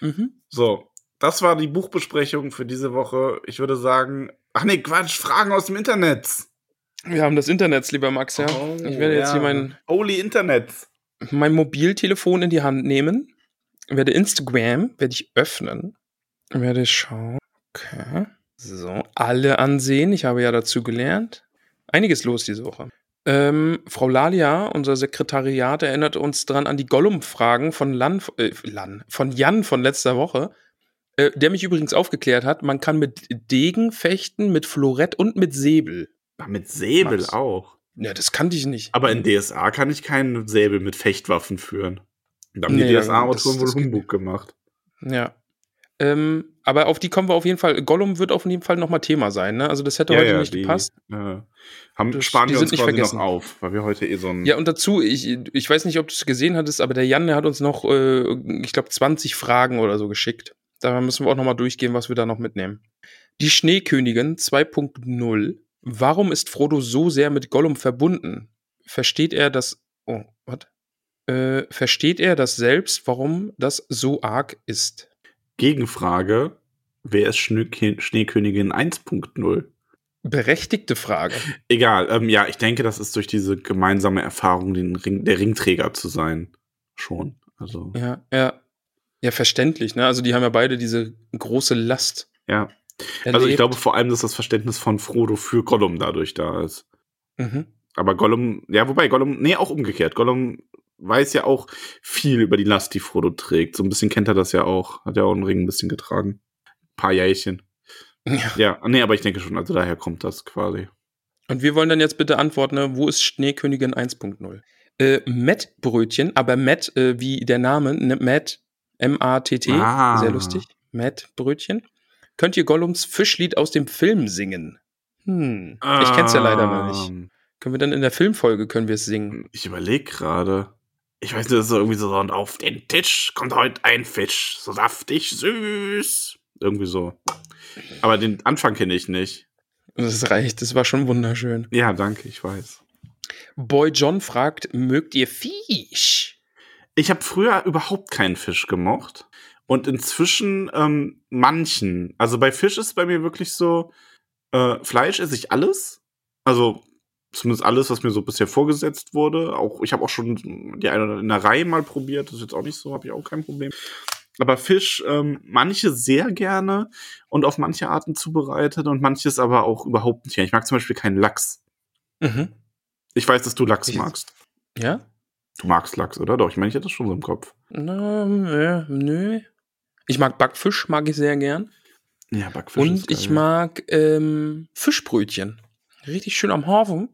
mhm. So, das war die Buchbesprechung für diese Woche. Ich würde sagen, ach nee, Quatsch, Fragen aus dem Internet. Wir haben das Internet, lieber Max, ja. Oh, ich werde jetzt ja. hier mein, Holy Internet. mein Mobiltelefon in die Hand nehmen, werde Instagram, werde ich öffnen, werde schauen. Okay. So, alle ansehen. Ich habe ja dazu gelernt. Einiges los diese Woche. Ähm, Frau Lalia, unser Sekretariat, erinnert uns dran an die Gollum-Fragen von Lan, äh, Lan, von Jan von letzter Woche, äh, der mich übrigens aufgeklärt hat, man kann mit Degen fechten, mit Florett und mit Säbel. Ach, mit Säbel Max. auch. Ja, das kannte ich nicht. Aber in DSA kann ich keinen Säbel mit Fechtwaffen führen. Da haben Nee, die DSA-Autoren wohl Humbug gemacht. Ja. Ähm, aber auf die kommen wir auf jeden Fall. Gollum wird auf jeden Fall nochmal Thema sein, ne? Also das hätte heute nicht die, gepasst. Äh, haben, Das- sparen die wir uns nicht quasi vergessen. noch auf, weil wir heute eh so ein. Ja, und dazu, ich, ich weiß nicht, ob du es gesehen hattest, aber der Jan, der hat uns noch, äh, ich glaube, 20 Fragen oder so geschickt. Da müssen wir auch nochmal durchgehen, was wir da noch mitnehmen. Die Schneekönigin 2.0. Warum ist Frodo so sehr mit Gollum verbunden? Versteht er das. Oh, was? Äh, versteht er das selbst, warum das so arg ist? Gegenfrage: Wer ist Schneekö- Schneekönigin 1.0? Berechtigte Frage. Egal, ähm, ja, ich denke, das ist durch diese gemeinsame Erfahrung, den Ring, der Ringträger zu sein. Schon. Also, Ja, ja. Ja, verständlich, ne? Also die haben ja beide diese große Last. ja. Erlebt. Also ich glaube vor allem, dass das Verständnis von Frodo für Gollum dadurch da ist. Mhm. Aber Gollum, ja, wobei Gollum, nee, auch umgekehrt. Gollum weiß ja auch viel über die Last, die Frodo trägt. So ein bisschen kennt er das ja auch. Hat ja auch einen Ring ein bisschen getragen. Ein paar Jährchen. Ja. Ja, nee, aber ich denke schon, also daher kommt das quasi. Und wir wollen dann jetzt bitte antworten, ne? wo ist Schneekönigin 1.0? Äh, Matt-Brötchen, aber Matt, äh, wie der Name, ne, Matt, M-A-T-T, Ah. sehr lustig. Matt-Brötchen. Könnt ihr Gollums Fischlied aus dem Film singen? Hm, ich kenn's ja leider noch nicht. Ähm, Können wir dann in der Filmfolge, können wir es singen? Ich überlege gerade. Ich weiß nicht, das ist irgendwie so, und auf den Tisch kommt heute ein Fisch, so saftig süß. Irgendwie so. Aber den Anfang kenne ich nicht. Das reicht, das war schon wunderschön. Ja, danke, ich weiß. Boy John fragt, mögt ihr Fisch? Ich habe früher überhaupt keinen Fisch gemocht. Und inzwischen ähm, manchen. Also bei Fisch ist es bei mir wirklich so, äh, Fleisch esse ich alles. Also zumindest alles, was mir so bisher vorgesetzt wurde. Auch ich habe auch schon die eine oder andere Reihe mal probiert. Das ist jetzt auch nicht so, habe ich auch kein Problem. Aber Fisch, ähm, manche sehr gerne und auf manche Arten zubereitet und manches aber auch überhaupt nicht. Ich mag zum Beispiel keinen Lachs. Mhm. Ich weiß, dass du Lachs Ich- magst. Ja? Du magst Lachs, oder? Doch, ich meine, ich hätte das schon so im Kopf. Na, nö, nö. Ich mag Backfisch, mag ich sehr gern. Ja, Backfisch Und ich mag ähm, Fischbrötchen. Richtig schön am Hafen.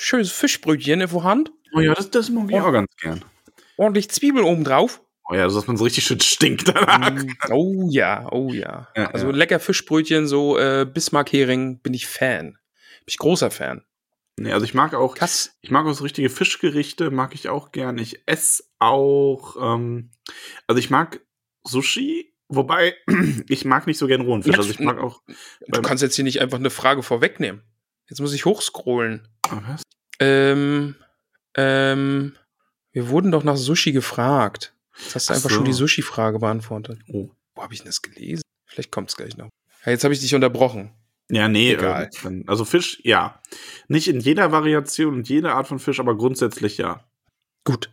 Schönes Fischbrötchen in der Hand. Oh ja, das, das mag ich auch ganz gern. Ordentlich Zwiebeln oben drauf. Oh ja, dass man so richtig schön stinkt danach. Mm, oh ja, oh ja. Ja, also ja. lecker Fischbrötchen, so äh, Bismarck-Hering, bin ich Fan. Bin ich großer Fan. Nee, also ich mag auch, Kass. ich mag auch so richtige Fischgerichte, mag ich auch gern. Ich esse auch, ähm, also ich mag Sushi, wobei [CLEARS THROAT] ich mag nicht so gern rohen Fisch. Also ich mag auch. Du kannst jetzt hier nicht einfach eine Frage vorwegnehmen. Jetzt muss ich hochscrollen. Was? Ähm, ähm, wir wurden doch nach Sushi gefragt. Jetzt hast du Ach einfach so. schon die Sushi-Frage beantwortet. Oh. Wo habe ich denn das gelesen? Vielleicht kommt es gleich noch. Ja, jetzt habe ich dich unterbrochen. Ja, nee, Egal. äh, also Fisch, ja. Nicht in jeder Variation und jeder Art von Fisch, aber grundsätzlich ja. Gut.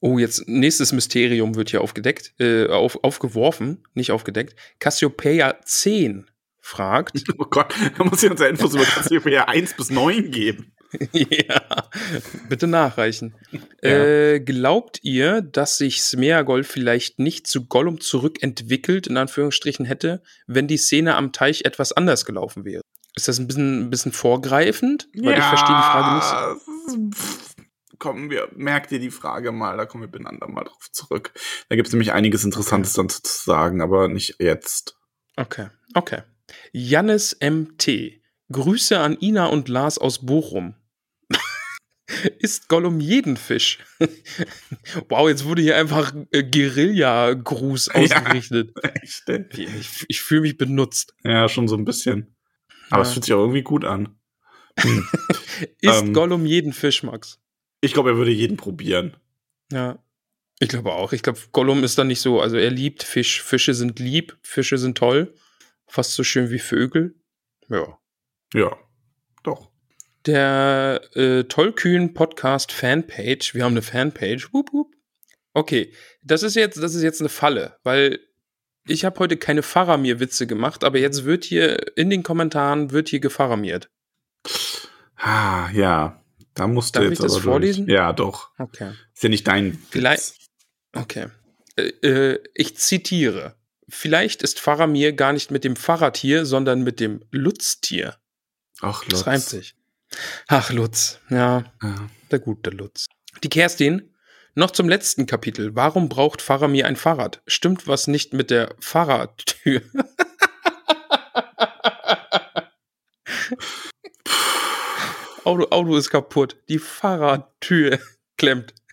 Oh, jetzt nächstes Mysterium wird hier aufgedeckt, äh, auf, aufgeworfen, nicht aufgedeckt. Cassiopeia 10 fragt. [LAUGHS] Oh Gott, da muss ich uns ja Infos über [LAUGHS] Cassiopeia 1 bis 9 geben. [LAUGHS] ja, bitte nachreichen. Ja. Äh, glaubt ihr, dass sich Smeagol vielleicht nicht zu Gollum zurückentwickelt, in Anführungsstrichen hätte, wenn die Szene am Teich etwas anders gelaufen wäre? Ist das ein bisschen, ein bisschen vorgreifend? Weil ich verstehe die Frage nicht. kommen wir, merkt ihr die Frage mal, da kommen wir beieinander mal drauf zurück. Da gibt es nämlich einiges Interessantes dann zu sagen, aber nicht jetzt. Okay, okay. Jannis MT. Grüße an Ina und Lars aus Bochum. Isst Gollum jeden Fisch? [LAUGHS] wow, jetzt wurde hier einfach äh, Guerilla-Gruß ausgerichtet. Ja, [LAUGHS] echt, ey. Ich, ich fühle mich benutzt. ja, schon so ein bisschen. Aber es Ja. fühlt sich auch irgendwie gut an. Hm. [LAUGHS] Isst Ähm. Gollum jeden Fisch, Max? Ich glaube, er würde jeden probieren. Ja. Ich glaube auch. Ich glaube, Gollum ist dann nicht so. Also er liebt Fisch. Fische sind lieb, Fische sind toll. Fast so schön wie Vögel. Ja. Ja. Der äh, tollkühn Podcast Fanpage. Wir haben eine Fanpage. Wup, wup. Okay, das ist jetzt, das ist jetzt eine Falle, weil ich habe heute keine Faramir-Witze gemacht, aber jetzt wird hier in den Kommentaren wird hier gefaramiert. Ah, ja. Da musst du Darf jetzt ich das aber durch. vorlesen? Ja, doch. Okay. Ist ja nicht dein. Vielleicht- Okay. Äh, äh, ich zitiere. Vielleicht ist Faramir gar nicht mit dem Fahrradtier, sondern mit dem Lutztier. Ach, Das Lutz. reimt sich. Ach, Lutz. Ja, Ja. der gute Lutz. Die Kerstin. Noch zum letzten Kapitel. Warum braucht Faramir ein Fahrrad? Stimmt was nicht mit der Fahrradtür? [LAUGHS] Auto, Auto ist kaputt. Die Fahrradtür klemmt. [LAUGHS]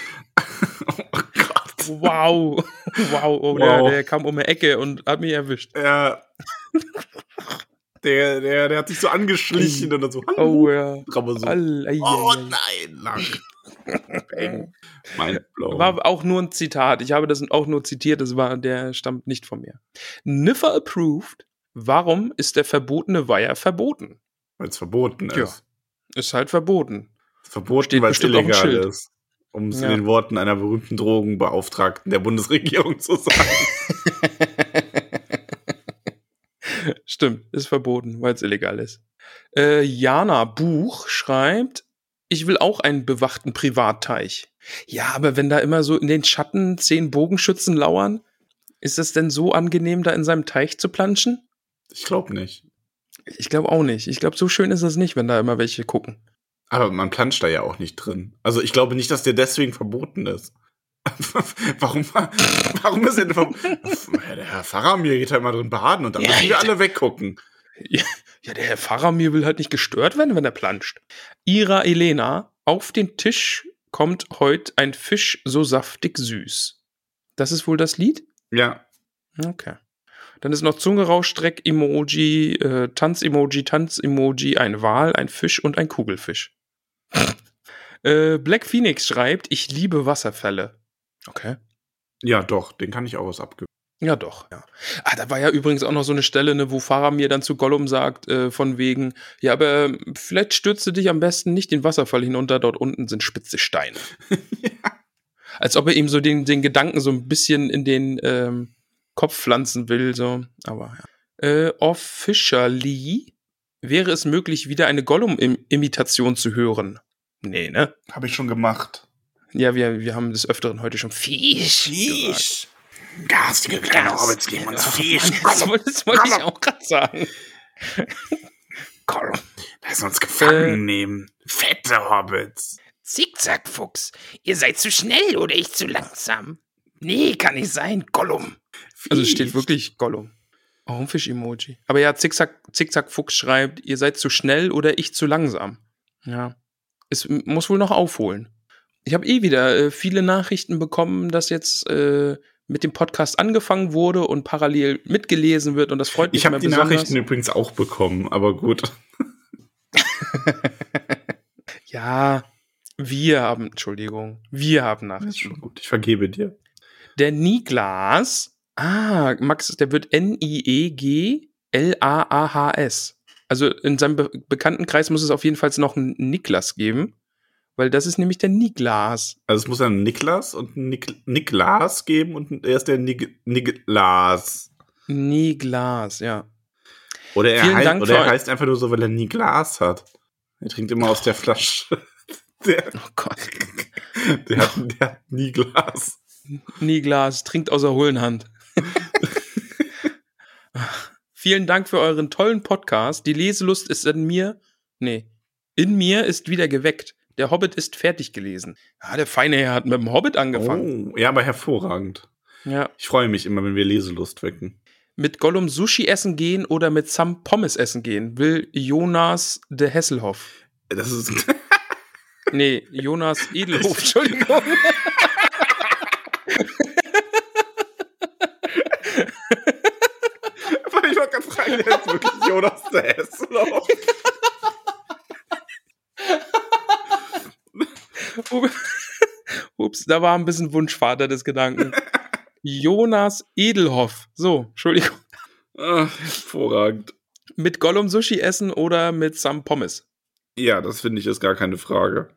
Oh Gott. Wow. Wow. Oh, Wow. Der, der kam um die Ecke und hat mich erwischt. Ja. Der, der, der hat sich so angeschlichen und dann so, Oh ja. so, oh ei, ei. nein, lang. [LAUGHS] Mindblown. War auch nur ein Zitat. Ich habe das auch nur zitiert. Das war, der stammt nicht von mir. Niffer approved. Warum ist der verbotene Weiher verboten? Weil es verboten ist. Ja. Ist halt verboten. Verboten, weil es illegal ist. Um es Ja. in den Worten einer berühmten Drogenbeauftragten der Bundesregierung zu sagen. [LAUGHS] Stimmt, ist verboten, weil es illegal ist. Äh, Jana Buch schreibt, ich will auch einen bewachten Privatteich. Ja, aber wenn da immer so in den Schatten zehn Bogenschützen lauern, ist es denn so angenehm, da in seinem Teich zu planschen? Ich glaube nicht. Ich glaube auch nicht. Ich glaube, so schön ist es nicht, wenn da immer welche gucken. Aber man planscht da ja auch nicht drin. Also ich glaube nicht, dass der deswegen verboten ist. [LAUGHS] warum, warum ist er denn? Der Herr Faramir geht da immer drin baden und dann Ja, müssen wir alle weggucken. Ja, ja, der Herr Faramir will halt nicht gestört werden, wenn er planscht. Ira Elena, auf den Tisch kommt heute ein Fisch so saftig süß. Das ist wohl das Lied? Ja, Okay. Dann ist noch Zunge-Rausstreck-Emoji, äh, Tanz-Emoji, Tanz-Emoji, ein Wal, ein Fisch und ein Kugelfisch. äh, Black Phoenix schreibt, ich liebe Wasserfälle. Okay. ja doch, den kann ich auch was abgeben. Ja, doch, ja. Ah, da war ja übrigens auch noch so eine Stelle, ne, wo Faramir dann zu Gollum sagt, äh, von wegen, ja, aber ähm, vielleicht stürzt du dich am besten nicht den Wasserfall hinunter, dort unten sind spitze Steine. [LAUGHS] Als ob er ihm so den, den Gedanken so ein bisschen in den ähm, Kopf pflanzen will, so, aber ja. Äh, officially wäre es möglich, wieder eine Gollum-Imitation zu hören. Nee, ne? Habe ich schon gemacht. Ja, wir, wir haben des Öfteren heute schon Fisch. gesagt. Garstige kleine Hobbits geben uns Fisch. Das wollte, ich auch gerade sagen. Komm, lass uns gefangen Äh. nehmen. Fette Hobbits. Zickzack-Fuchs, ihr seid zu schnell oder ich zu langsam? Nee, kann nicht sein, Gollum. Also es steht Fisch. wirklich Gollum. Auch ein Fisch-Emoji. Aber ja, Zickzack, Zickzack Fuchs schreibt, ihr seid zu schnell oder ich zu langsam. Ja. Es muss wohl noch aufholen. Ich habe eh wieder äh, viele Nachrichten bekommen, dass jetzt äh, mit dem Podcast angefangen wurde und parallel mitgelesen wird und das freut mich Ich habe die besonders. Nachrichten übrigens auch bekommen, aber gut. [LAUGHS] Ja, wir haben, Entschuldigung, wir haben Das ist Nachrichten. schon gut. Ich vergebe dir. Der Niglas, ah, Max, der wird N-I-E-G-L-A-A-H-S. Also in seinem Be Bekanntenkreis muss es auf jeden Fall noch einen Niklas geben, weil das ist nämlich der Niglas. Also es muss einen Niklas und einen Nik Niklas geben und er ist der Nik Niklas. Niglas, ja. Oder, er, heißt, Dank oder er heißt einfach nur so, weil er nie Glas hat. Er trinkt immer aus der Flasche. [LAUGHS] Der, Oh Gott. der, hat, der hat nie Glas. Niglas trinkt aus der hohlen Hand. Vielen Dank für euren tollen Podcast. Die Leselust ist in mir, nee, in mir ist wieder geweckt. Der Hobbit ist fertig gelesen. Ja, der feine Herr hat mit dem Hobbit angefangen. Oh, ja, aber hervorragend. Ja. Ich freue mich immer, wenn wir Leselust wecken. Mit Gollum Sushi essen gehen oder mit Sam Pommes essen gehen, will Jonas de Hesselhoff. Das ist. [LAUGHS] Nee, Jonas [LAUGHS] Edelhof, Entschuldigung. [LAUGHS] ich wollte gerade fragen, der ist wirklich Jonas der Hesselhoff. [LAUGHS] Ups, da war ein bisschen Wunschvater des Gedanken. Jonas Edelhoff. So, Entschuldigung. Ach, hervorragend. Mit Gollum Sushi essen oder mit Sam Pommes? Ja, das finde ich ist gar keine Frage.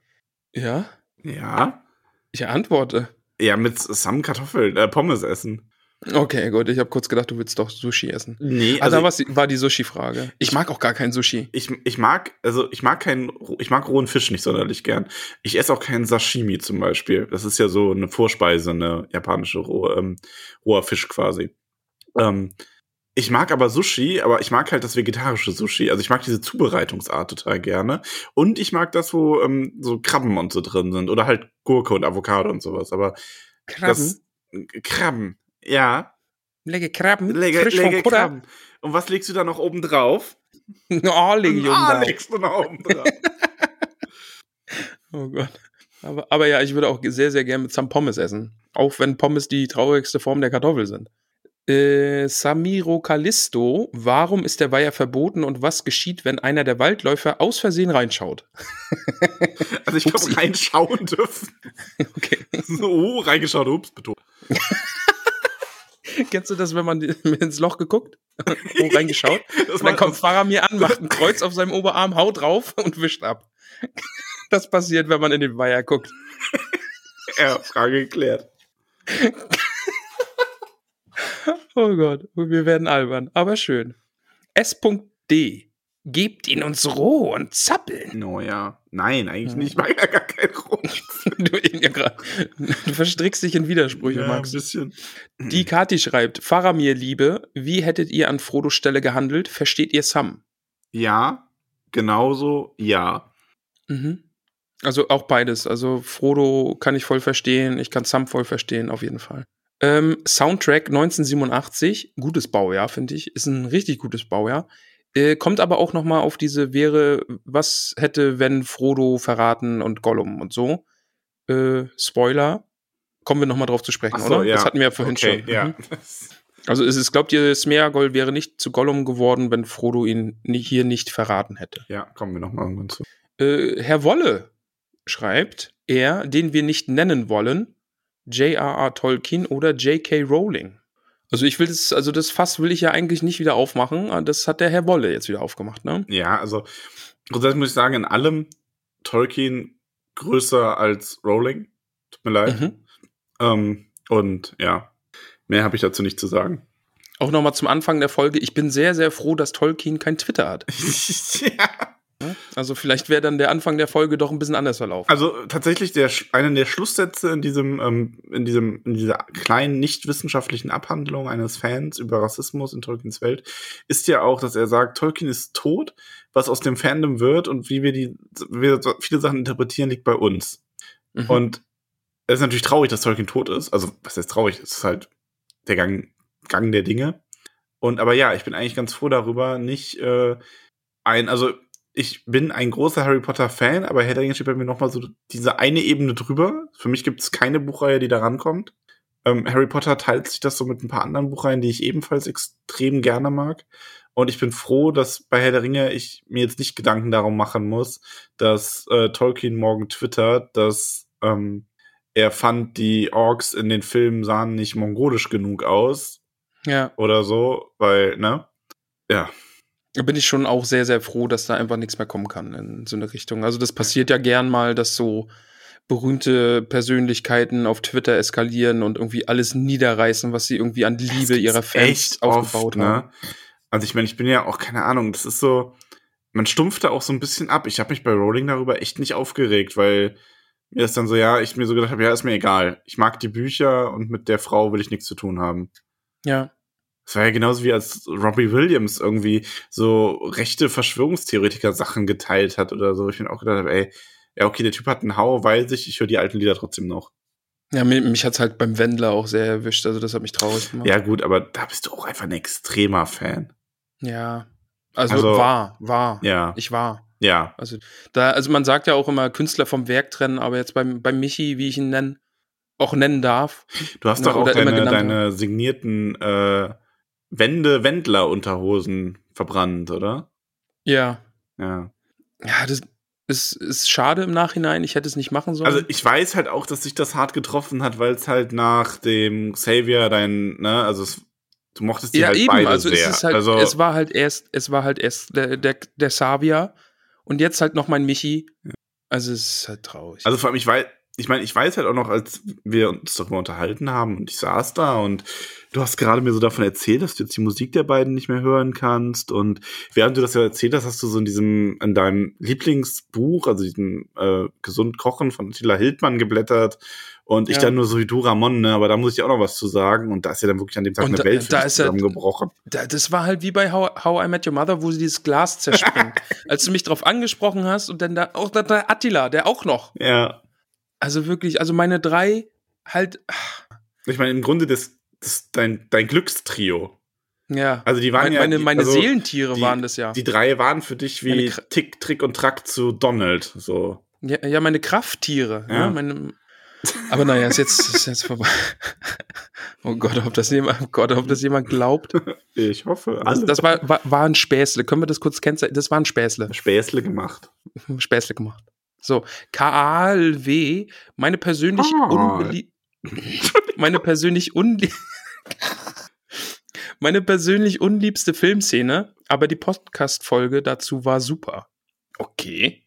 Ja, Ja? ich antworte. Ja, mit Sam Kartoffeln, äh, Pommes essen. Okay, gut, ich habe kurz gedacht, du willst doch Sushi essen. Nee, Also, also da war's- war die Sushi-Frage. Ich mag auch gar kein Sushi. ich, ich mag, also ich mag keinen, ich mag rohen Fisch nicht sonderlich gern. Ich esse auch keinen Sashimi zum Beispiel. Das ist ja so eine Vorspeise, eine japanische rohe, ähm, roher Fisch quasi. Ähm, ich mag aber Sushi, aber ich mag halt das vegetarische Sushi. Also ich mag diese Zubereitungsart total gerne. Und ich mag das, wo ähm, so Krabben und so drin sind. Oder halt Gurke und Avocado und sowas. Aber das Krabben, ja. Lecker Krabben. Lecker, frisch vom lecker Kutter. Krabben. Und was legst du da noch oben drauf? [LAUGHS] Oh, leg ich oben ah, drauf. legst du noch oben drauf. [LAUGHS] Oh Gott. Aber, aber ja, ich würde auch sehr, sehr gerne mit Sam Pommes essen. Auch wenn Pommes die traurigste Form der Kartoffel sind. Äh, Samiro Callisto, warum ist der Weiher verboten und was geschieht, wenn einer der Waldläufer aus Versehen reinschaut? [LAUGHS] Also ich glaube, reinschauen dürfen. Okay. So, oh, reingeschaut, ups, betont. [LAUGHS] Kennst du das, wenn man [LAUGHS] ins Loch geguckt? [LAUGHS] Wo reingeschaut? Und dann kommt Fahrer mir an, macht ein Kreuz auf seinem Oberarm, haut drauf und wischt ab. Das passiert, wenn man in den Weiher guckt. ja, Frage geklärt. Oh Gott, wir werden albern, aber schön. S.D. Gebt ihn uns roh und zappeln. No, ja. Nein, eigentlich nicht. Ich mag ja gar keinen Rot. [LAUGHS] Du, ja, du verstrickst dich in Widersprüche, Ja, ein Max. bisschen. Die [CLEARS THROAT] Kati schreibt, Faramir, Liebe, wie hättet ihr an Frodos Stelle gehandelt? Versteht ihr Sam? Ja, genauso, ja. Mhm. Also auch beides. Also Frodo kann ich voll verstehen, ich kann Sam voll verstehen, auf jeden Fall. Ähm, Soundtrack 1987, gutes Baujahr, finde ich. Ist ein richtig gutes Baujahr. Äh, kommt aber auch noch mal auf diese wäre, was hätte, wenn Frodo verraten und Gollum und so. Äh, Spoiler. Kommen wir noch mal drauf zu sprechen, so, oder? ja. Das hatten wir ja vorhin okay, schon. Ja. Mhm. Also es ist, glaubt ihr, Smeagol wäre nicht zu Gollum geworden, wenn Frodo ihn hier nicht verraten hätte? ja, kommen wir noch mal irgendwann zu. Äh, Herr Wolle schreibt, er, den wir nicht nennen wollen, J.R.R. Tolkien oder J.K. Rowling. Also ich will das, also das Fass will ich ja eigentlich nicht wieder aufmachen. aber Das hat der Herr Wolle jetzt wieder aufgemacht, ne? Ja, also grundsätzlich muss ich sagen, in allem Tolkien größer als Rowling. Tut mir leid. Mhm. Ähm, und ja, mehr habe ich dazu nicht zu sagen. Auch nochmal zum Anfang der Folge. Ich bin sehr, sehr froh, dass Tolkien kein Twitter hat. [LAUGHS] [LAUGHS] ja. Also vielleicht wäre dann der Anfang der Folge doch ein bisschen anders verlaufen. Also tatsächlich der einer der Schlusssätze in diesem ähm, in diesem in dieser kleinen nicht wissenschaftlichen Abhandlung eines Fans über Rassismus in Tolkiens Welt ist ja auch, dass er sagt, Tolkien ist tot, was aus dem Fandom wird und wie wir die wir viele Sachen interpretieren liegt bei uns. Mhm. Und es ist natürlich traurig, dass Tolkien tot ist. Also was heißt traurig? Es ist halt der Gang Gang der Dinge. Und aber ja, ich bin eigentlich ganz froh darüber, nicht äh, ein also ich bin ein großer Harry Potter Fan, aber Herr der Ringe steht bei mir noch mal so diese eine Ebene drüber. Für mich gibt es keine Buchreihe, die da rankommt. Ähm, Harry Potter teilt sich das so mit ein paar anderen Buchreihen, die ich ebenfalls extrem gerne mag. Und ich bin froh, dass bei Herr der Ringe ich mir jetzt nicht Gedanken darum machen muss, dass äh, Tolkien morgen twittert, dass ähm, er fand, die Orks in den Filmen sahen nicht mongolisch genug aus ja, oder so, weil, ne? Ja, bin ich schon auch sehr, sehr froh, dass da einfach nichts mehr kommen kann in so eine Richtung. Also das passiert ja gern mal, dass so berühmte Persönlichkeiten auf Twitter eskalieren und irgendwie alles niederreißen, was sie irgendwie an Liebe ihrer Fans echt aufgebaut oft, haben. Ne? Also ich meine, ich bin ja auch keine Ahnung, das ist so, man stumpft da auch so ein bisschen ab. Ich habe mich bei Rowling darüber echt nicht aufgeregt, weil mir ist dann so, ja, ich mir so gedacht habe, ja, ist mir egal. Ich mag die Bücher und mit der Frau will ich nichts zu tun haben. Ja. Es war ja genauso wie als Robbie Williams irgendwie so rechte Verschwörungstheoretiker Sachen geteilt hat oder so. Ich mir auch gedacht habe, ey, ja, okay, der Typ hat einen Hau, weiß ich, ich höre die alten Lieder trotzdem noch. Ja, mich, mich hat's halt beim Wendler auch sehr erwischt, also das hat mich traurig gemacht. Ja, gut, aber da bist du auch einfach ein extremer Fan. Ja. Also, Also- war, war. Ja. Ich war. Ja. Also da, also man sagt ja auch immer Künstler vom Werk trennen, aber jetzt beim, beim Michi, wie ich ihn nennen, auch nennen darf. Du hast doch auch deine, deine signierten äh, Wände-Wendler-Unterhosen verbrannt, oder? Ja. Ja. Ja, das ist, ist schade im Nachhinein. Ich hätte es nicht machen sollen. Also ich weiß halt auch, dass sich das hart getroffen hat, weil es halt nach dem Xavier dein, ne, also es, du mochtest die ja, halt eben. beide Also sehr. es ist halt, also es war halt erst, es war halt erst der, der, der Savia und jetzt halt noch mein Michi. Also es ist halt traurig. Also vor allem, ich weiß, ich meine, ich weiß halt auch noch, als wir uns darüber unterhalten haben und ich saß da und du hast gerade mir so davon erzählt, dass du jetzt die Musik der beiden nicht mehr hören kannst und während du das ja erzählt hast, hast du so in diesem, in deinem Lieblingsbuch, also diesem äh, Gesund Kochen von Attila Hildmann geblättert und ich Ja. dann nur so wie du, Ramon, ne, aber da muss ich auch noch was zu sagen und da ist ja dann wirklich an dem Tag Und eine da- Welt da ist zusammengebrochen. Da, das war halt wie bei How, How I Met Your Mother, wo sie dieses Glas zerspringt. [LAUGHS] Als du mich drauf angesprochen hast und dann da auch da, der Attila, der auch noch. Ja. Also wirklich, also meine drei halt, Ich meine, im Grunde das, das dein, dein Glückstrio. ja. Also die waren meine ja meine, meine also Seelentiere die- waren das ja. Die drei waren für dich wie Tick, Trick und Track zu Donald. So. ja. Ja, meine Krafttiere. Ja. Ja. meine, aber naja, ist jetzt, ist jetzt vorbei. [LAUGHS] Oh Gott, ob das jemand, oh Gott, ob das jemand glaubt. [LAUGHS] Ich hoffe, Das, alle das war, war, war ein Späßle. Können wir das kurz kennzeichnen? Das war ein Späßle. Späßle gemacht. Späßle gemacht. So, KALW, meine persönlich Ah. unbelie [LAUGHS] meine persönlich unlie [LAUGHS] meine persönlich unliebste Filmszene, aber die Podcast-Folge dazu war super. Okay.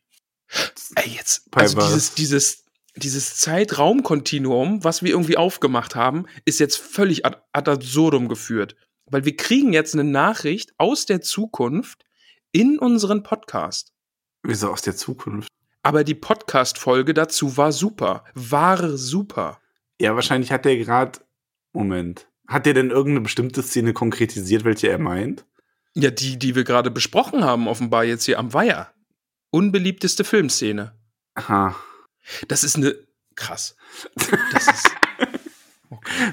Ey, jetzt, also dieses, dieses, dieses Zeitraumkontinuum, was wir irgendwie aufgemacht haben, ist jetzt völlig ad, ad absurdum geführt. Weil wir kriegen jetzt eine Nachricht aus der Zukunft in unseren Podcast. Wieso aus der Zukunft? Aber die Podcast-Folge dazu war super. War super. Ja, wahrscheinlich hat der gerade. Moment. Hat der denn irgendeine bestimmte Szene konkretisiert, welche er meint? Ja, die, die wir gerade besprochen haben, offenbar jetzt hier am Weiher. Unbeliebteste Filmszene. Aha. Das ist eine. Krass. Das ist. [LAUGHS]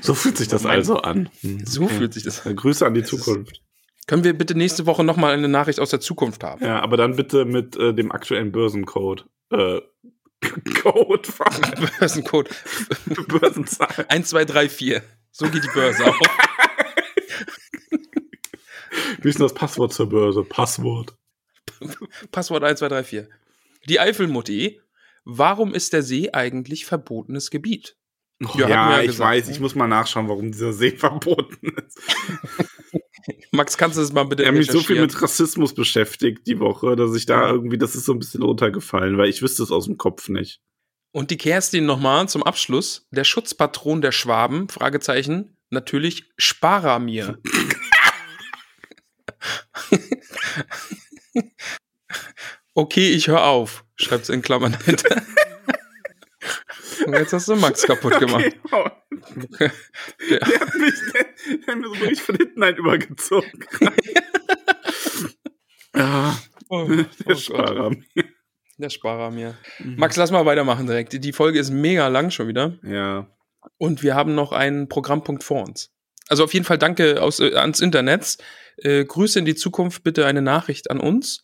So fühlt sich das also an. Hm, So okay. fühlt sich das. Äh, Grüße an die Es Zukunft. Können wir bitte nächste Woche nochmal eine Nachricht aus der Zukunft haben? Ja, aber dann bitte mit äh, dem aktuellen Börsencode. Äh, [LAUGHS] Code, Börsencode Börsenzahl. 1, 2, 3, 4. So geht die Börse auf. Wie ist denn das Passwort zur Börse? Passwort. Passwort 1, 2, 3, 4. Die Eifelmutti. Warum ist der See eigentlich verbotenes Gebiet? Oh, Ja, ja, ja ich gesagt, weiß, ne? ich muss mal nachschauen, warum dieser See [LAUGHS] verboten ist. Max, kannst du das mal bitte Ich habe mich so viel mit Rassismus beschäftigt die Woche, dass ich da irgendwie, das ist so ein bisschen runtergefallen, weil ich wüsste es aus dem Kopf nicht. Und die Kerstin nochmal zum Abschluss. Der Schutzpatron der Schwaben, Fragezeichen, natürlich Sparamir. [LAUGHS] okay, ich höre auf, schreibt in Klammern dahinter. [LAUGHS] [LAUGHS] Und jetzt hast du Max kaputt gemacht. Okay, oh. Der hat mich, der, der hat mir so wirklich von hinten ein übergezogen. [LAUGHS] ja, Oh, der oh Gott. Sparer. Der Sparamir. Max, lass mal weitermachen direkt. Die Folge ist mega lang schon wieder. Ja. Und wir haben noch einen Programmpunkt vor uns. Also auf jeden Fall danke aus, äh, ans Internet. Äh, Grüße in die Zukunft, bitte eine Nachricht an uns.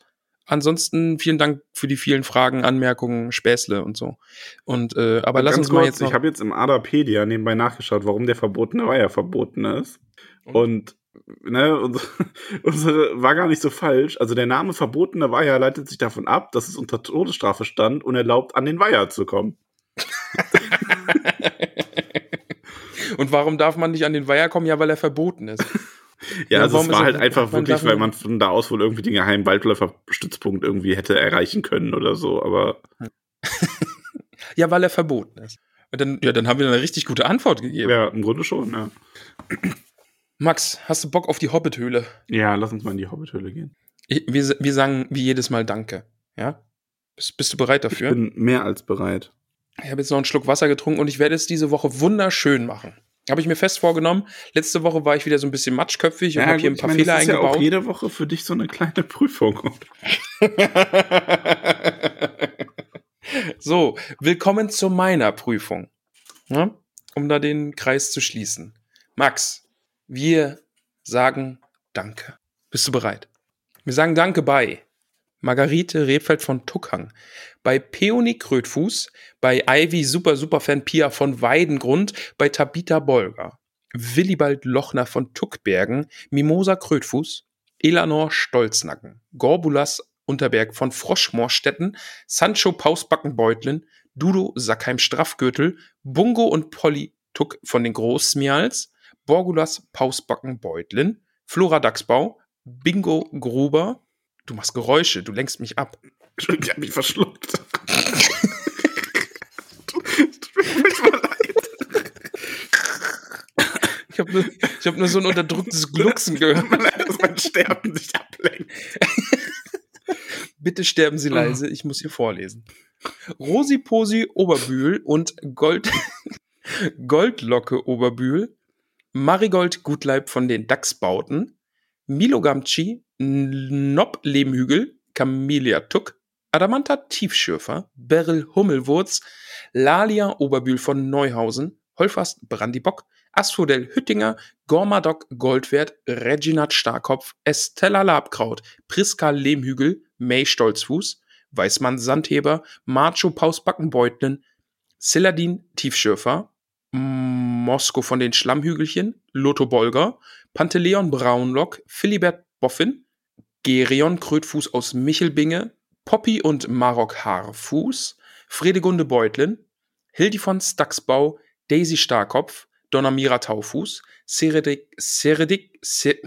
Ansonsten vielen Dank für die vielen Fragen, Anmerkungen, Späßle und so. Und äh, aber lass Ganz uns mal kurz, jetzt noch. Ich habe jetzt im Adapedia nebenbei nachgeschaut, warum der verbotene Weiher verboten ist. Und ne, unsere, [LAUGHS] unsere war gar nicht so falsch. Also der Name verbotene Weiher leitet sich davon ab, dass es unter Todesstrafe stand, unerlaubt an den Weiher zu kommen. [LAUGHS] und warum darf man nicht an den Weiher kommen? Ja, weil er verboten ist. [LAUGHS] Ja, Ja, also warum es war ist halt einfach wirklich, weil man- von da aus wohl irgendwie den geheimen Waldläuferstützpunkt irgendwie hätte erreichen können oder so. Aber [LAUGHS] ja, weil er verboten ist. Und dann, ja, dann haben wir eine richtig gute Antwort gegeben. ja, im Grunde schon, ja. [CLEARS THROAT] Max, hast du Bock auf die Hobbit-Höhle? Ja, lass uns mal in die Hobbithöhle gehen. Ich- Wir, wir sagen wie jedes Mal Danke. Ja? Bist, bist du bereit Ich dafür? bin mehr als bereit. Ich habe jetzt noch einen Schluck Wasser getrunken und ich werde es diese Woche wunderschön machen. Habe ich mir fest vorgenommen. Letzte Woche war ich wieder so ein bisschen matschköpfig und habe hier ein paar meine, Fehler das ist ja eingebaut. auch jede Woche für dich so eine kleine Prüfung. [LAUGHS] So, willkommen zu meiner Prüfung. Ja? Um da den Kreis zu schließen. Max, wir sagen Danke. Bist du bereit? Wir sagen Danke bei Margarete Rebfeld von Tuckhang, bei Peony Krötfuß, bei Ivy Super Superfan Pia von Weidengrund, bei Tabita Bolger, Willibald Lochner von Tuckbergen, Mimosa Krötfuß, Elanor Stolznacken, Gorbulas Unterberg von Froschmoorstetten, Sancho Pausbackenbeutlin, Dudo Sackheim Straffgürtel, Bungo und Polly Tuck von den Großmials, Borgulas Pausbackenbeutlin, Flora Dachsbau, Bingo Gruber, du machst Geräusche, du lenkst mich ab. Entschuldigung, ich hab mich verschluckt. Ich habe nur, ich hab nur so ein unterdrücktes Glucksen gehört. [LAUGHS] Dass mein Sterben sich ablenkt. Bitte sterben Sie leise, ich muss hier vorlesen. Rosi Posi Oberbühl und Gold, [LAUGHS] Goldlocke Oberbühl, Marigold Gutleib von den Dachsbauten, Milo Gamci, Nob Lehmhügel, Camellia Tuck, Adamanta Tiefschürfer, Beryl Hummelwurz, Lalia Oberbühl von Neuhausen, Holfast Brandibock, Asphodel Hüttinger, Gormadok Goldwert, Reginat Starkopf, Estella Labkraut, Priska Lehmhügel, May Stolzfuß, Weißmann Sandheber, Macho Pausbackenbeutlen, Celadin Tiefschürfer, Mosko von den Schlammhügelchen, Lotto Bolger, Panteleon Braunlock, Philibert Boffin, Gerion Krötfuß aus Michelbinge, Poppy und Marok Haarfuß, Fredegunde Beutlin, Hildi von Staxbau, Daisy Starkopf, Donamira Taufuß, Seredik, Seredik, Se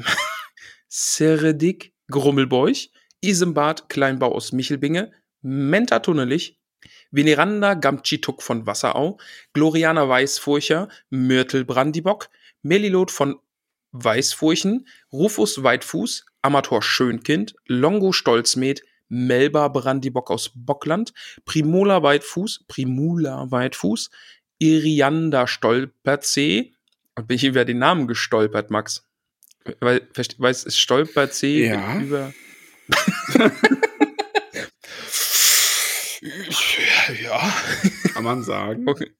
[LAUGHS] Seredik Grummelbeuch, Isembad Kleinbau aus Michelbinge, Menta Tunnelich, Veneranda Gamtschituk von Wasserau, Gloriana Weißfurcher, Myrtle Brandibock, Melilot von Weißfurchen, Rufus Weitfuß, Amator Schönkind, Longo Stolzmed, Melba Brandibock aus Bockland, Primula Weitfuß, Primula Weitfuß, Irianda Stolperzee. Bin ich über den Namen gestolpert, Max? Weil, weiß, ist Stolperzee Ja. über. [LAUGHS] ja. Kann man sagen. Okay.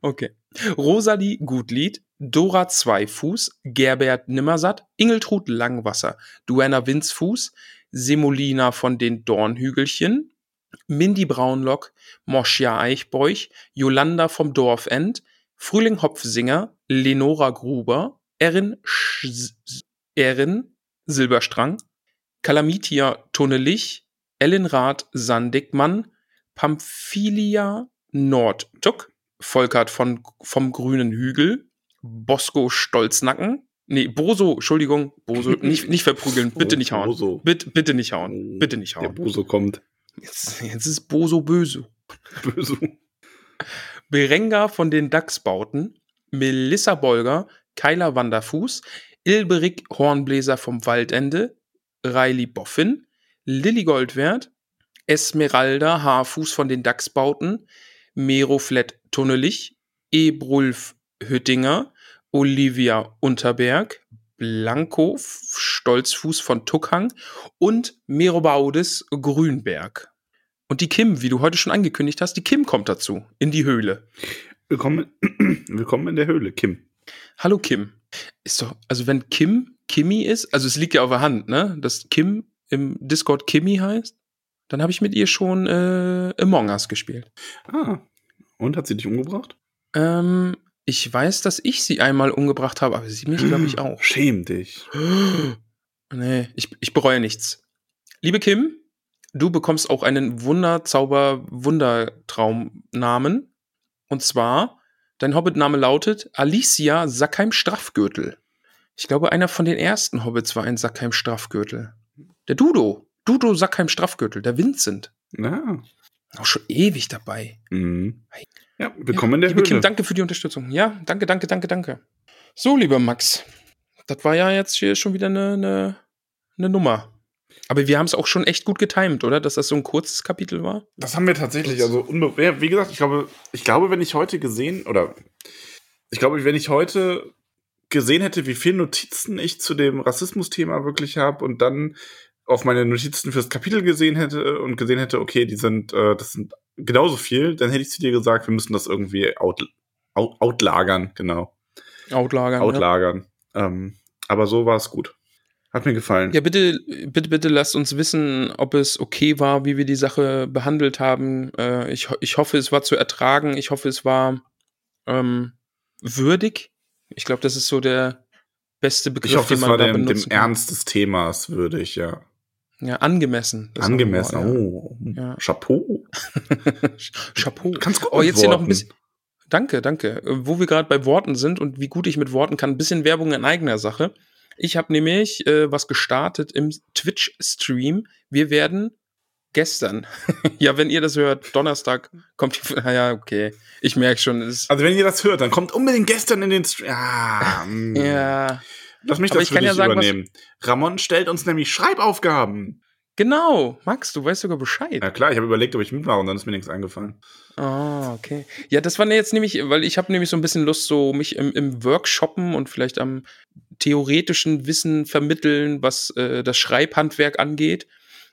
Okay. Rosalie Gutlied, Dora Zweifuß, Gerbert Nimmersatt, Ingeltrud Langwasser, Duana Winzfuß, Semolina von den Dornhügelchen, Mindy Braunlock, Moschia Eichbeuch, Jolanda vom Dorfend, Frühling Hopfsinger, Lenora Gruber, Erin, Sch Erin Silberstrang, Kalamitia Tunnelich, Ellen Rath Sandigmann, Pamphilia Nordtuck, Volkert von, vom Grünen Hügel, Bosco Stolznacken, nee, Boso, Entschuldigung, Boso, [LAUGHS] nicht, nicht verprügeln, bitte nicht hauen. Boso. Bitte, bitte nicht hauen, bitte nicht Der hauen. Boso kommt. Jetzt, jetzt ist Boso böse. [LAUGHS] Böse. Berenga von den Dachsbauten, Melissa Bolger, Kyla Wanderfuß, Ilberik Hornbläser vom Waldende, Riley Boffin, Lilly Goldwert, Esmeralda Haarfuß von den Dachsbauten, Meroflet Tunnelich, Ebrulf Hüttinger, Olivia Unterberg, Blanco Stolzfuß von Tuckhang und Merobaudes Grünberg. Und die Kim, wie du heute schon angekündigt hast, die Kim kommt dazu, in die Höhle. Willkommen, [CLEARS THROAT] willkommen in der Höhle, Kim. Hallo Kim. Ist doch, also wenn Kim Kimi ist, also es liegt ja auf der Hand, ne, dass Kim im Discord Kimi heißt, dann habe ich mit ihr schon äh, Among Us gespielt. Ah. Und hat sie dich umgebracht? Ähm, ich weiß, dass ich sie einmal umgebracht habe, aber sie mich, glaube ich, auch. [GASPS] Schäm dich. [GASPS] Nee, ich, ich bereue nichts. Liebe Kim, du bekommst auch einen Wunderzauber Wundertraumnamen. Und zwar, dein Hobbit-Name lautet Alicia Sackheim Straffgürtel. Ich glaube, einer von den ersten Hobbits war ein Sackheim Straffgürtel. Der Dudo. Dudo Sackheim Straffgürtel, der Vincent. Ja. Auch schon ewig dabei. Mhm. Ja, willkommen in der Höhle. Kim, danke für die Unterstützung. Ja, danke, danke, danke, danke. So, lieber Max, das war ja jetzt hier schon wieder eine, eine, eine Nummer. Aber wir haben es auch schon echt gut getimt, oder? Dass das so ein kurzes Kapitel war. Das haben wir tatsächlich, also wie gesagt, ich glaube, ich glaube, wenn ich heute gesehen, oder ich glaube, wenn ich heute gesehen hätte, wie viele Notizen ich zu dem Rassismus-Thema wirklich habe und dann auf meine Notizen fürs Kapitel gesehen hätte und gesehen hätte, okay, die sind, äh, das sind genauso viel, dann hätte ich zu dir gesagt, wir müssen das irgendwie out, out, outlagern, genau. Outlagern. Outlagern. Ja. Ähm, aber so war es gut. Hat mir gefallen. Ja, bitte, bitte, bitte lasst uns wissen, ob es okay war, wie wir die Sache behandelt haben. Äh, ich, ich hoffe, es war zu ertragen. Ich hoffe, es war ähm, würdig. Ich glaube, das ist so der beste Begriff, ich hoffe, den man es war dem, dem. Ernst des Themas würdig, ja. Ja, angemessen. Angemessen. Ja. Oh, Ja. Chapeau. [LAUGHS] Chapeau. Ganz gut Oh, jetzt hier noch ein Worten. bisschen. Danke, danke. Wo wir gerade bei Worten sind und wie gut ich mit Worten kann, ein bisschen Werbung in eigener Sache. Ich habe nämlich äh, was gestartet im Twitch-Stream. Wir werden gestern, [LAUGHS] ja, wenn ihr das hört, Donnerstag kommt die. Ah [LAUGHS] ja, okay. Ich merke schon, es ist. Also wenn ihr das hört, dann kommt unbedingt gestern in den Stream. Ja, mm. Ja, Lass mich Aber das ich für kann dich ja sagen, was- übernehmen. Ramon stellt uns nämlich Schreibaufgaben. genau. Max, du weißt sogar Bescheid. Ja klar, ich habe überlegt, ob ich mitmache und dann ist mir nichts eingefallen. Ah, okay. Ja, das war jetzt nämlich, weil ich habe nämlich so ein bisschen Lust, so mich im, im Workshoppen und vielleicht am theoretischen Wissen vermitteln, was äh, das Schreibhandwerk angeht.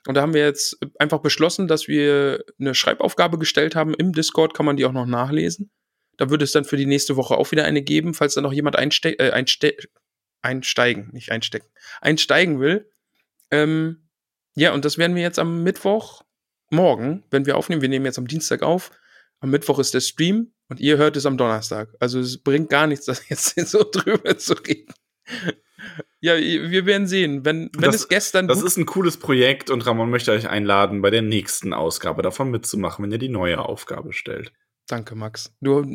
Und da haben wir jetzt einfach beschlossen, dass wir eine Schreibaufgabe gestellt haben. Im Discord kann man die auch noch nachlesen. Da würde es dann für die nächste Woche auch wieder eine geben, falls da noch jemand einste äh, einste einsteigen, nicht einstecken, einsteigen will. Ähm, ja, und das werden wir jetzt am Mittwoch morgen, wenn wir aufnehmen. Wir nehmen jetzt am Dienstag auf. Am Mittwoch ist der Stream und ihr hört es am Donnerstag. Also es bringt gar nichts, [LAUGHS] das jetzt so drüber zu reden. Ja, wir werden sehen. Wenn, wenn Das- es gestern Das ist ein cooles Projekt und Ramon möchte euch einladen, bei der nächsten Ausgabe davon mitzumachen, wenn ihr die neue Aufgabe stellt. Danke, Max. Du,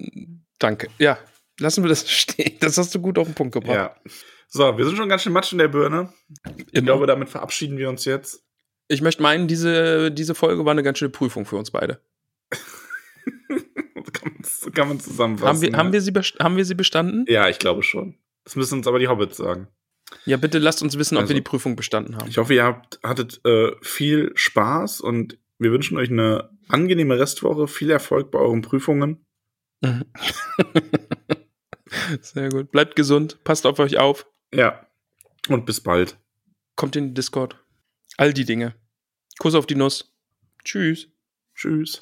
danke. Ja, lassen wir das [LAUGHS] stehen. Das hast du gut auf den Punkt gebracht. Ja. So, wir sind schon ganz schön matsch in der Birne. Ich Immer. glaube, damit verabschieden wir uns jetzt. Ich möchte meinen, diese, diese Folge war eine ganz schöne Prüfung für uns beide. [LAUGHS] Kann man, kann man zusammenfassen. Haben wir, ja. haben, wir sie haben wir sie bestanden? ja, ich glaube schon. Das müssen uns aber die Hobbits sagen. Ja, bitte lasst uns wissen, ob Also, wir die Prüfung bestanden haben. Ich hoffe, ihr habt, hattet äh, viel Spaß und wir wünschen euch eine angenehme Restwoche, viel Erfolg bei euren Prüfungen. Mhm. [LAUGHS] Sehr gut. Bleibt gesund, passt auf euch auf, Ja. Und bis bald. kommt in den Discord. All die Dinge. Kuss auf die Nuss. Tschüss. Tschüss.